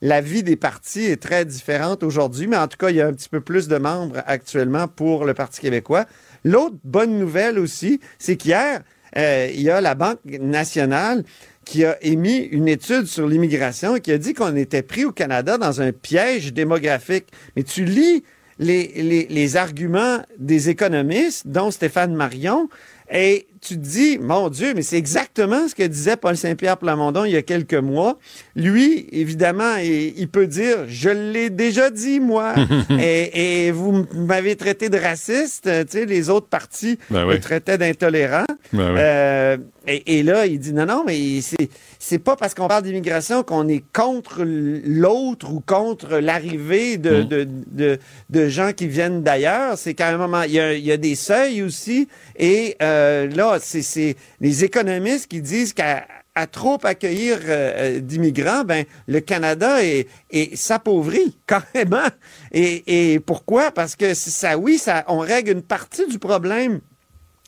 la vie des partis est très différente aujourd'hui, mais en tout cas, il y a un petit peu plus de membres actuellement pour le Parti québécois. L'autre bonne nouvelle aussi, c'est qu'hier, euh, il y a la Banque nationale qui a émis une étude sur l'immigration et qui a dit qu'on était pris au Canada dans un piège démographique. Mais tu lis les, les, les arguments des économistes, dont Stéphane Marion, et tu te dis, mon Dieu, mais c'est exactement ce que disait Paul Saint-Pierre Plamondon il y a quelques mois. Lui, évidemment, il, il peut dire, je l'ai déjà dit, moi, [laughs] et, et vous m'avez traité de raciste, tu sais, les autres partis Ben oui. me traitaient d'intolérant. Ben oui. Euh, et, et là, il dit non, non, mais c'est c'est pas parce qu'on parle d'immigration qu'on est contre l'autre ou contre l'arrivée de, Mm. de, de, de gens qui viennent d'ailleurs. C'est qu'à un moment, il y, a, il y a des seuils aussi. Et euh, là, c'est- c'est les économistes qui disent qu'à à trop accueillir euh, euh, d'immigrants, ben le Canada est, est s'appauvrit [laughs] carrément. Et, et pourquoi? Parce que ça, oui, ça, on règle une partie du problème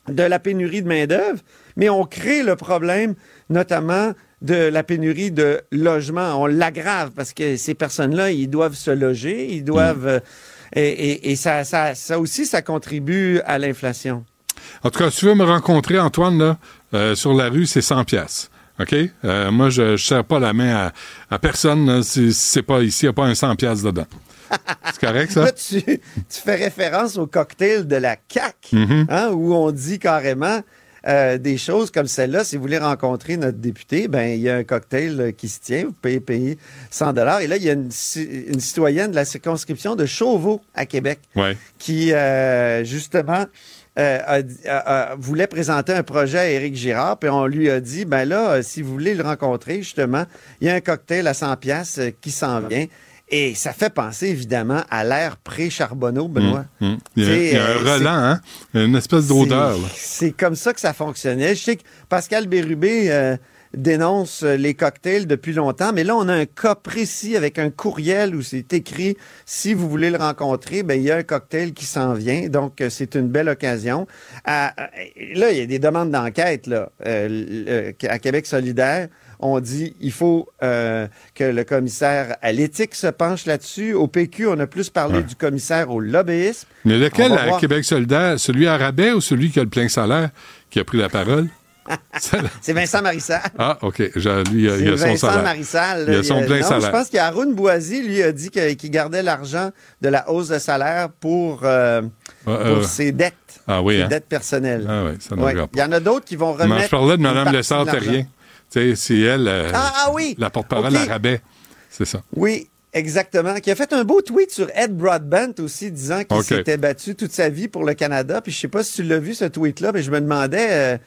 de la pénurie de main-d'œuvre, mais on crée le problème, notamment de la pénurie de logement. On l'aggrave parce que ces personnes-là, ils doivent se loger, ils doivent. euh, et et- et ça, ça, ça aussi, ça contribue à l'inflation. En tout cas, si tu veux me rencontrer, Antoine, là, euh, sur la rue, c'est 100 pièces. OK? Euh, moi, je ne serre pas la main à, à personne là, si, si c'est pas ici, il n'y a pas un 100 pièces dedans. [laughs] C'est correct, ça? Là, tu, tu fais référence au cocktail de la CAC, Mhm. hein, où on dit carrément euh, des choses comme celle-là. Si vous voulez rencontrer notre député, ben il y a un cocktail euh, qui se tient. Vous pouvez payer 100 dollars. Et là, il y a une, ci- une citoyenne de la circonscription de Chauveau à Québec Ouais. qui, euh, justement, euh, a dit- a- a- voulait présenter un projet à Éric Girard, puis on lui a dit, ben là, si vous voulez le rencontrer, justement, il y a un cocktail à 100 pièces qui s'en vient. Et ça fait penser, évidemment, à l'ère pré-Charbonneau, Benoît. Hum, hum. Il y a, Tu sais, il y a un euh, relent, hein? Une espèce d'odeur. C'est comme ça que ça fonctionnait. Je sais que Pascal Bérubé euh, dénonce les cocktails depuis longtemps, mais là, on a un cas précis avec un courriel où c'est écrit si vous voulez le rencontrer, ben il y a un cocktail qui s'en vient. Donc, euh, c'est une belle occasion. À- à- là, il y a des demandes d'enquête là, euh, à Québec solidaire on dit il faut euh, que le commissaire à l'éthique se penche là-dessus. Au PQ, on a plus parlé du commissaire au lobbyisme. Mais lequel à voir. Québec solidaire? Celui à rabais ou celui qui a le plein salaire qui a pris la parole? [laughs] C'est Vincent Marissal. Ah, OK. Lui, il a- il a son Vincent salaire. Marissal. Il a son plein non, salaire. Je pense qu'Aaron Boisy, lui, a dit qu'il gardait l'argent de la hausse de salaire pour, euh, pour euh, ses dettes. Ah oui, ses hein? dettes personnelles. Ah oui, ça Ouais. pas. Il y en a d'autres qui vont remettre. je parlais de Mme partie Sais, c'est elle, euh, Ah, ah oui! la porte-parole à rabais. C'est ça. Oui, exactement. Qui a fait un beau tweet sur Ed Broadbent aussi, disant qu'il s'était battu toute sa vie pour le Canada. Puis je sais pas si tu l'as vu, ce tweet-là, mais je me demandais.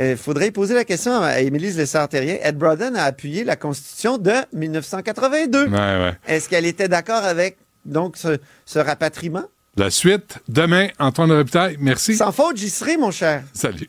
Il faudrait poser la question à Émilie Lessard-Terrien. Ed Broadbent a appuyé la Constitution de 1982. Ouais, ouais. Est-ce qu'elle était d'accord avec donc ce, ce rapatriement? La suite, demain, Antoine Robitaille. Merci. Sans faute, j'y serai, mon cher. Salut.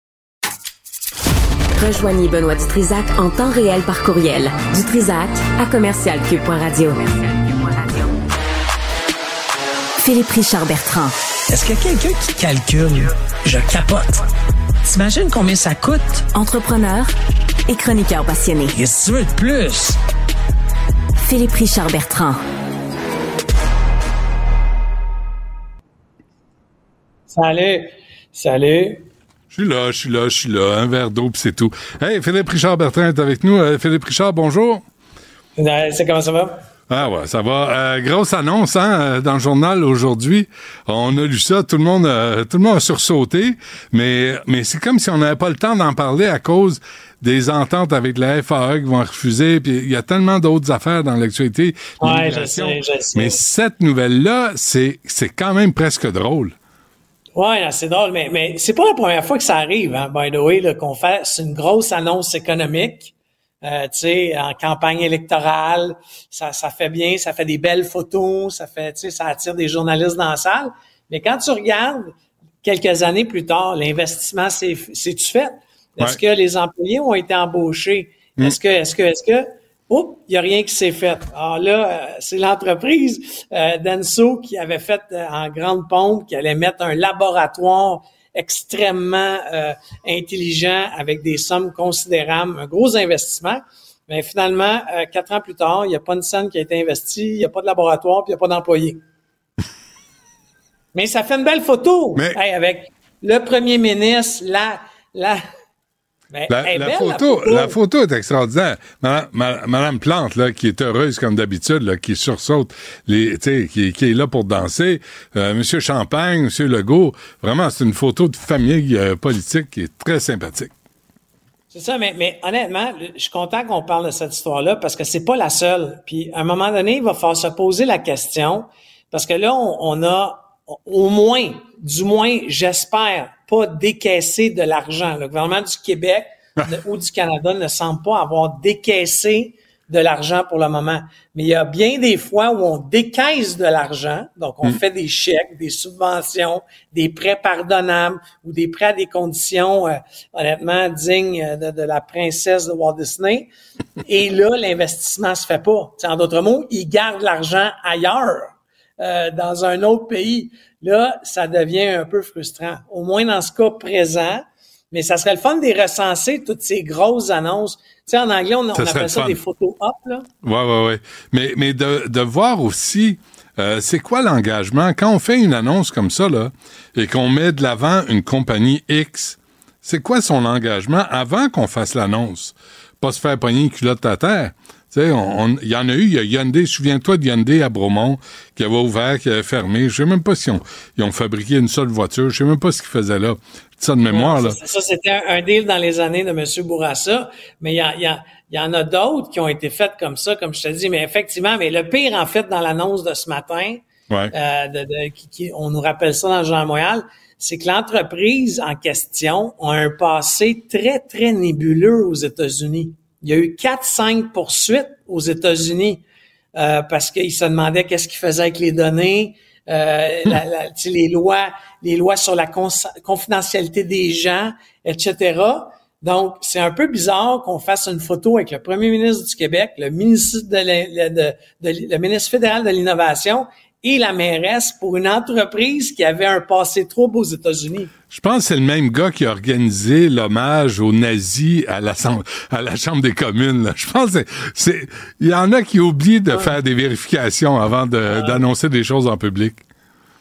Rejoignez Benoît Dutrisac en temps réel par courriel. Dutrisac à commercialcube.radio. Philippe Richard Bertrand. Est-ce qu'il y a quelqu'un qui calcule? Je capote. T'imagines combien ça coûte? Entrepreneur et chroniqueur passionné. Qu'est-ce que tu veux de plus? Philippe Richard Bertrand. Salut. Salut. Je suis là, je suis là, je suis là. Un verre d'eau, puis c'est tout. Hey, Philippe Richard Bertrand est avec nous. Euh, Philippe Richard, bonjour. C'est comment ça va? Ah ouais, ça va. Euh, grosse annonce hein, euh, dans le journal aujourd'hui. On a lu ça, tout le monde, euh, tout le monde a sursauté, mais mais c'est comme si on n'avait pas le temps d'en parler à cause des ententes avec la FAE qui vont refuser. Puis il y a tellement d'autres affaires dans l'actualité. Ouais, je sais, je sais. Mais cette nouvelle-là, c'est c'est quand même presque drôle. Ouais, c'est drôle, mais, mais c'est pas la première fois que ça arrive, hein, by the way, qu'on fait une grosse annonce économique. Euh, tu sais, en campagne électorale, ça, ça fait bien, ça fait des belles photos, ça fait, tu sais, ça attire des journalistes dans la salle. Mais quand tu regardes quelques années plus tard, l'investissement, c'est, c'est-tu fait? Est-ce que les employés ont été embauchés? Est-ce que, est-ce que, est-ce que, Oups, il n'y a rien qui s'est fait. Alors là, euh, c'est l'entreprise euh, Denso qui avait fait euh, en grande pompe, qui allait mettre un laboratoire extrêmement euh, intelligent avec des sommes considérables, un gros investissement. Mais finalement, euh, quatre ans plus tard, il n'y a pas une scène qui a été investie, il n'y a pas de laboratoire, puis il n'y a pas d'employés. Mais ça fait une belle photo Hey, avec le premier ministre, la, la, ben, La, belle, photo, la photo est extraordinaire. Madame, Ma- Madame Plante, là, qui est heureuse comme d'habitude, qui sursaute, les, qui, qui est là pour danser. Euh, Monsieur Champagne, Monsieur Legault, vraiment, c'est une photo de famille euh, politique qui est très sympathique. C'est ça, mais, mais honnêtement, je suis content qu'on parle de cette histoire-là parce que c'est pas la seule. Puis à un moment donné, il va falloir se poser la question parce que là, on, on a au moins, du moins, j'espère, pas décaissé de l'argent. Le gouvernement du Québec ne- ou du Canada ne semble pas avoir décaissé de l'argent pour le moment. Mais il y a bien des fois où on décaisse de l'argent, donc on Mm. fait des chèques, des subventions, des prêts pardonnables ou des prêts à des conditions euh, honnêtement dignes euh, de, de la princesse de Walt Disney. Et là, l'investissement se fait pas. T'sais, en d'autres mots, ils gardent l'argent ailleurs, euh, dans un autre pays. Là, ça devient un peu frustrant. Au moins dans ce cas présent, mais ça serait le fun de recenser, toutes ces grosses annonces. Tu sais, en anglais, on, appelle le ça fun. des photos up, là. Ouais, ouais, ouais. Mais, mais de, de voir aussi, euh, c'est quoi l'engagement? Quand on fait une annonce comme ça là et qu'on met de l'avant une compagnie X. C'est quoi son engagement avant qu'on fasse l'annonce? pas se faire pogner une culotte à terre. Tu sais, il y en a eu, il y a Hyundai, souviens-toi de Hyundai à Bromont, qui avait ouvert, qui avait fermé. Je sais même pas si on- ils ont fabriqué une seule voiture. Je sais même pas ce qu'ils faisaient là. Ça de mémoire, là. Ça, ça, c'était un, un deal dans les années de M. Bourassa, mais il y, a- y, a- y en a d'autres qui ont été faites comme ça, comme je te dis. Mais effectivement, mais le pire, en fait, dans l'annonce de ce matin, Ouais. euh, de, de- qui, qui- on nous rappelle ça dans le Journal de Montréal, c'est que l'entreprise en question a un passé très, très nébuleux aux États-Unis. Il y a eu 4-5 poursuites aux États-Unis euh, parce qu'ils se demandaient qu'est-ce qu'ils faisaient avec les données, euh, la- la- les lois, les lois sur la confidentialité des gens, etc. Donc, c'est un peu bizarre qu'on fasse une photo avec le premier ministre du Québec, le ministre de, de- de- le ministre fédéral de l'innovation et la mairesse pour une entreprise qui avait un passé trouble aux États-Unis. Je pense que c'est le même gars qui a organisé l'hommage aux nazis à la, à la Chambre des communes. là. Je pense que c'est-. Il y en a qui oublient de faire des vérifications avant de- d'annoncer des choses en public.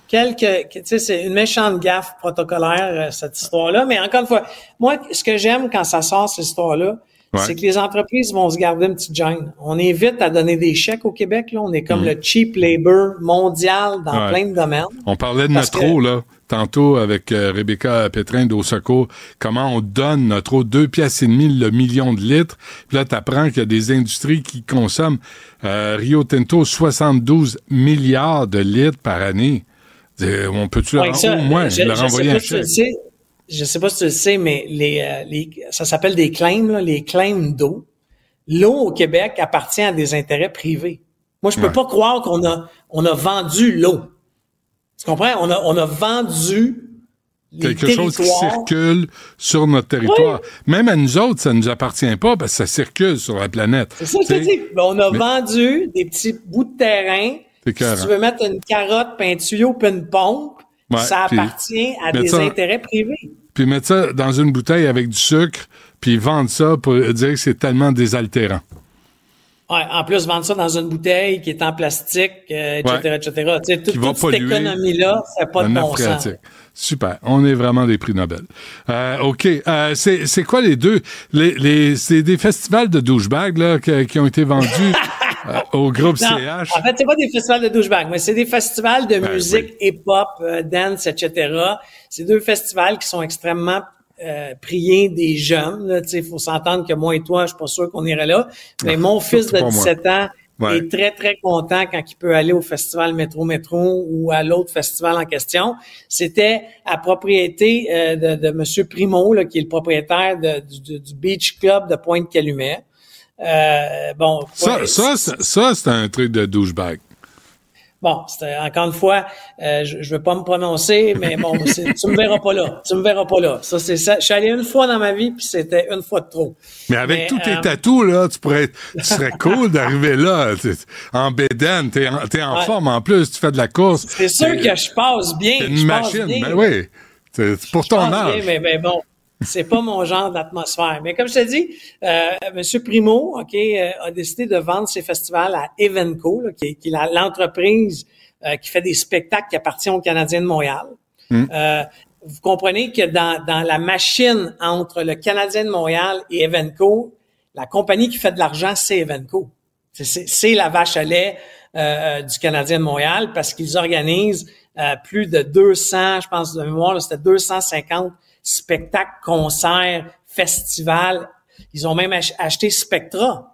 Quelque, que- tu sais, c'est une méchante gaffe protocolaire, euh, cette histoire-là. Mais encore une fois, moi, ce que j'aime quand ça sort, cette histoire-là, Ouais. c'est que les entreprises vont se garder une petite gêne. On évite à donner des chèques au Québec, là. On est comme Mhm. le cheap labor mondial dans Ouais. plein de domaines. On parlait de notre eau, là, tantôt avec euh, Rebecca Pétrin d'Au Secours, comment on donne notre eau, deux piastres et demi le million de litres. Puis là, t'apprends qu'il y a des industries qui consomment euh, Rio Tinto 72 milliards de litres par année. Euh, On peut-tu Ouais, leur, ça, au moins je, leur je envoyer un chèque? Je sais pas si tu le sais, mais les, euh, les ça s'appelle des claims, là, les claims d'eau. L'eau au Québec appartient à des intérêts privés. Moi, je peux Ouais. pas croire qu'on a, on a vendu l'eau. Tu comprends? On a, on a vendu les Quelque chose qui circule sur notre territoire. Même à nous autres, ça ne nous appartient pas parce que ça circule sur la planète. C'est ça que je dis. Ben, on a Mais- vendu des petits bouts de terrain. Si tu veux mettre une carotte, puis un tuyau, puis une pompe, Ouais, ça appartient à des ça- intérêts privés. puis mettre ça dans une bouteille avec du sucre, puis vendre ça pour dire que c'est tellement désaltérant. Ouais, en plus, vendre ça dans une bouteille qui est en plastique, euh, etc., Ouais. etc. Tu sais, toute, Qui va toute cette économie-là, n'a pas de bon sens. Super. On est vraiment des prix Nobel. Euh, OK. Euh, c'est c'est quoi les deux? Les, les, c'est des festivals de douchebags là, que- qui ont été vendus [laughs] euh, au groupe Non, CH. En fait, c'est pas des festivals de douchebag, mais c'est des festivals de Ben musique hip-hop, euh, dance, etc. C'est deux festivals qui sont extrêmement euh, priés des jeunes. là. Tu sais, Il faut s'entendre que moi et toi, je suis pas sûr qu'on irait là. Mais Ah, mon fils de surtout pas moi. 17 ans Ouais. est très, très content quand il peut aller au festival Métro Métro ou à l'autre festival en question. C'était à propriété euh, de, de Monsieur Primo, là, qui est le propriétaire de- du, du Beach Club de Pointe-Calumet. Euh, bon, Ça, ouais, ça, c'est- ça, c'est un truc de douchebag. Bon, encore une fois, euh, je, je vais pas me prononcer, mais bon, [laughs] tu me verras pas là. Tu me verras pas là. Ça, c'est ça. Je suis allé une fois dans ma vie, puis c'était une fois de trop. Mais avec Mais, tous tes euh, tatous, là, tu pourrais, tu serais cool d'arriver là, en bédaine, t'es en, t'es en Ouais. forme en plus, tu fais de la course. C'est sûr que je passe bien. je une passe machine, bien. ben oui. C'est pour Je ton âge. bien, mais, mais bon, c'est pas mon genre d'atmosphère. Mais comme je te dis, euh, Monsieur Primo, ok, euh, a décidé de vendre ses festivals à Evenco, là, qui, est- qui est l'entreprise euh, qui fait des spectacles qui appartient aux Canadiens de Montréal. Hmm. Euh, vous comprenez que dans, dans la machine entre le Canadien de Montréal et Evenco, la compagnie qui fait de l'argent, c'est Evenco. C'est- la vache à lait euh, du Canadien de Montréal parce qu'ils organisent euh, plus de 200, je pense de mémoire, c'était 250 spectacles, concerts, festivals. Ils ont même ach- acheté Spectra.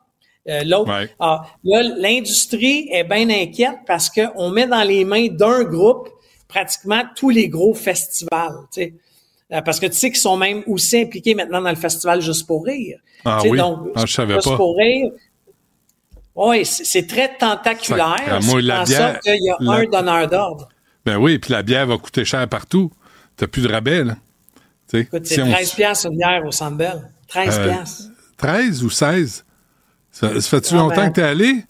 Euh, L'autre, Ouais. ah, là, l'industrie est bien inquiète parce qu'on met dans les mains d'un groupe pratiquement tous les gros festivals. tu sais. Euh, parce que tu sais qu'ils sont même aussi impliqués maintenant dans le festival Juste pour rire. Ah Tu sais, oui? donc, Ah, je savais Juste pas. pour rire, oui, c'est très tentaculaire. Ça- moi, la bière- qu'il y a la- un donneur d'ordre. Ben oui, puis la bière va coûter cher partout. T'as plus de rabais, là. Tu Écoute, si c'est on- 13 piastres une bière au Centre Bell. 13 Euh, piastres. 13 ou 16? Ça, ça fait-tu Ah, longtemps ben- que t'es allé?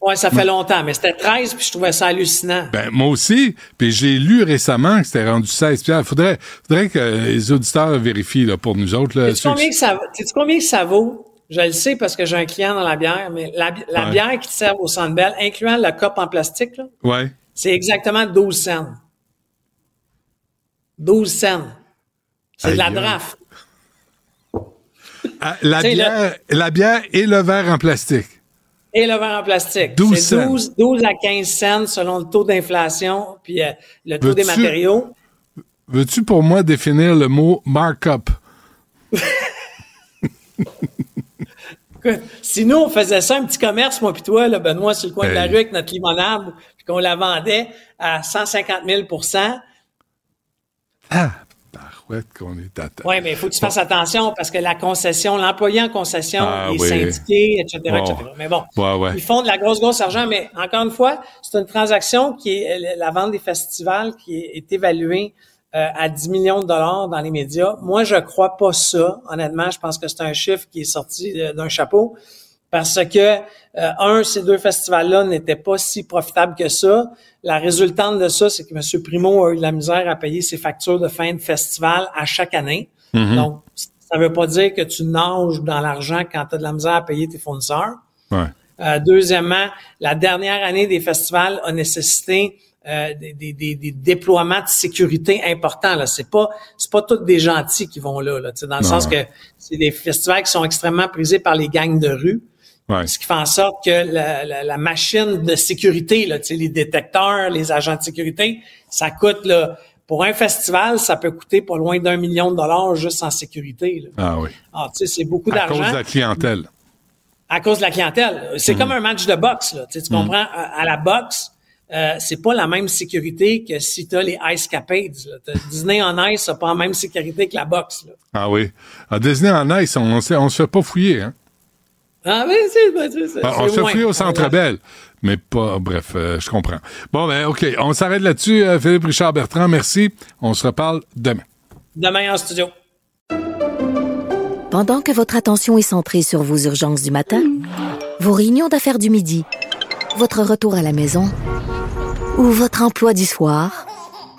Ouais, ça fait longtemps, mais c'était 13 puis je trouvais ça hallucinant. Ben, moi aussi. Puis j'ai lu récemment que c'était rendu 16 Il faudrait, faudrait que les auditeurs vérifient là, pour nous autres. Là, ceux combien, que ça, sais-tu combien que ça vaut? Je le sais parce que j'ai un client dans la bière, mais la, la Ouais. bière qui te sert au Centre Bell, incluant le cup en plastique, là, Ouais. c'est exactement 12 cents. 12 cents. C'est de la draft. Ah, la, bière, la bière et le verre en plastique. Et le verre en plastique. 12 C'est cents. 12, 12 à 15 cents selon le taux d'inflation puis euh, le taux des matériaux. Veux-tu pour moi définir le mot markup? Écoute, si nous, on faisait ça, un petit commerce, moi puis toi, là, Benoît, sur le coin de la rue avec notre limonade, puis qu'on la vendait à 150 000% Ah, barouette qu'on est à Oui, mais il faut que tu fasses attention parce que la concession, l'employé en concession Ah, est oui. syndiqué, etc., Bon. etc. Mais bon, Ouais, ouais. ils font de la grosse, grosse argent. Mais encore une fois, c'est une transaction qui est euh, la vente des festivals qui est évaluée euh, à 10 millions de dollars dans les médias. Moi, je crois pas ça. Honnêtement, je pense que c'est un chiffre qui est sorti euh, d'un chapeau parce que, euh, un, ces deux festivals-là n'étaient pas si profitables que ça. La résultante de ça, c'est que M. Primo a eu de la misère à payer ses factures de fin de festival à chaque année. Mhm. Donc, ça veut pas dire que tu nages dans l'argent quand tu as de la misère à payer tes fournisseurs. Ouais. Euh, deuxièmement, la dernière année des festivals a nécessité euh, des, des- des- des déploiements de sécurité importants. Là, c'est pas c'est pas tous des gentils qui vont là. là dans le Non, sens que c'est des festivals qui sont extrêmement prisés par les gangs de rue. Ouais. Ce qui fait en sorte que la, la- la machine de sécurité, là, tu sais, les détecteurs, les agents de sécurité, ça coûte là, pour un festival, ça peut coûter pas loin d'un million de dollars juste en sécurité. Là. Ah oui. Ah, tu sais, c'est beaucoup À cause d'argent de la clientèle. à cause de la clientèle. C'est Mhm. comme un match de boxe. Là. Tu, Mhm. comprends? À, à la boxe, euh, c'est pas la même sécurité que si tu as les Ice Capades. Disney en Ice n'a pas la même sécurité que la boxe. Là. Ah oui. À Disney en Ice, on, se- on se fait pas fouiller, hein? Ah oui, c'est ben, c'est- c'est- Ah, on c'est au Centre Bell, mais pas. Bref, euh, je comprends. Bon, ben, OK. On s'arrête là-dessus. Euh, Philippe Richard Bertrand, merci. On se reparle demain. Demain en studio. Pendant que votre attention est centrée sur vos urgences du matin, vos réunions d'affaires du midi, votre retour à la maison ou votre emploi du soir,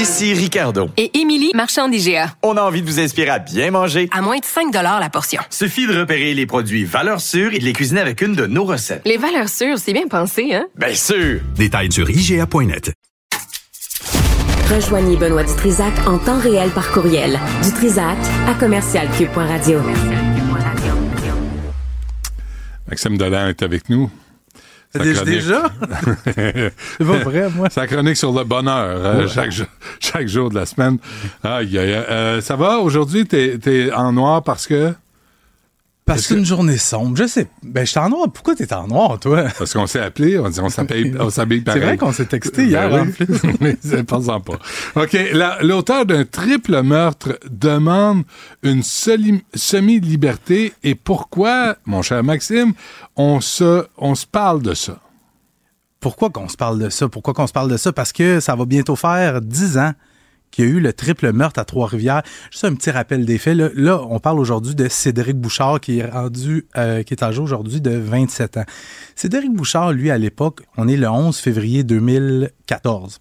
Ici Ricardo. Et Émilie, marchand d'IGA. On a envie de vous inspirer à bien manger. À moins de 5 la portion. Suffit de repérer les produits valeurs sûres et de les cuisiner avec une de nos recettes. Les valeurs sûres, c'est bien pensé, hein? Bien sûr! Détails sur IGA.net. Rejoignez Benoît Dutrisac en temps réel par courriel. Dutrisac à commercialcube.radio. Maxime Dolan est avec nous. Déjà- déjà? [laughs] C'est pas vrai, moi. Sa chronique sur le bonheur, euh, Ouais. chaque, jour, chaque jour de la semaine. Aïe, aïe, aïe. Euh, ça va? Aujourd'hui, t'es es en noir parce que... Parce qu'une journée sombre, je sais. Ben, je suis en noir. Pourquoi t'es en noir, toi? Parce qu'on s'est appelé, on dit on s'appelle- on [laughs] s'habille C'est pareil. vrai qu'on s'est texté hier, Ben en oui. plus. [laughs] Mais c'est pas en pas. OK, la- l'auteur d'un triple meurtre demande une semi-liberté. Et pourquoi, mon cher Maxime, on se, on se parle de ça? Pourquoi qu'on se parle de ça? Pourquoi qu'on se parle de ça? Parce que ça va bientôt faire dix ans qu'il y a eu le triple meurtre à Trois-Rivières. Juste un petit rappel des faits. Là, Là, on parle aujourd'hui de Cédric Bouchard qui est rendu, euh, qui est âgé aujourd'hui de 27 ans. Cédric Bouchard, lui, à l'époque, on est le 11 février 2014.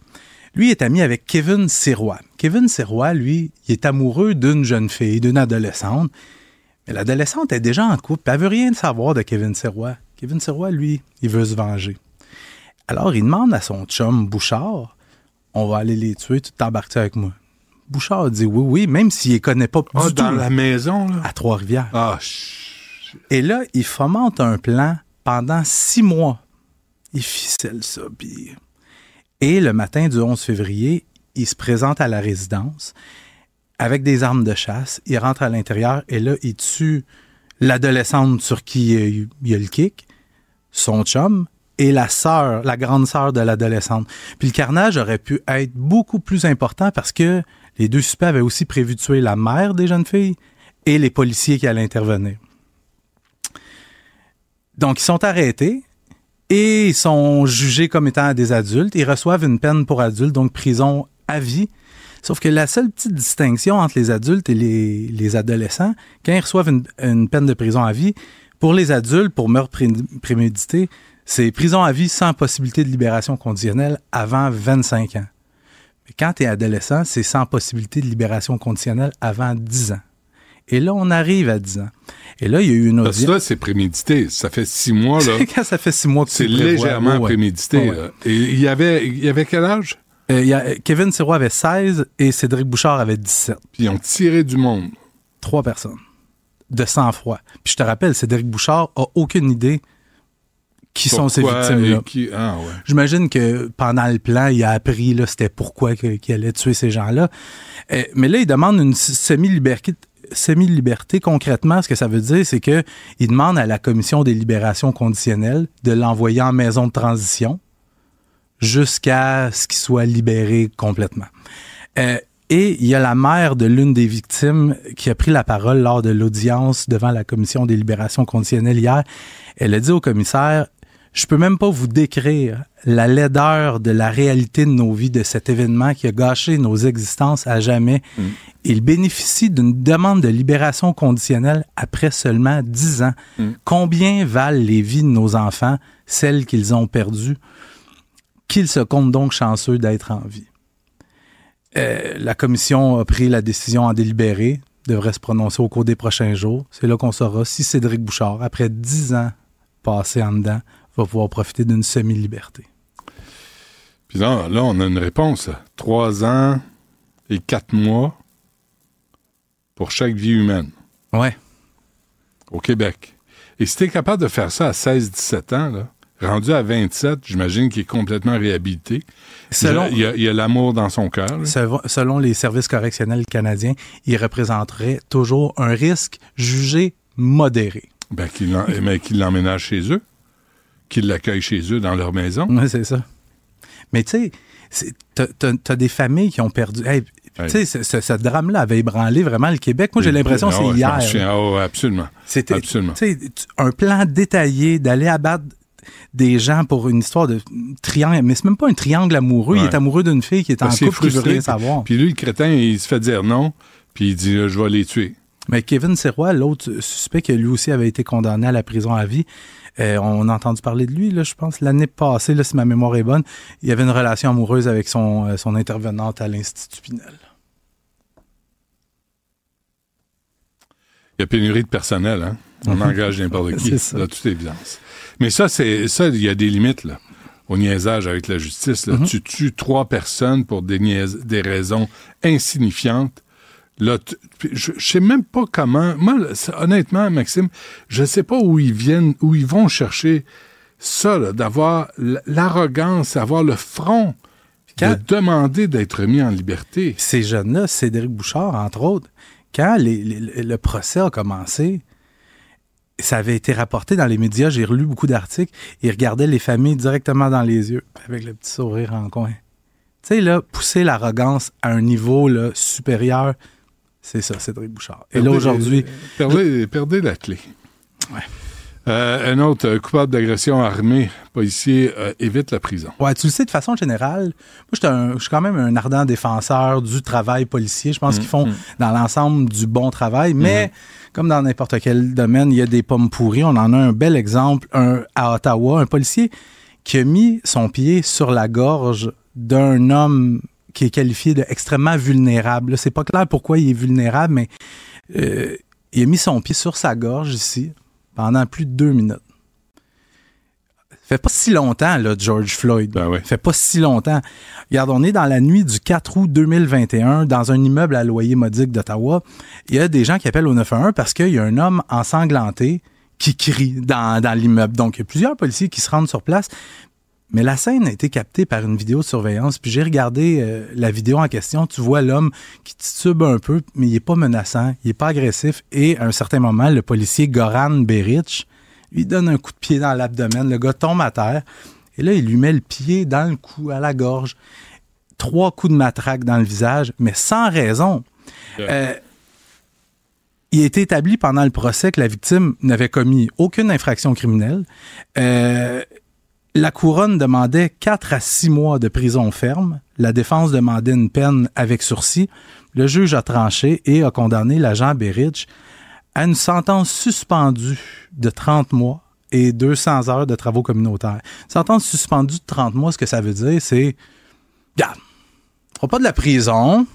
Lui est ami avec Kevin Sirois. Kevin Sirois, lui, il est amoureux d'une jeune fille, d'une adolescente. Mais l'adolescente est déjà en couple. Elle veut rien savoir de Kevin Sirois. Kevin Sirois, lui, il veut se venger. Alors, il demande à son chum Bouchard on va aller les tuer, tu t'embarques avec moi? Bouchard dit oui, oui, même s'il les connaît pas Ah, du dans tout. la maison, là? À Trois-Rivières. Ah, Et là, il fomente un plan pendant six mois. Il ficelle ça, puis... Et le matin du 11 février, il se présente à la résidence avec des armes de chasse. Il rentre à l'intérieur et là, il tue l'adolescente sur qui il a le kick, son chum et la sœur, la grande sœur de l'adolescente. Puis le carnage aurait pu être beaucoup plus important parce que les deux suspects avaient aussi prévu de tuer la mère des jeunes filles et les policiers qui allaient intervenir. Donc, ils sont arrêtés et ils sont jugés comme étant des adultes. Ils reçoivent une peine pour adultes, donc prison à vie. Sauf que la seule petite distinction entre les adultes et les, les adolescents, quand ils reçoivent une, une peine de prison à vie, pour les adultes, pour meurtre pré- prémédité, c'est prison à vie sans possibilité de libération conditionnelle avant 25 ans. Mais quand tu es adolescent, c'est sans possibilité de libération conditionnelle avant 10 ans. Et là, on arrive à 10 ans. Et là, il y a eu une Parce que audience. c'est prémédité. Ça fait six mois, là. quand [laughs] ça fait six mois que C'est légèrement ouais, prémédité. Ouais, ouais. là. Et il y avait, il y avait quel âge? Euh, il y a- Kevin Sirois avait 16 et Cédric Bouchard avait 17. Puis ils ont tiré du monde. Trois personnes. De sang-froid. Puis je te rappelle, Cédric Bouchard a aucune idée qui sont ces victimes-là. qui- Ah, ouais. J'imagine que pendant le plan, il a appris là, c'était pourquoi qu'il allait tuer ces gens-là. Euh, mais là, il demande une semi-liberté. Semi-liberté, concrètement, ce que ça veut dire, c'est que il demande à la commission des libérations conditionnelles de l'envoyer en maison de transition jusqu'à ce qu'il soit libéré complètement. Euh, et il y a la mère de l'une des victimes qui a pris la parole lors de l'audience devant la commission des libérations conditionnelles hier. Elle a dit au commissaire, je peux même pas vous décrire la laideur de la réalité de nos vies, de cet événement qui a gâché nos existences à jamais. Il bénéficie d'une demande de libération conditionnelle après seulement 10 ans. Combien valent les vies de nos enfants, celles qu'ils ont perdues? Qu'ils se comptent donc chanceux d'être en vie. Euh, la commission a pris la décision en délibéré, devrait se prononcer au cours des prochains jours. C'est là qu'on saura si Cédric Bouchard, après 10 ans passés en dedans, va pouvoir profiter d'une semi-liberté. Puis là, là, on a une réponse. Trois ans et quatre mois pour chaque vie humaine. Ouais. Au Québec. Et si t'es capable de faire ça à 16-17 ans, là, rendu à 27, j'imagine qu'il est complètement réhabilité. Selon- Il y a- l'amour dans son cœur. Selon- les services correctionnels canadiens, il représenterait toujours un risque jugé modéré. Ben, qu'il mais qu'il l'emménage chez eux, qu'il l'accueille chez eux dans leur maison. Oui, c'est ça. Mais tu sais, t'as- des familles qui ont perdu. Hey, Tu sais, ce, ce- ce drame-là avait ébranlé vraiment le Québec. Moi, j'ai l'impression que c'est je hier. Ah ouais, absolument. C'était un plan détaillé d'aller abattre des gens pour une histoire de triangle. Mais c'est même pas un triangle amoureux. Il est amoureux d'une fille qui est en Parce couple qui veut frustré, rien savoir. Puis lui, le crétin, il se fait dire non, puis il dit je vais les tuer. Mais Kevin Sirois, l'autre suspect qui lui aussi avait été condamné à la prison à vie, euh, on a entendu parler de lui, là, je pense, l'année passée, là, si ma mémoire est bonne. Il avait une relation amoureuse avec son, euh, son intervenante à l'Institut Pinel. Il y a pénurie de personnel, hein? On [laughs] engage n'importe qui, de toute évidence. Mais ça, c'est ça, il y a des limites, là, au niaisage avec la justice. Là. Mhm. Tu tues trois personnes pour des, des raisons insignifiantes. Là, je, je sais même pas comment. Moi, honnêtement, Maxime, je sais pas où ils viennent, où ils vont chercher ça, d'avoir l'arrogance, avoir le front Quand- de demander d'être mis en liberté. Ces jeunes-là, Cédric Bouchard, entre autres, quand les- les- le procès a commencé, ça avait été rapporté dans les médias, j'ai relu beaucoup d'articles, ils regardaient les familles directement dans les yeux, avec le petit sourire en coin. Tu sais, là, pousser l'arrogance à un niveau là, supérieur, c'est ça, Cédric Bouchard. Et là, aujourd'hui... Perdez, perdez la clé. Euh, un autre euh, coupable d'agression armée, policier, euh, évite la prison. Ouais, tu le sais, de façon générale, moi, je suis un- je suis quand même un ardent défenseur du travail policier. Je pense Mm, qu'ils font mm. dans l'ensemble du bon travail, mais Mm-hmm. comme dans n'importe quel domaine, il y a des pommes pourries. On en a un bel exemple un, à Ottawa, un policier qui a mis son pied sur la gorge d'un homme qui est qualifié d'extrêmement vulnérable. Là, C'est pas clair pourquoi il est vulnérable, mais euh, il a mis son pied sur sa gorge ici pendant plus de deux minutes fait pas si longtemps, là, George Floyd. fait pas si longtemps. Regarde, on est dans la nuit du 4 août 2021 dans un immeuble à loyer modique d'Ottawa. Il y a des gens qui appellent au 911 parce qu'il y a un homme ensanglanté qui crie dans, dans l'immeuble. Donc, il y a plusieurs policiers qui se rendent sur place. Mais la scène a été captée par une vidéo de surveillance. Puis j'ai regardé euh, la vidéo en question. Tu vois l'homme qui titube un peu, mais il est pas menaçant, il est pas agressif. Et à un certain moment, le policier Goran Beric lui donne un coup de pied dans l'abdomen. Le gars tombe à terre. Et là, il lui met le pied dans le cou, à la gorge. Trois coups de matraque dans le visage, mais sans raison. Euh, il a été établi pendant le procès que la victime n'avait commis aucune infraction criminelle. Euh, La couronne demandait 4 à 6 mois de prison ferme. La défense demandait une peine avec sursis. Le juge a tranché et a condamné l'agent Berridge à une sentence suspendue de 30 mois et 200 heures de travaux communautaires. Sentence suspendue de 30 mois, ce que ça veut dire, c'est... Regarde, fera pas de la prison.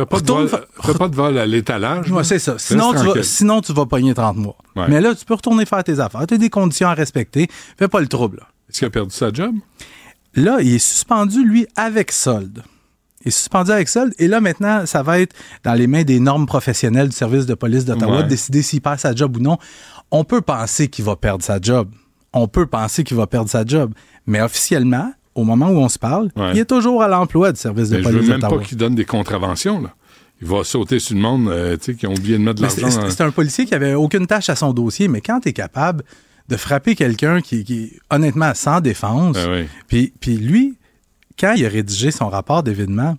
Fais pas, de vol, fa- fais pas de vol à l'étalage. Ouais, c'est ça. Sinon tu, vas, sinon, tu vas pogner 30 mois. Ouais. Mais là, tu peux retourner faire tes affaires. Tu as des conditions à respecter. Fais pas le trouble. Est-ce qu'il a perdu sa job? Là, il est suspendu, lui, avec solde. Il est suspendu avec solde. Et là, maintenant, ça va être dans les mains des normes professionnelles du service de police d'Ottawa Ouais. de décider s'il perd sa job ou non. On peut penser qu'il va perdre sa job. On peut penser qu'il va perdre sa job. Mais officiellement, au moment où on se parle, Ouais. il est toujours à l'emploi du service de Mais je veux police même pas qu'il donne des contraventions. Là. Il va sauter sur le monde euh, qui ont oublié de mettre de l'argent. C'est c'est un policier qui avait aucune tâche à son dossier, mais quand tu es capable de frapper quelqu'un qui, honnêtement sans défense, Ah oui. puis, puis lui, quand il a rédigé son rapport d'événement,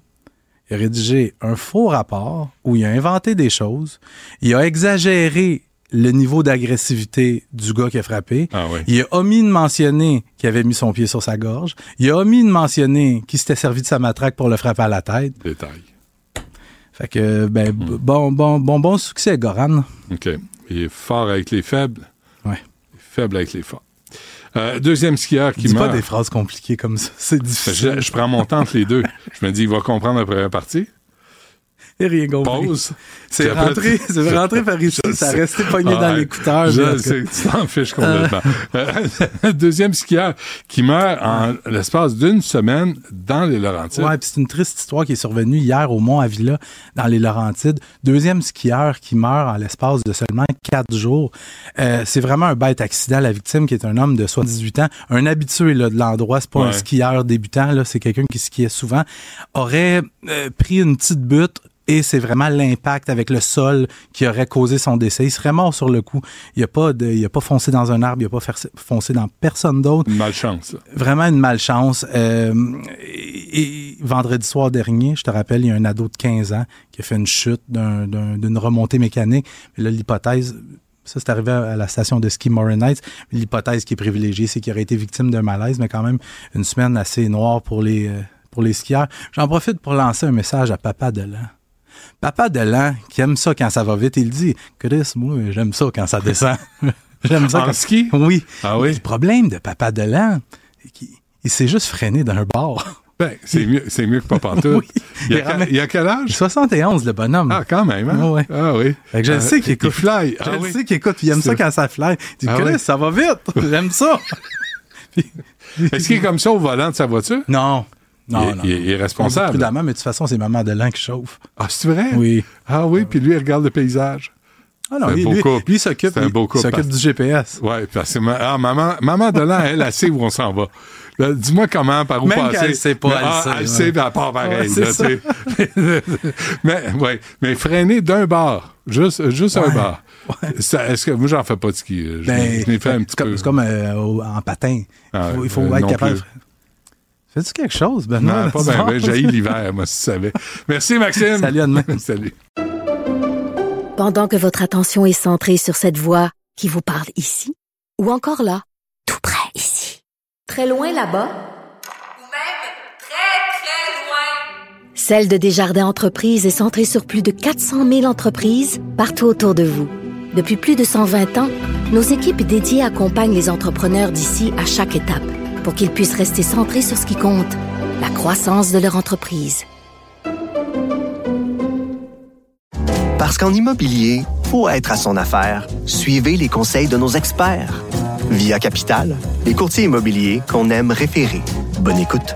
il a rédigé un faux rapport où il a inventé des choses, il a exagéré le niveau d'agressivité du gars qui a frappé. Ah oui. Il a omis de mentionner qu'il avait mis son pied sur sa gorge. Il a omis de mentionner qu'il s'était servi de sa matraque pour le frapper à la tête. Détail. Fait que, ben, b- bon, bon, bon, bon succès, Goran. OK. Il est fort avec les faibles. Ouais. Faible avec les forts. Euh, deuxième skieur qui Dis pas meurt. des phrases compliquées comme ça. C'est difficile. Je, je prends mon temps entre les deux. [laughs] Je me dis, il va comprendre la première partie. Rien compris. Pause. C'est rentré, [laughs] c'est rentré par ici, ça a resté pogné Ah, dans l'écouteur. Tu t'en fiches complètement. [laughs] Euh, [laughs] deuxième skieur qui meurt en l'espace d'une semaine dans les Laurentides. Ouais, puis c'est une triste histoire qui est survenue hier au Mont Avila, dans les Laurentides. Deuxième skieur qui meurt en l'espace de seulement quatre jours. Euh, c'est vraiment un bête accident. La victime, qui est un homme de 78 ans, un habitué là, de l'endroit, c'est pas un skieur débutant, là, c'est quelqu'un qui skiait souvent, aurait euh, pris une petite butte. Et c'est vraiment l'impact avec le sol qui aurait causé son décès. Il serait mort sur le coup. Il a pas de, il a pas foncé dans un arbre, il a pas foncé dans personne d'autre Une malchance. vraiment une malchance. Euh, et, et vendredi soir dernier, je te rappelle, il y a un ado de 15 ans qui a fait une chute d'un- d'un- d'une remontée mécanique. Mais là, l'hypothèse, ça c'est arrivé à la station de ski Morin Heights, mais l'hypothèse qui est privilégiée, c'est qu'il aurait été victime d'un malaise, mais quand même une semaine assez noire pour les, euh, pour les skieurs. J'en profite pour lancer un message à Papa Delan. Papa Delan, qui aime ça quand ça va vite, il dit Chris, moi, j'aime ça quand ça descend. [laughs] j'aime ça En quand ski? Oui. Ah oui? Le problème de Papa Delan, c'est qu'il il s'est juste freiné d'un bord. Ben, c'est mieux, c'est mieux que pas [laughs] pantoute. Oui. il, a, Il ramène- il a quel âge? 71, le bonhomme. Ah, quand même, hein? Ah ouais. Ah oui. Fait que je le Euh, sais qu'il il écoute. fly. Je Ah le oui. sais qu'il écoute, puis il aime ça quand ça fly. Il dit, Ah Chris, ouais. ça va vite. J'aime ça. [laughs] Est-ce qu'il est comme ça au volant de sa voiture? Non. Non, il, est- non. il est- il responsable. Prudemment, mais de toute façon, c'est Maman Delan qui chauffe. Ah, c'est vrai? Oui. Ah oui, puis lui, il regarde le paysage. Ah non, lui, lui, lui, il s'occupe, du GPS. Ouais, parce que ah, maman, maman Delan, elle, elle sait où on s'en va. Là, Dis-moi comment, par où Même passer. elle sait pas, Mais, elle ah, sait, Elle ouais. sait, mais elle part pareil. Ouais, là, ça. [laughs] mais, ouais, mais freiner d'un bar, juste, juste un bar. Est-ce que moi, j'en fais pas de ski. Je, Ben, je fait un petit peu. C'est comme euh, en patin. Ah, il faut, euh, être capable. plus. Fais-tu quelque chose, Benoît? Non, pas bien. Ben, j'ai l'hiver, moi, si tu savais. Merci, Maxime. Salut, à demain. [laughs] Salut. Pendant que votre attention est centrée sur cette voix qui vous parle ici, ou encore là, tout près ici, très loin là-bas, Celle de Desjardins Entreprises est centrée sur plus de 400 000 entreprises partout autour de vous. Depuis plus de 120 ans, nos équipes dédiées accompagnent les entrepreneurs d'ici à chaque étape pour qu'ils puissent rester centrés sur ce qui compte, la croissance de leur entreprise. Parce qu'en immobilier, faut être à son affaire. Suivez les conseils de nos experts. Via Capital, les courtiers immobiliers qu'on aime référer. Bonne écoute.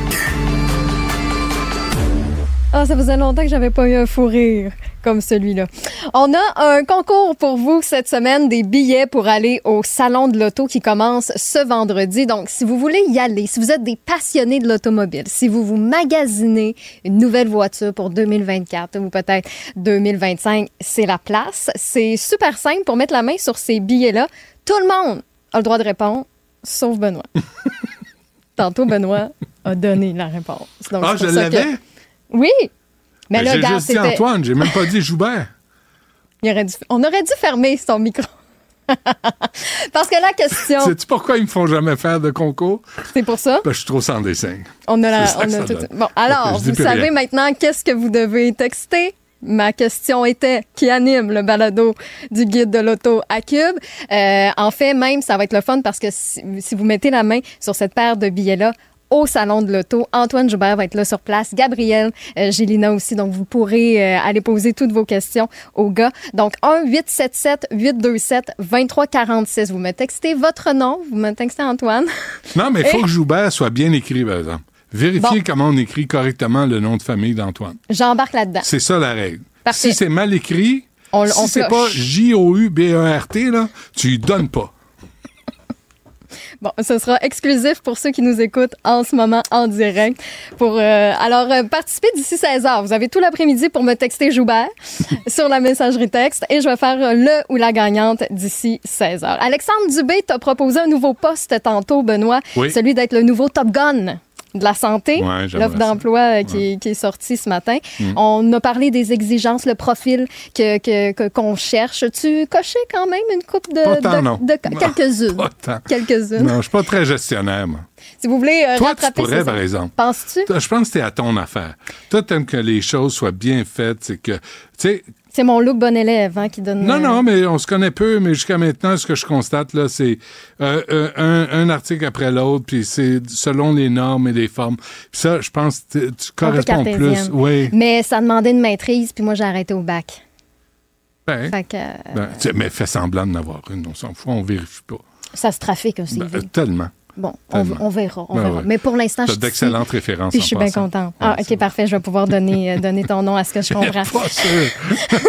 Ah, ça faisait longtemps que j'avais pas eu un fou rire. comme celui-là. On a un concours pour vous cette semaine, des billets pour aller au Salon de l'Auto qui commence ce vendredi. Donc, si vous voulez y aller, si vous êtes des passionnés de l'automobile, si vous vous magasinez une nouvelle voiture pour 2024 ou peut-être 2025, c'est la place. C'est super simple pour mettre la main sur ces billets-là. Tout le monde a le droit de répondre, sauf Benoît. [laughs] Tantôt, Benoît a donné la réponse. Donc, ah, je l'avais? Oui. Mais Ben, là, J'ai juste dit Antoine, j'ai même pas dit Joubert. il aurait dû- On aurait dû fermer son micro. [laughs] Parce que la question, Sais-tu pourquoi ils me font jamais faire de concours? c'est pour ça? Ben, je suis trop sans dessin. On a, la- ça on a tout-. Bon, alors, vous savez rien. maintenant qu'est-ce que vous devez texter? Ma question était qui anime le balado du guide de l'auto à Cube? Euh, en fait, même, ça va être le fun parce que si, si vous mettez la main sur cette paire de billets-là, au salon de l'auto. Antoine Joubert va être là sur place. Gabriel, euh, Gélina aussi. Donc, vous pourrez euh, aller poser toutes vos questions aux gars. Donc, 1-877-827-2346. Vous me textez votre nom. Vous me textez Antoine. [laughs] Non, mais il faut Et- que Joubert soit bien écrit, par exemple. Vérifiez Bon. comment on écrit correctement le nom de famille d'Antoine. J'embarque là-dedans. C'est ça la règle. Parfait. Si c'est mal écrit, On- si c'est pas J-O-U-B-E-R-T, là, tu lui donnes pas. Bon, ce sera exclusif pour ceux qui nous écoutent en ce moment en direct. Pour euh, alors euh, participez d'ici 16 h Vous avez tout l'après-midi pour me texter Joubert [laughs] sur la messagerie texte et je vais faire euh, le ou la gagnante d'ici 16 h Alexandre Dubé t'a proposé un nouveau poste tantôt, Benoît, Oui. celui d'être le nouveau Top Gun de la santé, Ouais, l'offre d'emploi euh, qui, est- qui est sortie ce matin. Mm. On a parlé des exigences, le profil que que- que- qu'on cherche. Tu cochais quand même une coupe de, tant, de- non. de- quelques-unes? Quelques-unes. Non, je suis pas très gestionnaire, moi. Si vous voulez euh, Toi, tu rattraper pourrais, ces- par exemple. Penses-tu? Je pense que c'est à ton affaire. Toi, t'aimes que les choses soient bien faites. C'est que, tu sais, C'est mon look bon élève hein, qui donne. Non, euh, non, mais on se connaît peu, mais jusqu'à maintenant, ce que je constate, là, c'est euh, euh, un, un article après l'autre, puis c'est selon les normes et les formes. Puis ça, je pense que tu- corresponds plus. Oui. Mais ça demandait une maîtrise, puis moi j'ai arrêté au bac. Ben, Fait que euh, ben, mais fais semblant d'en avoir une, on s'en fout, on vérifie pas. ça se trafique CV. Ben, euh, tellement. Bon, on, verra, on Ben verra. ouais. Mais pour l'instant, je suis d'excellentes références Puis je suis bien contente. Ah, ok, parfait. Je vais pouvoir donner, euh, [laughs] donner ton nom à ce que je comprends. Pas sûr.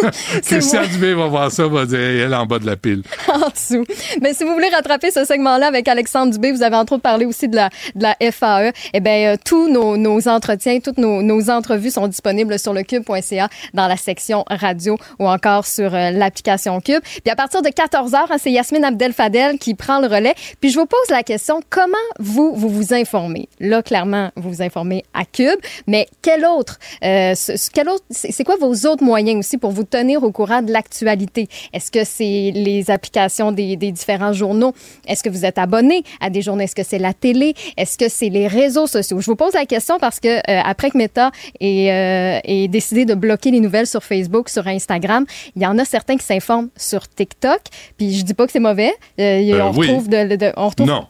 [laughs] Christian. Dubé va voir ça, va dire, elle est en bas de la pile. [laughs] en dessous. Mais si vous voulez rattraper ce segment-là avec Alexandre Dubé, vous avez entre autres parlé aussi de la, de la FAE. Eh bien, euh, tous nos, nos entretiens, toutes nos, nos entrevues sont disponibles sur le cube.ca dans la section radio ou encore sur euh, l'application Cube. Puis à partir de 14 h c'est Yasmine Abdel-Fadel qui prend le relais. Puis je vous pose la question, comment vous, vous vous informez? Là, clairement, vous vous informez à Cube, mais quel autre, euh, ce- quel autre, c'est quoi vos autres moyens aussi pour vous tenir au courant de l'actualité? Est-ce que c'est les applications des, des différents journaux? Est-ce que vous êtes abonné à des journaux? Est-ce que c'est la télé? Est-ce que c'est les réseaux sociaux? Je vous pose la question parce que euh, après que Meta ait, euh, ait décidé de bloquer les nouvelles sur Facebook, sur Instagram, il y en a certains qui s'informent sur TikTok. Puis je dis pas que c'est mauvais. Euh, Euh, on oui. retrouve de, de- on retrouve Non.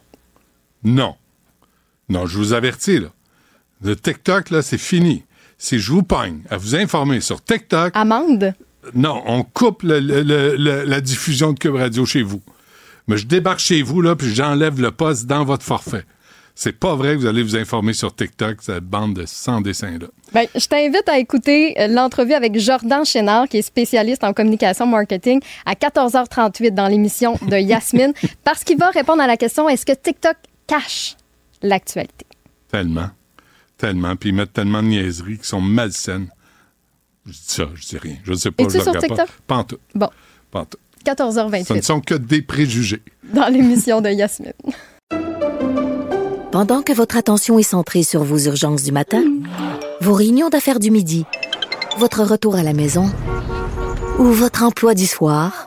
Non. Non, je vous avertis, là. Le TikTok, là, c'est fini. Si je vous pogne à vous informer sur TikTok, amende? non, on coupe le- le- le- le- la diffusion de Cube Radio chez vous. Mais je débarque chez vous, là, puis j'enlève le poste dans votre forfait. C'est pas vrai que vous allez vous informer sur TikTok, cette bande de 100 dessins-là. Ben, je t'invite à écouter euh, l'entrevue avec Jordan Chénard, qui est spécialiste en communication marketing, à 14h38 dans l'émission de Yasmine, [laughs] parce qu'il va répondre à la question est-ce que TikTok cache l'actualité Tellement. Tellement. Puis ils mettent tellement de niaiseries qui sont malsaines. Je dis ça, je dis rien. Je ne sais pas, Es-tu le sur TikTok? pas. Bon, tout. 14h28 Ce ne sont que des préjugés. dans l'émission de Yasmine. [laughs] Pendant que votre attention est centrée sur vos urgences du matin, vos réunions d'affaires du midi, votre retour à la maison ou votre emploi du soir,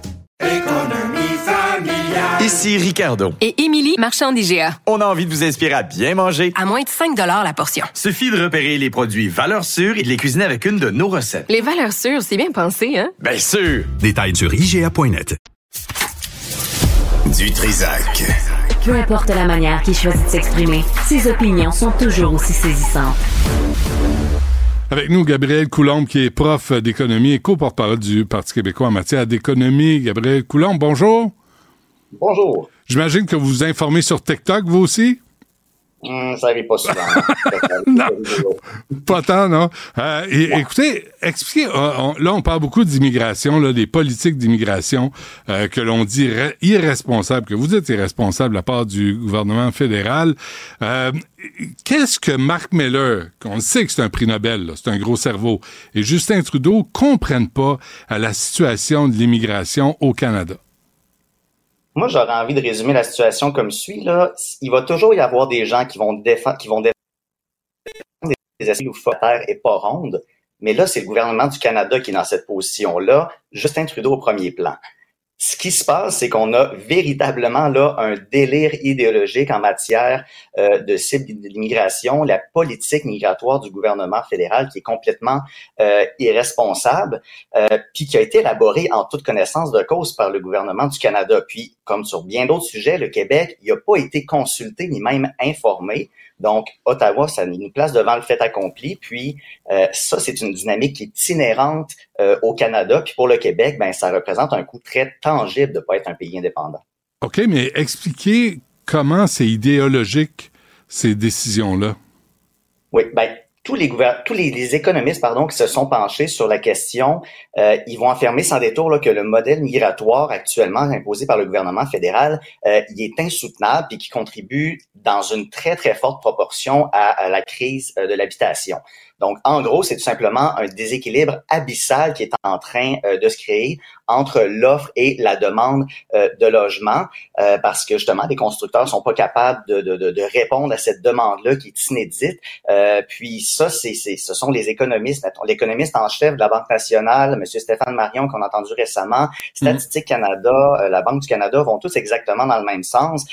Ici Ricardo. Et Émilie, marchand d'IGA. On a envie de vous inspirer à bien manger. À moins de 5 la portion. Suffit de repérer les produits valeurs sûres et de les cuisiner avec une de nos recettes. Les valeurs sûres, c'est bien pensé, hein? Bien sûr! Détails sur IGA.net. Du Trisac. Peu importe la manière qu'il choisit de s'exprimer, ses opinions sont toujours aussi saisissantes. Avec nous, Gabriel Coulombe, qui est prof d'économie et co-porte-parole du Parti québécois en matière d'économie. Gabriel Coulombe, bonjour. Bonjour. J'imagine que vous vous informez sur TikTok, vous aussi? Hum, ça arrive pas souvent. [laughs] non, pas tant, non. Euh, et, Écoutez, expliquez, euh, on, là, on parle beaucoup d'immigration, là, des politiques d'immigration euh, que l'on dit irresponsables, que vous êtes irresponsable de la part du gouvernement fédéral. Euh, Qu'est-ce que Mark Miller, qu'on sait que c'est un prix Nobel, c'est un gros cerveau, et Justin Trudeau comprennent pas à la situation de l'immigration au Canada? Moi, j'aurais envie de résumer la situation comme suit. Là. Il va toujours y avoir des gens qui vont défendre, qui vont défendre des essais où terre est pas ronde. Mais là, c'est le gouvernement du Canada qui est dans cette position-là. Justin Trudeau au premier plan. Ce qui se passe, c'est qu'on a véritablement là un délire idéologique en matière euh, de cible d'immigration, la politique migratoire du gouvernement fédéral qui est complètement euh, irresponsable, euh, puis qui a été élaborée en toute connaissance de cause par le gouvernement du Canada. Puis, comme sur bien d'autres sujets, le Québec, il n'a pas été consulté ni même informé. Donc, Ottawa, ça nous place devant le fait accompli. Puis, euh, ça, c'est une dynamique qui est inhérente euh, au Canada. Puis pour le Québec, ben, ça représente un coût très tangible de ne pas être un pays indépendant. OK, mais expliquez comment c'est idéologique, ces décisions-là. Oui, ben, tous les tous les, économistes pardon qui se sont penchés sur la question, euh, ils vont affirmer sans détour là, que le modèle migratoire actuellement imposé par le gouvernement fédéral, euh, il est insoutenable et qui contribue dans une très très forte proportion à la crise euh, de l'habitation. Donc, en gros, c'est tout simplement un déséquilibre abyssal qui est en train euh, de se créer entre l'offre et la demande euh, de logement, euh, parce que justement, les constructeurs sont pas capables de, de, de répondre à cette demande-là qui est inédite. puis ça, c'est, ce sont les économistes, l'économiste en chef de la Banque nationale, M. Stéphane Marion, qu'on a entendu récemment, Statistique Canada, la Banque du Canada vont tous exactement dans le même sens.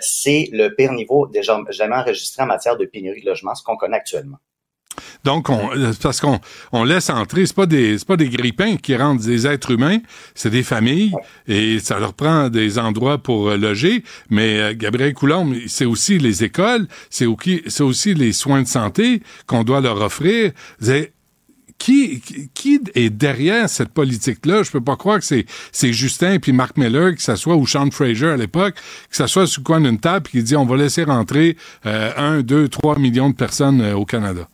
c'est le pire niveau déjà jamais enregistré en matière de pénurie de logement, ce qu'on connaît actuellement. Donc, on, euh, parce qu'on on laisse entrer, c'est pas des, c'est pas des grippins qui rendent des êtres humains, c'est des familles et ça leur prend des endroits pour euh, loger. Mais euh, Gabriel Coulombe, c'est aussi les écoles, c'est aussi, les soins de santé qu'on doit leur offrir. Qui, qui est derrière cette politique-là? Je peux pas croire que c'est, c'est Justin puis Mark Miller, que ça soit, ou Sean Fraser à l'époque, que ça soit sur le coin d'une table qui dit on va laisser rentrer un, deux, trois millions de personnes au Canada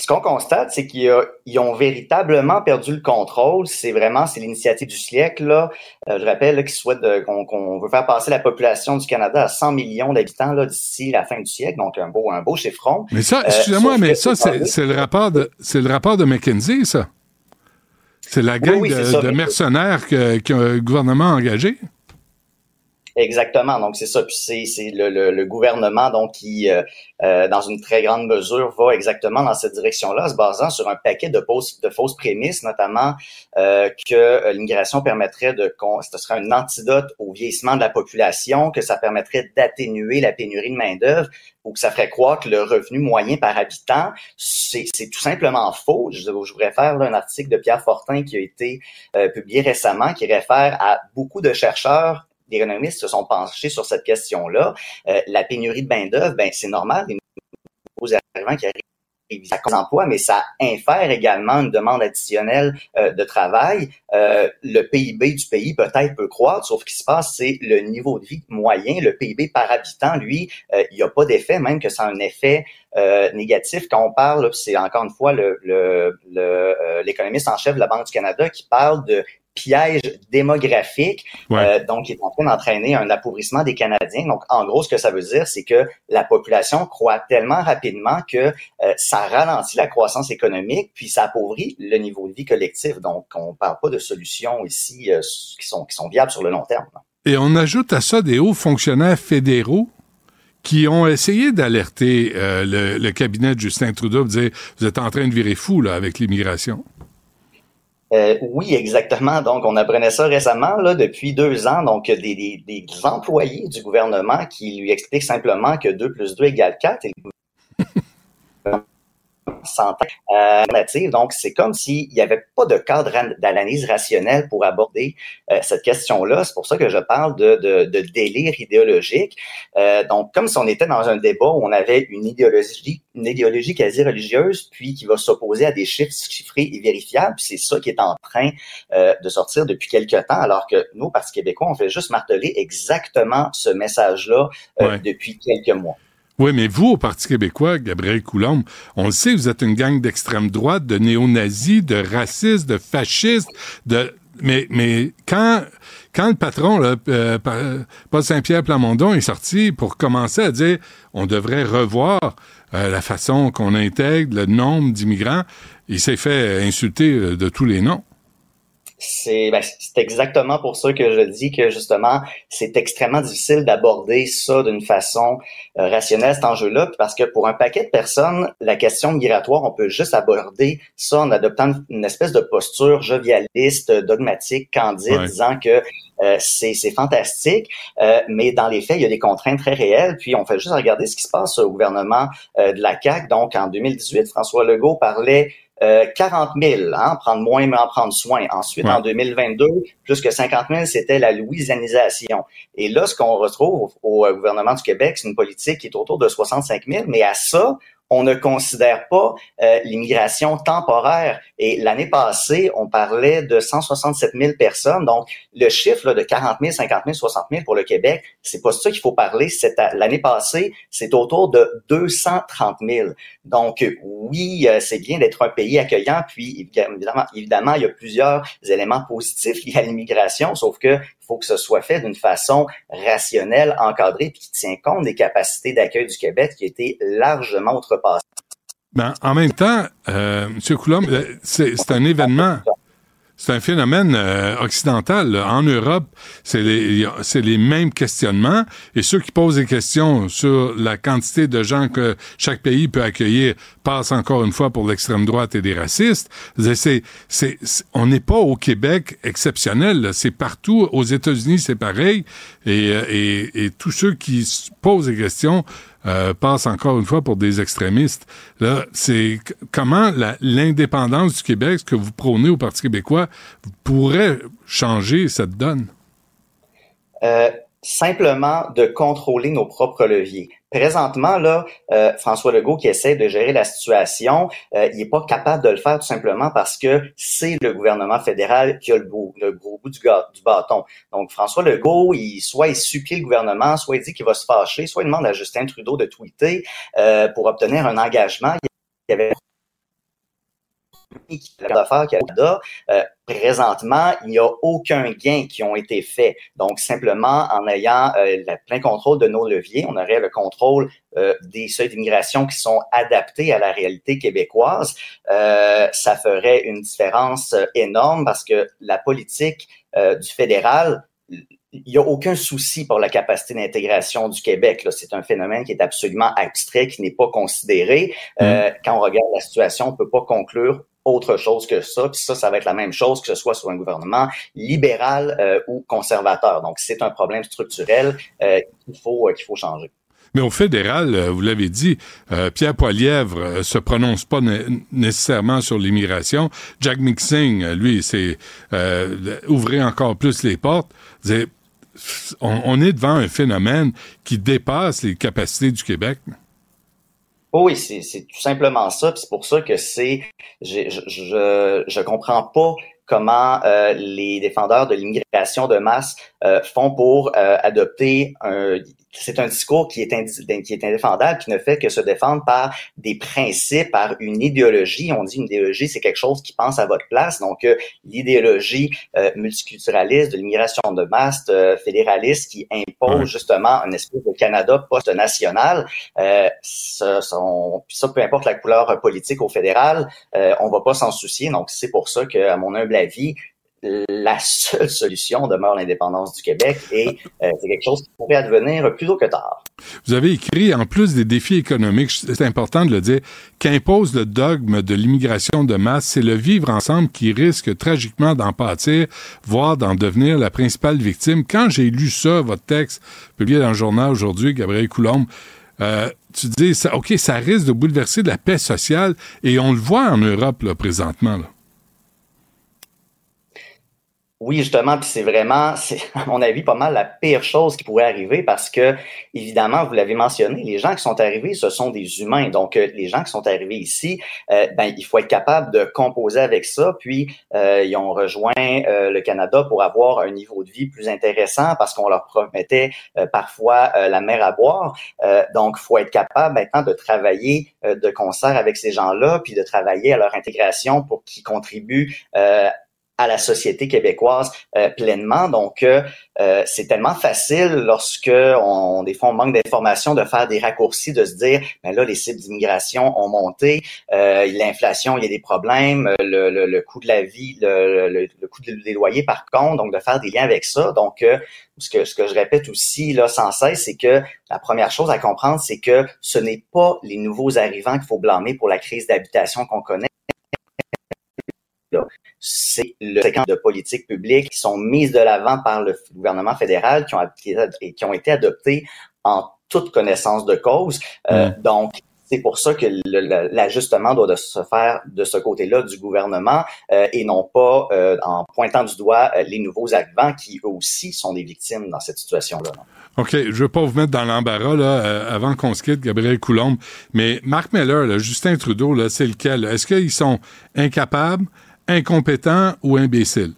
ce qu'on constate, c'est qu'ils ont véritablement perdu le contrôle. C'est vraiment c'est l'initiative du siècle. Là. Euh, je rappelle qu'ils souhaitent qu'on veut faire passer la population du Canada à 100 millions d'habitants d'ici la fin du siècle. Donc un beau un beau chiffron. Mais ça, euh, excusez-moi, mais ça c'est le rapport de c'est le rapport de McKinsey, ça. C'est la gang de, mercenaires que, que le gouvernement a engagé. Exactement. Donc c'est ça. Puis c'est le, le, le, gouvernement donc qui, euh, euh, dans une très grande mesure, va exactement dans cette direction-là, se basant sur un paquet de, fausses, de fausses prémices, notamment euh, que l'immigration permettrait de, ce serait un antidote au vieillissement de la population, que ça permettrait d'atténuer la pénurie de main d'œuvre, ou que ça ferait croire que le revenu moyen par habitant, c'est tout simplement faux. Je, je vous réfère là, un article de Pierre Fortin qui a été publié récemment, qui réfère à beaucoup de chercheurs les économistes se sont penchés sur cette question-là. Euh, la pénurie de main-d'œuvre, ben, c'est normal, des nouveaux arrivants qui arrivent à emploi, mais ça infère également une demande additionnelle euh, de travail. Euh, le PIB du pays peut-être peut croître, sauf ce qui se passe, c'est le niveau de vie moyen, le PIB par habitant, lui, il n'y a pas d'effet, même que c'est un effet négatif. Quand on parle, c'est encore une fois le, l'économiste en chef de la Banque du Canada qui parle de piège démographique, euh, donc qui est en train d'entraîner un appauvrissement des Canadiens. Donc, en gros, ce que ça veut dire, c'est que la population croît tellement rapidement que euh, ça ralentit la croissance économique, puis ça appauvrit le niveau de vie collectif. Donc, on parle pas de solutions ici euh, qui sont qui sont viables sur le long terme. Et on ajoute à ça des hauts fonctionnaires fédéraux qui ont essayé d'alerter le, cabinet de Justin Trudeau, de dire vous êtes en train de virer fou là avec l'immigration. Euh, oui, exactement. Donc, on apprenait ça récemment, là, depuis deux ans. Donc, des, des, des employés du gouvernement qui lui expliquent simplement que 2 plus 2 égale 4 et santé euh, Donc, c'est comme s'il n'y avait pas de cadre d'analyse rationnelle pour aborder euh, cette question-là. C'est pour ça que je parle de, de, de délire idéologique. Euh, donc, comme si on était dans un débat où on avait une idéologie, une idéologie quasi religieuse, puis qui va s'opposer à des chiffres chiffrés et vérifiables. C'est ça qui est en train euh, de sortir depuis quelques temps, alors que nous, Parti québécois, on fait juste marteler exactement ce message-là euh, depuis quelques mois. Oui, mais vous, au Parti québécois, Gabriel Coulombe, on le sait, vous êtes une gang d'extrême droite, de néo-nazis, de racistes, de fascistes, de... Mais, mais quand, quand le patron, là, euh, Paul Saint-Pierre Plamondon, est sorti pour commencer à dire on devrait revoir euh, la façon qu'on intègre le nombre d'immigrants, il s'est fait insulter euh, de tous les noms c'est ben, exactement pour ça que je dis que justement c'est extrêmement difficile d'aborder ça d'une façon euh, rationnelle cet enjeu-là parce que pour un paquet de personnes la question migratoire on peut juste aborder ça en adoptant une espèce de posture jovialiste dogmatique candide disant que euh, c'est fantastique, euh, mais dans les faits, il y a des contraintes très réelles. Puis on fait juste regarder ce qui se passe au gouvernement de la CAQ. Donc en 2018, François Legault parlait euh, 40 000, hein, prendre moins mais en prendre soin. Ensuite, en 2022, plus que 50 000, c'était la louisianisation. Et là, ce qu'on retrouve au, au gouvernement du Québec, c'est une politique qui est autour de 65 000, mais à ça, on ne considère pas euh, l'immigration temporaire. Et l'année passée, on parlait de 167 000 personnes. Donc, le chiffre de 40 000, 50 000, 60 000 pour le Québec, c'est pas ça qu'il faut parler. L'année passée, c'est autour de 230 000. Donc, oui, euh, c'est bien d'être un pays accueillant. Puis, évidemment, évidemment, il y a plusieurs éléments positifs liés à l'immigration, sauf que faut que ce soit fait d'une façon rationnelle, encadrée, puis qui tient compte des capacités d'accueil du Québec qui étaient largement outrepassées. Ben, en même temps, euh, M. Coulomb, euh, c'est un événement c'est un phénomène euh, occidental. En Europe, c'est les, mêmes questionnements. Et ceux qui posent des questions sur la quantité de gens que chaque pays peut accueillir passent encore une fois pour l'extrême droite et des racistes. On n'est pas au Québec exceptionnel. C'est partout. Aux États-Unis, c'est pareil. Et, euh, et tous ceux qui posent des questions euh, passe encore une fois pour des extrémistes. Là, c'est comment l'indépendance du Québec, ce que vous prônez au Parti québécois, pourrait changer cette donne? Euh, simplement de contrôler nos propres leviers. Présentement, là, euh, François Legault qui essaie de gérer la situation, euh, il n'est pas capable de le faire tout simplement parce que c'est le gouvernement fédéral qui a le, beau, le gros bout du, du, bâton. Donc, François Legault, il, soit il supplie le gouvernement, soit il dit qu'il va se fâcher, soit il demande à Justin Trudeau de tweeter euh, pour obtenir un engagement. D'affaires Canada, euh, présentement, il n'y a aucun gain qui ont été faits. Donc, simplement en ayant euh, le plein contrôle de nos leviers, on aurait le contrôle euh, des seuils d'immigration qui sont adaptés à la réalité québécoise. Euh, ça ferait une différence énorme parce que la politique du fédéral il n'y a aucun souci pour la capacité d'intégration du Québec. C'est un phénomène qui est absolument abstrait, qui n'est pas considéré. Euh, quand on regarde la situation, on ne peut pas conclure autre chose que ça. Puis ça, ça va être la même chose que ce soit sur un gouvernement libéral euh, ou conservateur. Donc, c'est un problème structurel euh, qu'il faut, euh, qu'il faut changer. Mais au fédéral, vous l'avez dit, Pierre Poilièvre se prononce pas nécessairement sur l'immigration. Jack Mixing, lui, c'est ouvrir encore plus les portes. On, est devant un phénomène qui dépasse les capacités du Québec. Oh oui, c'est, tout simplement ça. c'est pour ça que c'est, je, je, je, comprends pas comment euh, les défendeurs de l'immigration de masse euh, font pour euh, adopter un, c'est un discours qui est, qui est indéfendable, qui ne fait que se défendre par des principes, par une idéologie. On dit une idéologie, c'est quelque chose qui pense à votre place. Donc, euh, l'idéologie euh, multiculturaliste de l'immigration de masse, euh, fédéraliste, qui impose justement un espèce de Canada post-national. ça, ça, peu importe la couleur politique au fédéral, on va pas s'en soucier. Donc, c'est pour ça que, à mon humble avis, la seule [laughs] solution demeure l'indépendance du Québec et euh, c'est quelque chose qui pourrait advenir plus tôt que tard. Vous avez écrit, en plus des défis économiques, c'est important de le dire, qu'impose le dogme de l'immigration de masse, c'est le vivre ensemble qui risque tragiquement d'en pâtir, voire d'en devenir la principale victime. Quand j'ai lu ça, votre texte, publié dans le journal aujourd'hui, Gabriel Coulombe, euh, tu dis, ça, OK, ça risque de bouleverser la paix sociale, et on le voit en Europe, là, présentement. Là. Oui, justement, puis c'est vraiment, à mon avis pas mal la pire chose qui pourrait arriver parce que, évidemment, vous l'avez mentionné, les gens qui sont arrivés, ce sont des humains. Donc, euh, les gens qui sont arrivés ici, euh, ben, il faut être capable de composer avec ça. Puis, euh, ils ont rejoint le Canada pour avoir un niveau de vie plus intéressant parce qu'on leur promettait parfois la mer à boire. donc, il faut être capable maintenant de travailler de concert avec ces gens-là, puis de travailler à leur intégration pour qu'ils contribuent à la société québécoise euh, pleinement. Donc, euh, euh, c'est tellement facile lorsque on, des fois, on manque d'informations de faire des raccourcis, de se dire, mais ben là, les cibles d'immigration ont monté, l'inflation, il y a des problèmes, le, coût de la vie, le, coût des loyers, par contre, donc de faire des liens avec ça. Donc, ce que, ce que je répète aussi là sans cesse, c'est que la première chose à comprendre, c'est que ce n'est pas les nouveaux arrivants qu'il faut blâmer pour la crise d'habitation qu'on connaît c'est le séquence de politiques publiques qui sont mises de l'avant par le gouvernement fédéral, qui ont, qui ont été adoptées en toute connaissance de cause. Euh, donc, c'est pour ça que l'ajustement doit se faire de ce côté-là du gouvernement euh, et non pas euh, en pointant du doigt les nouveaux arrivants qui eux aussi sont des victimes dans cette situation-là. OK, je veux pas vous mettre dans l'embarras là, avant qu'on se quitte, Gabriel Coulombe, mais Marc Meller, Justin Trudeau, là, c'est lequel? Est-ce qu'ils sont incapables? Incompétent ou imbécile?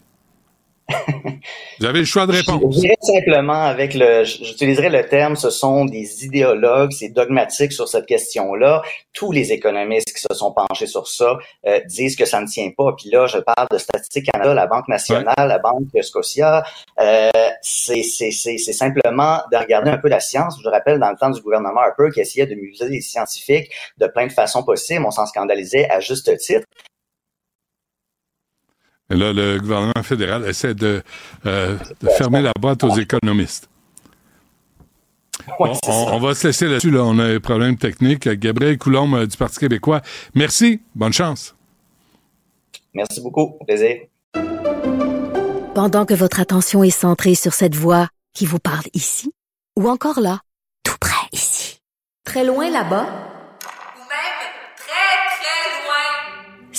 [laughs] Vous avez le choix de répondre. Je dirais simplement avec le, j'utiliserai le terme, ce sont des idéologues, c'est dogmatique sur cette question-là. Tous les économistes qui se sont penchés sur ça euh, disent que ça ne tient pas. Puis là, je parle de Statistique Canada, la Banque nationale, la Banque Scotia. Euh, c'est, simplement de regarder un peu la science. Je rappelle dans le temps du gouvernement Harper qui essayait de muser les scientifiques de plein de façons possibles. On s'en scandalisait à juste titre. Et là, le gouvernement fédéral essaie de, euh, fermer la boîte aux économistes. on, va se laisser là-dessus. Là. On a un problème technique. Gabriel Coulombe euh, du Parti québécois. Merci. Bonne chance. Merci beaucoup. Plaisir. Pendant que votre attention est centrée sur cette voix qui vous parle ici, ou encore là, tout près ici, très loin là-bas,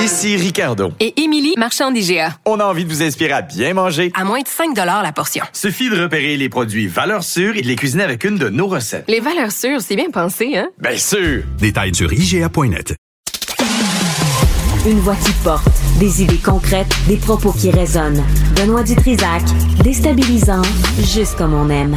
Ici Ricardo. Et Émilie, marchand d'IGA. On a envie de vous inspirer à bien manger. À moins de 5 la portion. Suffit de repérer les produits valeurs sûres et de les cuisiner avec une de nos recettes. Les valeurs sûres, c'est bien pensé, hein? Bien sûr! Détails sur IGA.net. Une voix qui porte, des idées concrètes, des propos qui résonnent. Benoît Dutrisac, déstabilisant, juste comme on aime.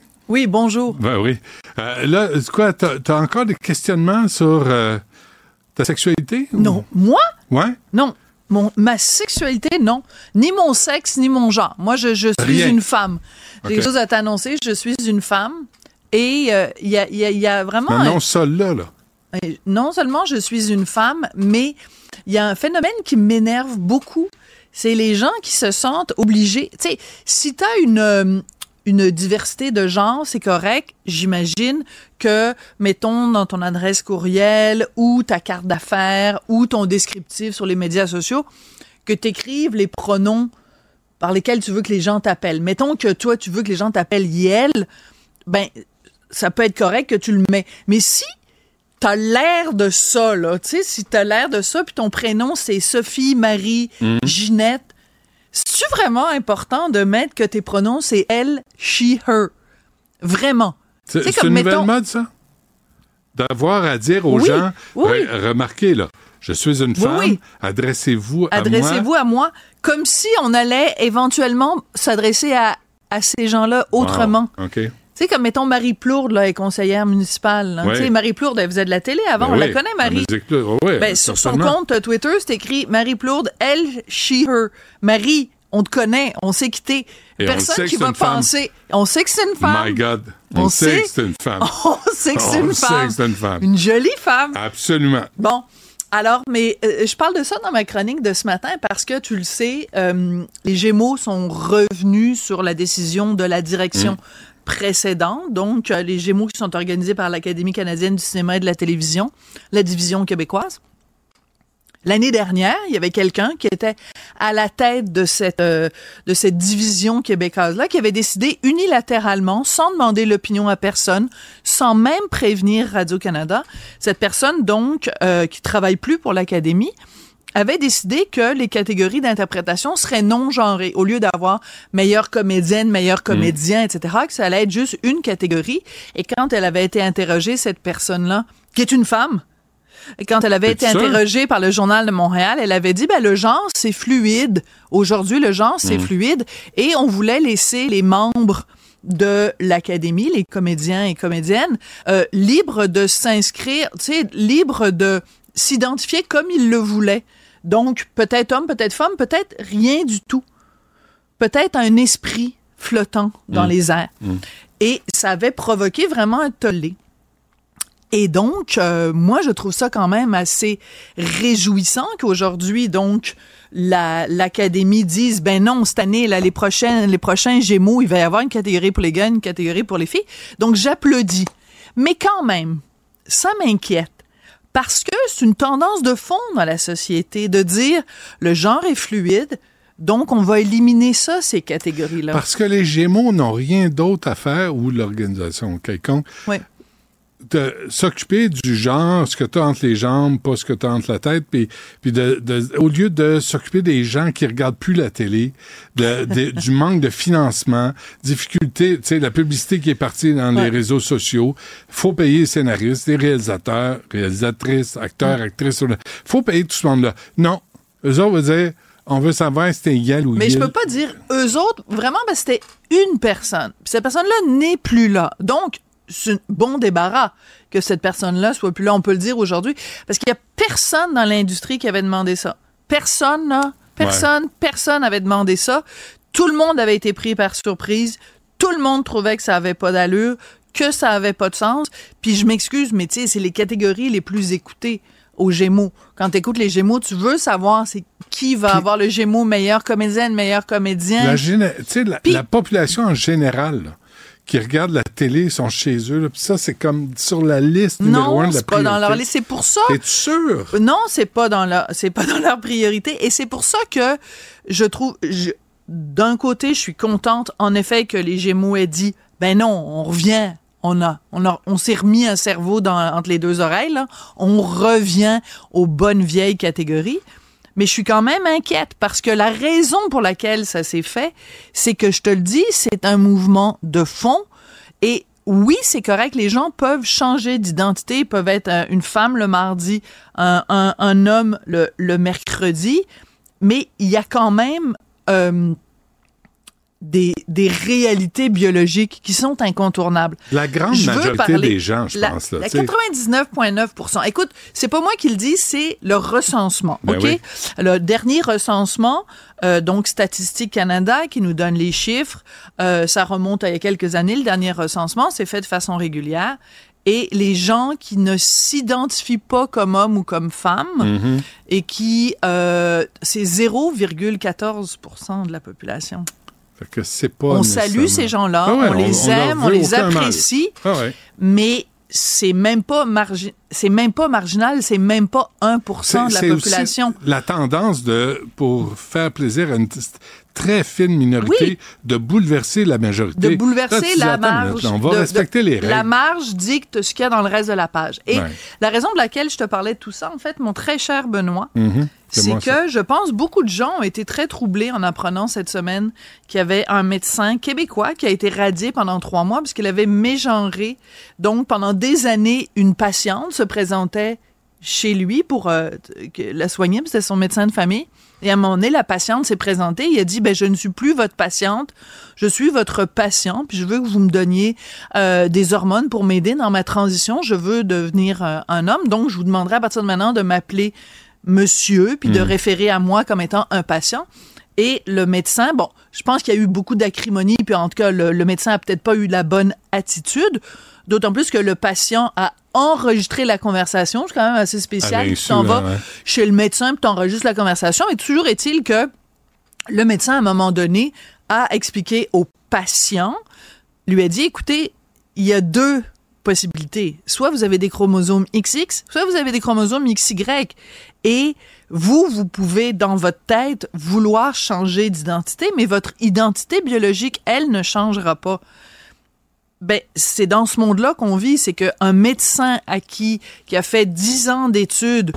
Oui, bonjour. Ben oui. Euh, là, quoi, t'as as encore des questionnements sur euh, ta sexualité? Non. Moi? Ouais? Non. Mon, ma sexualité, non. Ni mon sexe, ni mon genre. Moi, je, je suis une femme. J'ai quelque chose à t'annoncer. Je suis une femme. Et il euh, y, a, y, a, y, a, vraiment... Mais non, seul là, là. Non seulement je suis une femme, mais il y a un phénomène qui m'énerve beaucoup. C'est les gens qui se sentent obligés. Tu sais, si tu as une, une diversité de genre, c'est correct. J'imagine que, mettons, dans ton adresse courriel ou ta carte d'affaires ou ton descriptif sur les médias sociaux, que tu écrives les pronoms par lesquels tu veux que les gens t'appellent. Mettons que toi, tu veux que les gens t'appellent Yel, ben, ça peut être correct que tu le mets. Mais si t'as l'air de ça, là. Tu sais, si t'as l'air de ça, puis ton prénom, c'est Sophie, Marie, Mhm. Ginette, c'est-tu vraiment important de mettre que tes pronoms, c'est elle, she, her? Vraiment. C'est c'est une nouvelle mettons- mode, ça? D'avoir à dire aux Oui, gens, oui, oui. re- remarquez, là, je suis une femme, oui. adressez-vous à moi. Adressez-vous à moi comme si on allait éventuellement s'adresser à, à ces gens-là autrement. Wow, OK. Tu sais, comme mettons Marie Plourde, là, est conseillère municipale. là. Marie Plourde, elle faisait de la télé avant, Ben on la connaît, la Marie. ouais, Ben, sur son compte Twitter, c'est écrit Marie Plourde, elle, she, her. Marie, on te connaît, on sait qui t'es. Et on Personne qui va femme. penser. On sait que c'est une femme. My God. On, On sait, sait- que c'est une femme. [laughs] On sait que c'est une femme. une femme. Une jolie femme. Absolument. Bon. Alors, mais euh, je parle de ça dans ma chronique de ce matin parce que tu le sais, euh, les Gémeaux sont revenus sur la décision de la direction Précédente. Donc, euh, les Gémeaux qui sont organisés par l'Académie canadienne du cinéma et de la télévision, la division québécoise. L'année dernière, il y avait quelqu'un qui était à la tête de cette, euh, de cette division québécoise-là, qui avait décidé unilatéralement, sans demander l'opinion à personne, sans même prévenir Radio-Canada, cette personne, donc, euh, qui travaille plus pour l'Académie, avait décidé que les catégories d'interprétation seraient non genrées. Au lieu d'avoir meilleure comédienne, meilleur comédien, etc., que ça allait être juste une catégorie. Et quand elle avait été interrogée, cette personne-là, qui est une femme, quand elle avait été interrogée par le Journal de Montréal, elle avait dit, ben, le genre, c'est fluide. Aujourd'hui, le genre, c'est Mm. fluide. Et on voulait laisser les membres de l'académie, les comédiens et comédiennes, euh, libres de s'inscrire, tu sais, libres de s'identifier comme ils le voulaient. Donc, peut-être homme, peut-être femme, peut-être rien du tout. Peut-être un esprit flottant dans Mm. les airs. Et ça avait provoqué vraiment un tollé. Et donc, euh, moi, je trouve ça quand même assez réjouissant qu'aujourd'hui, donc, la- l'Académie dise, ben non, cette année, là, les, prochains, les prochains Gémeaux, il va y avoir une catégorie pour les gars, une catégorie pour les filles. Donc, j'applaudis. Mais quand même, ça m'inquiète. Parce que c'est une tendance de fond dans la société de dire le genre est fluide, donc on va éliminer ça, ces catégories-là. Parce que les Gémeaux n'ont rien d'autre à faire, ou l'organisation quelconque, Oui. De s'occuper du genre, ce que tu as entre les jambes, pas ce que tu as entre la tête, puis, puis de, de- au lieu de s'occuper des gens qui regardent plus la télé, de, de- du manque de financement, difficulté, tu sais, la publicité qui est partie dans les réseaux sociaux, faut payer les scénaristes, les réalisateurs, réalisatrices, acteurs, actrices, faut payer tout ce monde-là. Non, eux autres vont dire, on veut savoir si t'es égal ou Mais je peux pas dire eux autres, vraiment, parce que c'était une personne. Puis cette personne-là n'est plus là. Donc, bon débarras que cette personne-là soit plus là. On peut le dire aujourd'hui. Parce qu'il y a personne dans l'industrie qui avait demandé ça. Personne, là. Personne, personne avait demandé ça. Tout le monde avait été pris par surprise. Tout le monde trouvait que ça avait pas d'allure, que ça avait pas de sens. Puis je m'excuse, mais tu sais, c'est les catégories les plus écoutées aux Gémeaux. Quand tu écoutes les Gémeaux, tu veux savoir c'est qui va avoir le Gémeaux meilleur comédienne, meilleur comédien. La, la, la population en général, là, qui regarde la télé, sont chez eux, puis ça, c'est comme sur la liste numéro un Non, de la c'est pas dans leur priorité. liste. C'est pour ça. T'es sûr? Non, c'est pas dans leur, c'est pas [laughs] dans leur priorité. Et c'est pour ça que je trouve, d'un côté, je suis contente, en effet, que les Gémeaux aient dit, ben non, on revient. On a, on a, on s'est remis un cerveau dans, entre les deux oreilles, là. On revient aux bonnes vieilles catégories. Mais je suis quand même inquiète parce que la raison pour laquelle ça s'est fait, c'est que je te le dis, c'est un mouvement de fond. Et oui, c'est correct, les gens peuvent changer d'identité, peuvent être euh, une femme le mardi, un homme le, le mercredi, mais il y a quand même euh, des, des réalités biologiques qui sont incontournables. La grande Je majorité parler- des gens, je la- pense. Là, la tu sais. 99,9% Écoute, c'est pas moi qui le dis, c'est le recensement. Ben OK? oui. Le dernier recensement, euh, donc Statistique Canada, qui nous donne les chiffres, euh, ça remonte à il y a quelques années. Le dernier recensement, c'est fait de façon régulière. Et les gens qui ne s'identifient pas comme hommes ou comme femmes, Mhm. et qui, euh, c'est 0,14% de la population. Fait que c'est pas On salue ces gens-là, Ah ouais, on les aime, on les apprécie, Ah ouais. mais c'est même pas margi- c'est même pas marginal, c'est même pas 1% de la population. la tendance de, pour faire plaisir à une très fine minorité de bouleverser la majorité. de bouleverser Là, la marge. on va de- respecter de- les règles. La marge dicte ce qu'il y a dans le reste de la page. Et Ouais. la raison pour laquelle je te parlais de tout ça, en fait, mon très cher Benoît, Mhm. c'est que ça. je pense beaucoup de gens ont été très troublés en apprenant cette semaine qu'il y avait un médecin québécois qui a été radié pendant trois mois parce qu'il avait mégenré. Donc, pendant des années, une patiente se présentait chez lui pour euh, la soigner, c'était son médecin de famille. Et à un moment donné, la patiente s'est présentée. Il a dit, ben, je ne suis plus votre patiente, je suis votre patient, puis je veux que vous me donniez euh, des hormones pour m'aider dans ma transition. Je veux devenir euh, un homme, donc je vous demanderai à partir de maintenant de m'appeler monsieur, puis de Hmm. Mm. référer à moi comme étant un patient. Et le médecin, bon, je pense qu'il y a eu beaucoup d'acrimonie, puis en tout cas, le, le médecin a peut-être pas eu la bonne attitude, d'autant plus que le patient a enregistré la conversation. C'est quand même assez spécial. À Tu t'en vas ouais. chez le médecin, puis t'enregistres la conversation. Et toujours est-il que le médecin, à un moment donné, a expliqué au patient, lui a dit, écoutez, il y a deux possibilités. Soit vous avez des chromosomes XX, soit vous avez des chromosomes XY. Et vous, vous pouvez, dans votre tête, vouloir changer d'identité, mais votre identité biologique, elle, ne changera pas. Ben, c'est dans ce monde-là qu'on vit, c'est qu'un médecin à qui, qui a fait 10 ans d'études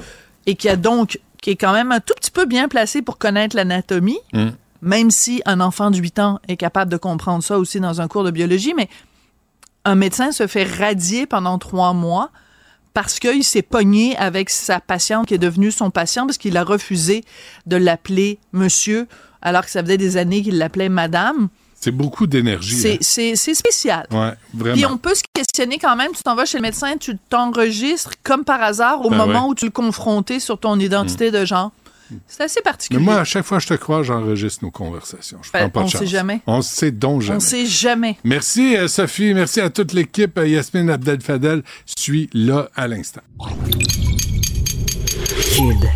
et qui a donc, qui est quand même un tout petit peu bien placé pour connaître l'anatomie, Mm. même si un enfant de 8 ans est capable de comprendre ça aussi dans un cours de biologie, mais un médecin se fait radier pendant trois mois parce qu'il s'est pogné avec sa patiente qui est devenue son patient parce qu'il a refusé de l'appeler monsieur alors que ça faisait des années qu'il l'appelait madame. C'est beaucoup d'énergie. C'est, hein. spécial. Ouais, vraiment. Puis on peut se questionner quand même. Tu t'en vas chez le médecin, tu t'enregistres comme par hasard au Ben moment ouais. où tu le confrontais sur ton identité de genre. C'est assez Mais particulier. moi, à chaque fois que je te crois, j'enregistre nos conversations. Je Ben, prends pas de on chance. sait jamais. On sait donc jamais. On sait jamais. Merci, euh, Sophie. Merci à toute l'équipe. Euh, Yasmine Abdel-Fadel suit là à l'instant. Kid.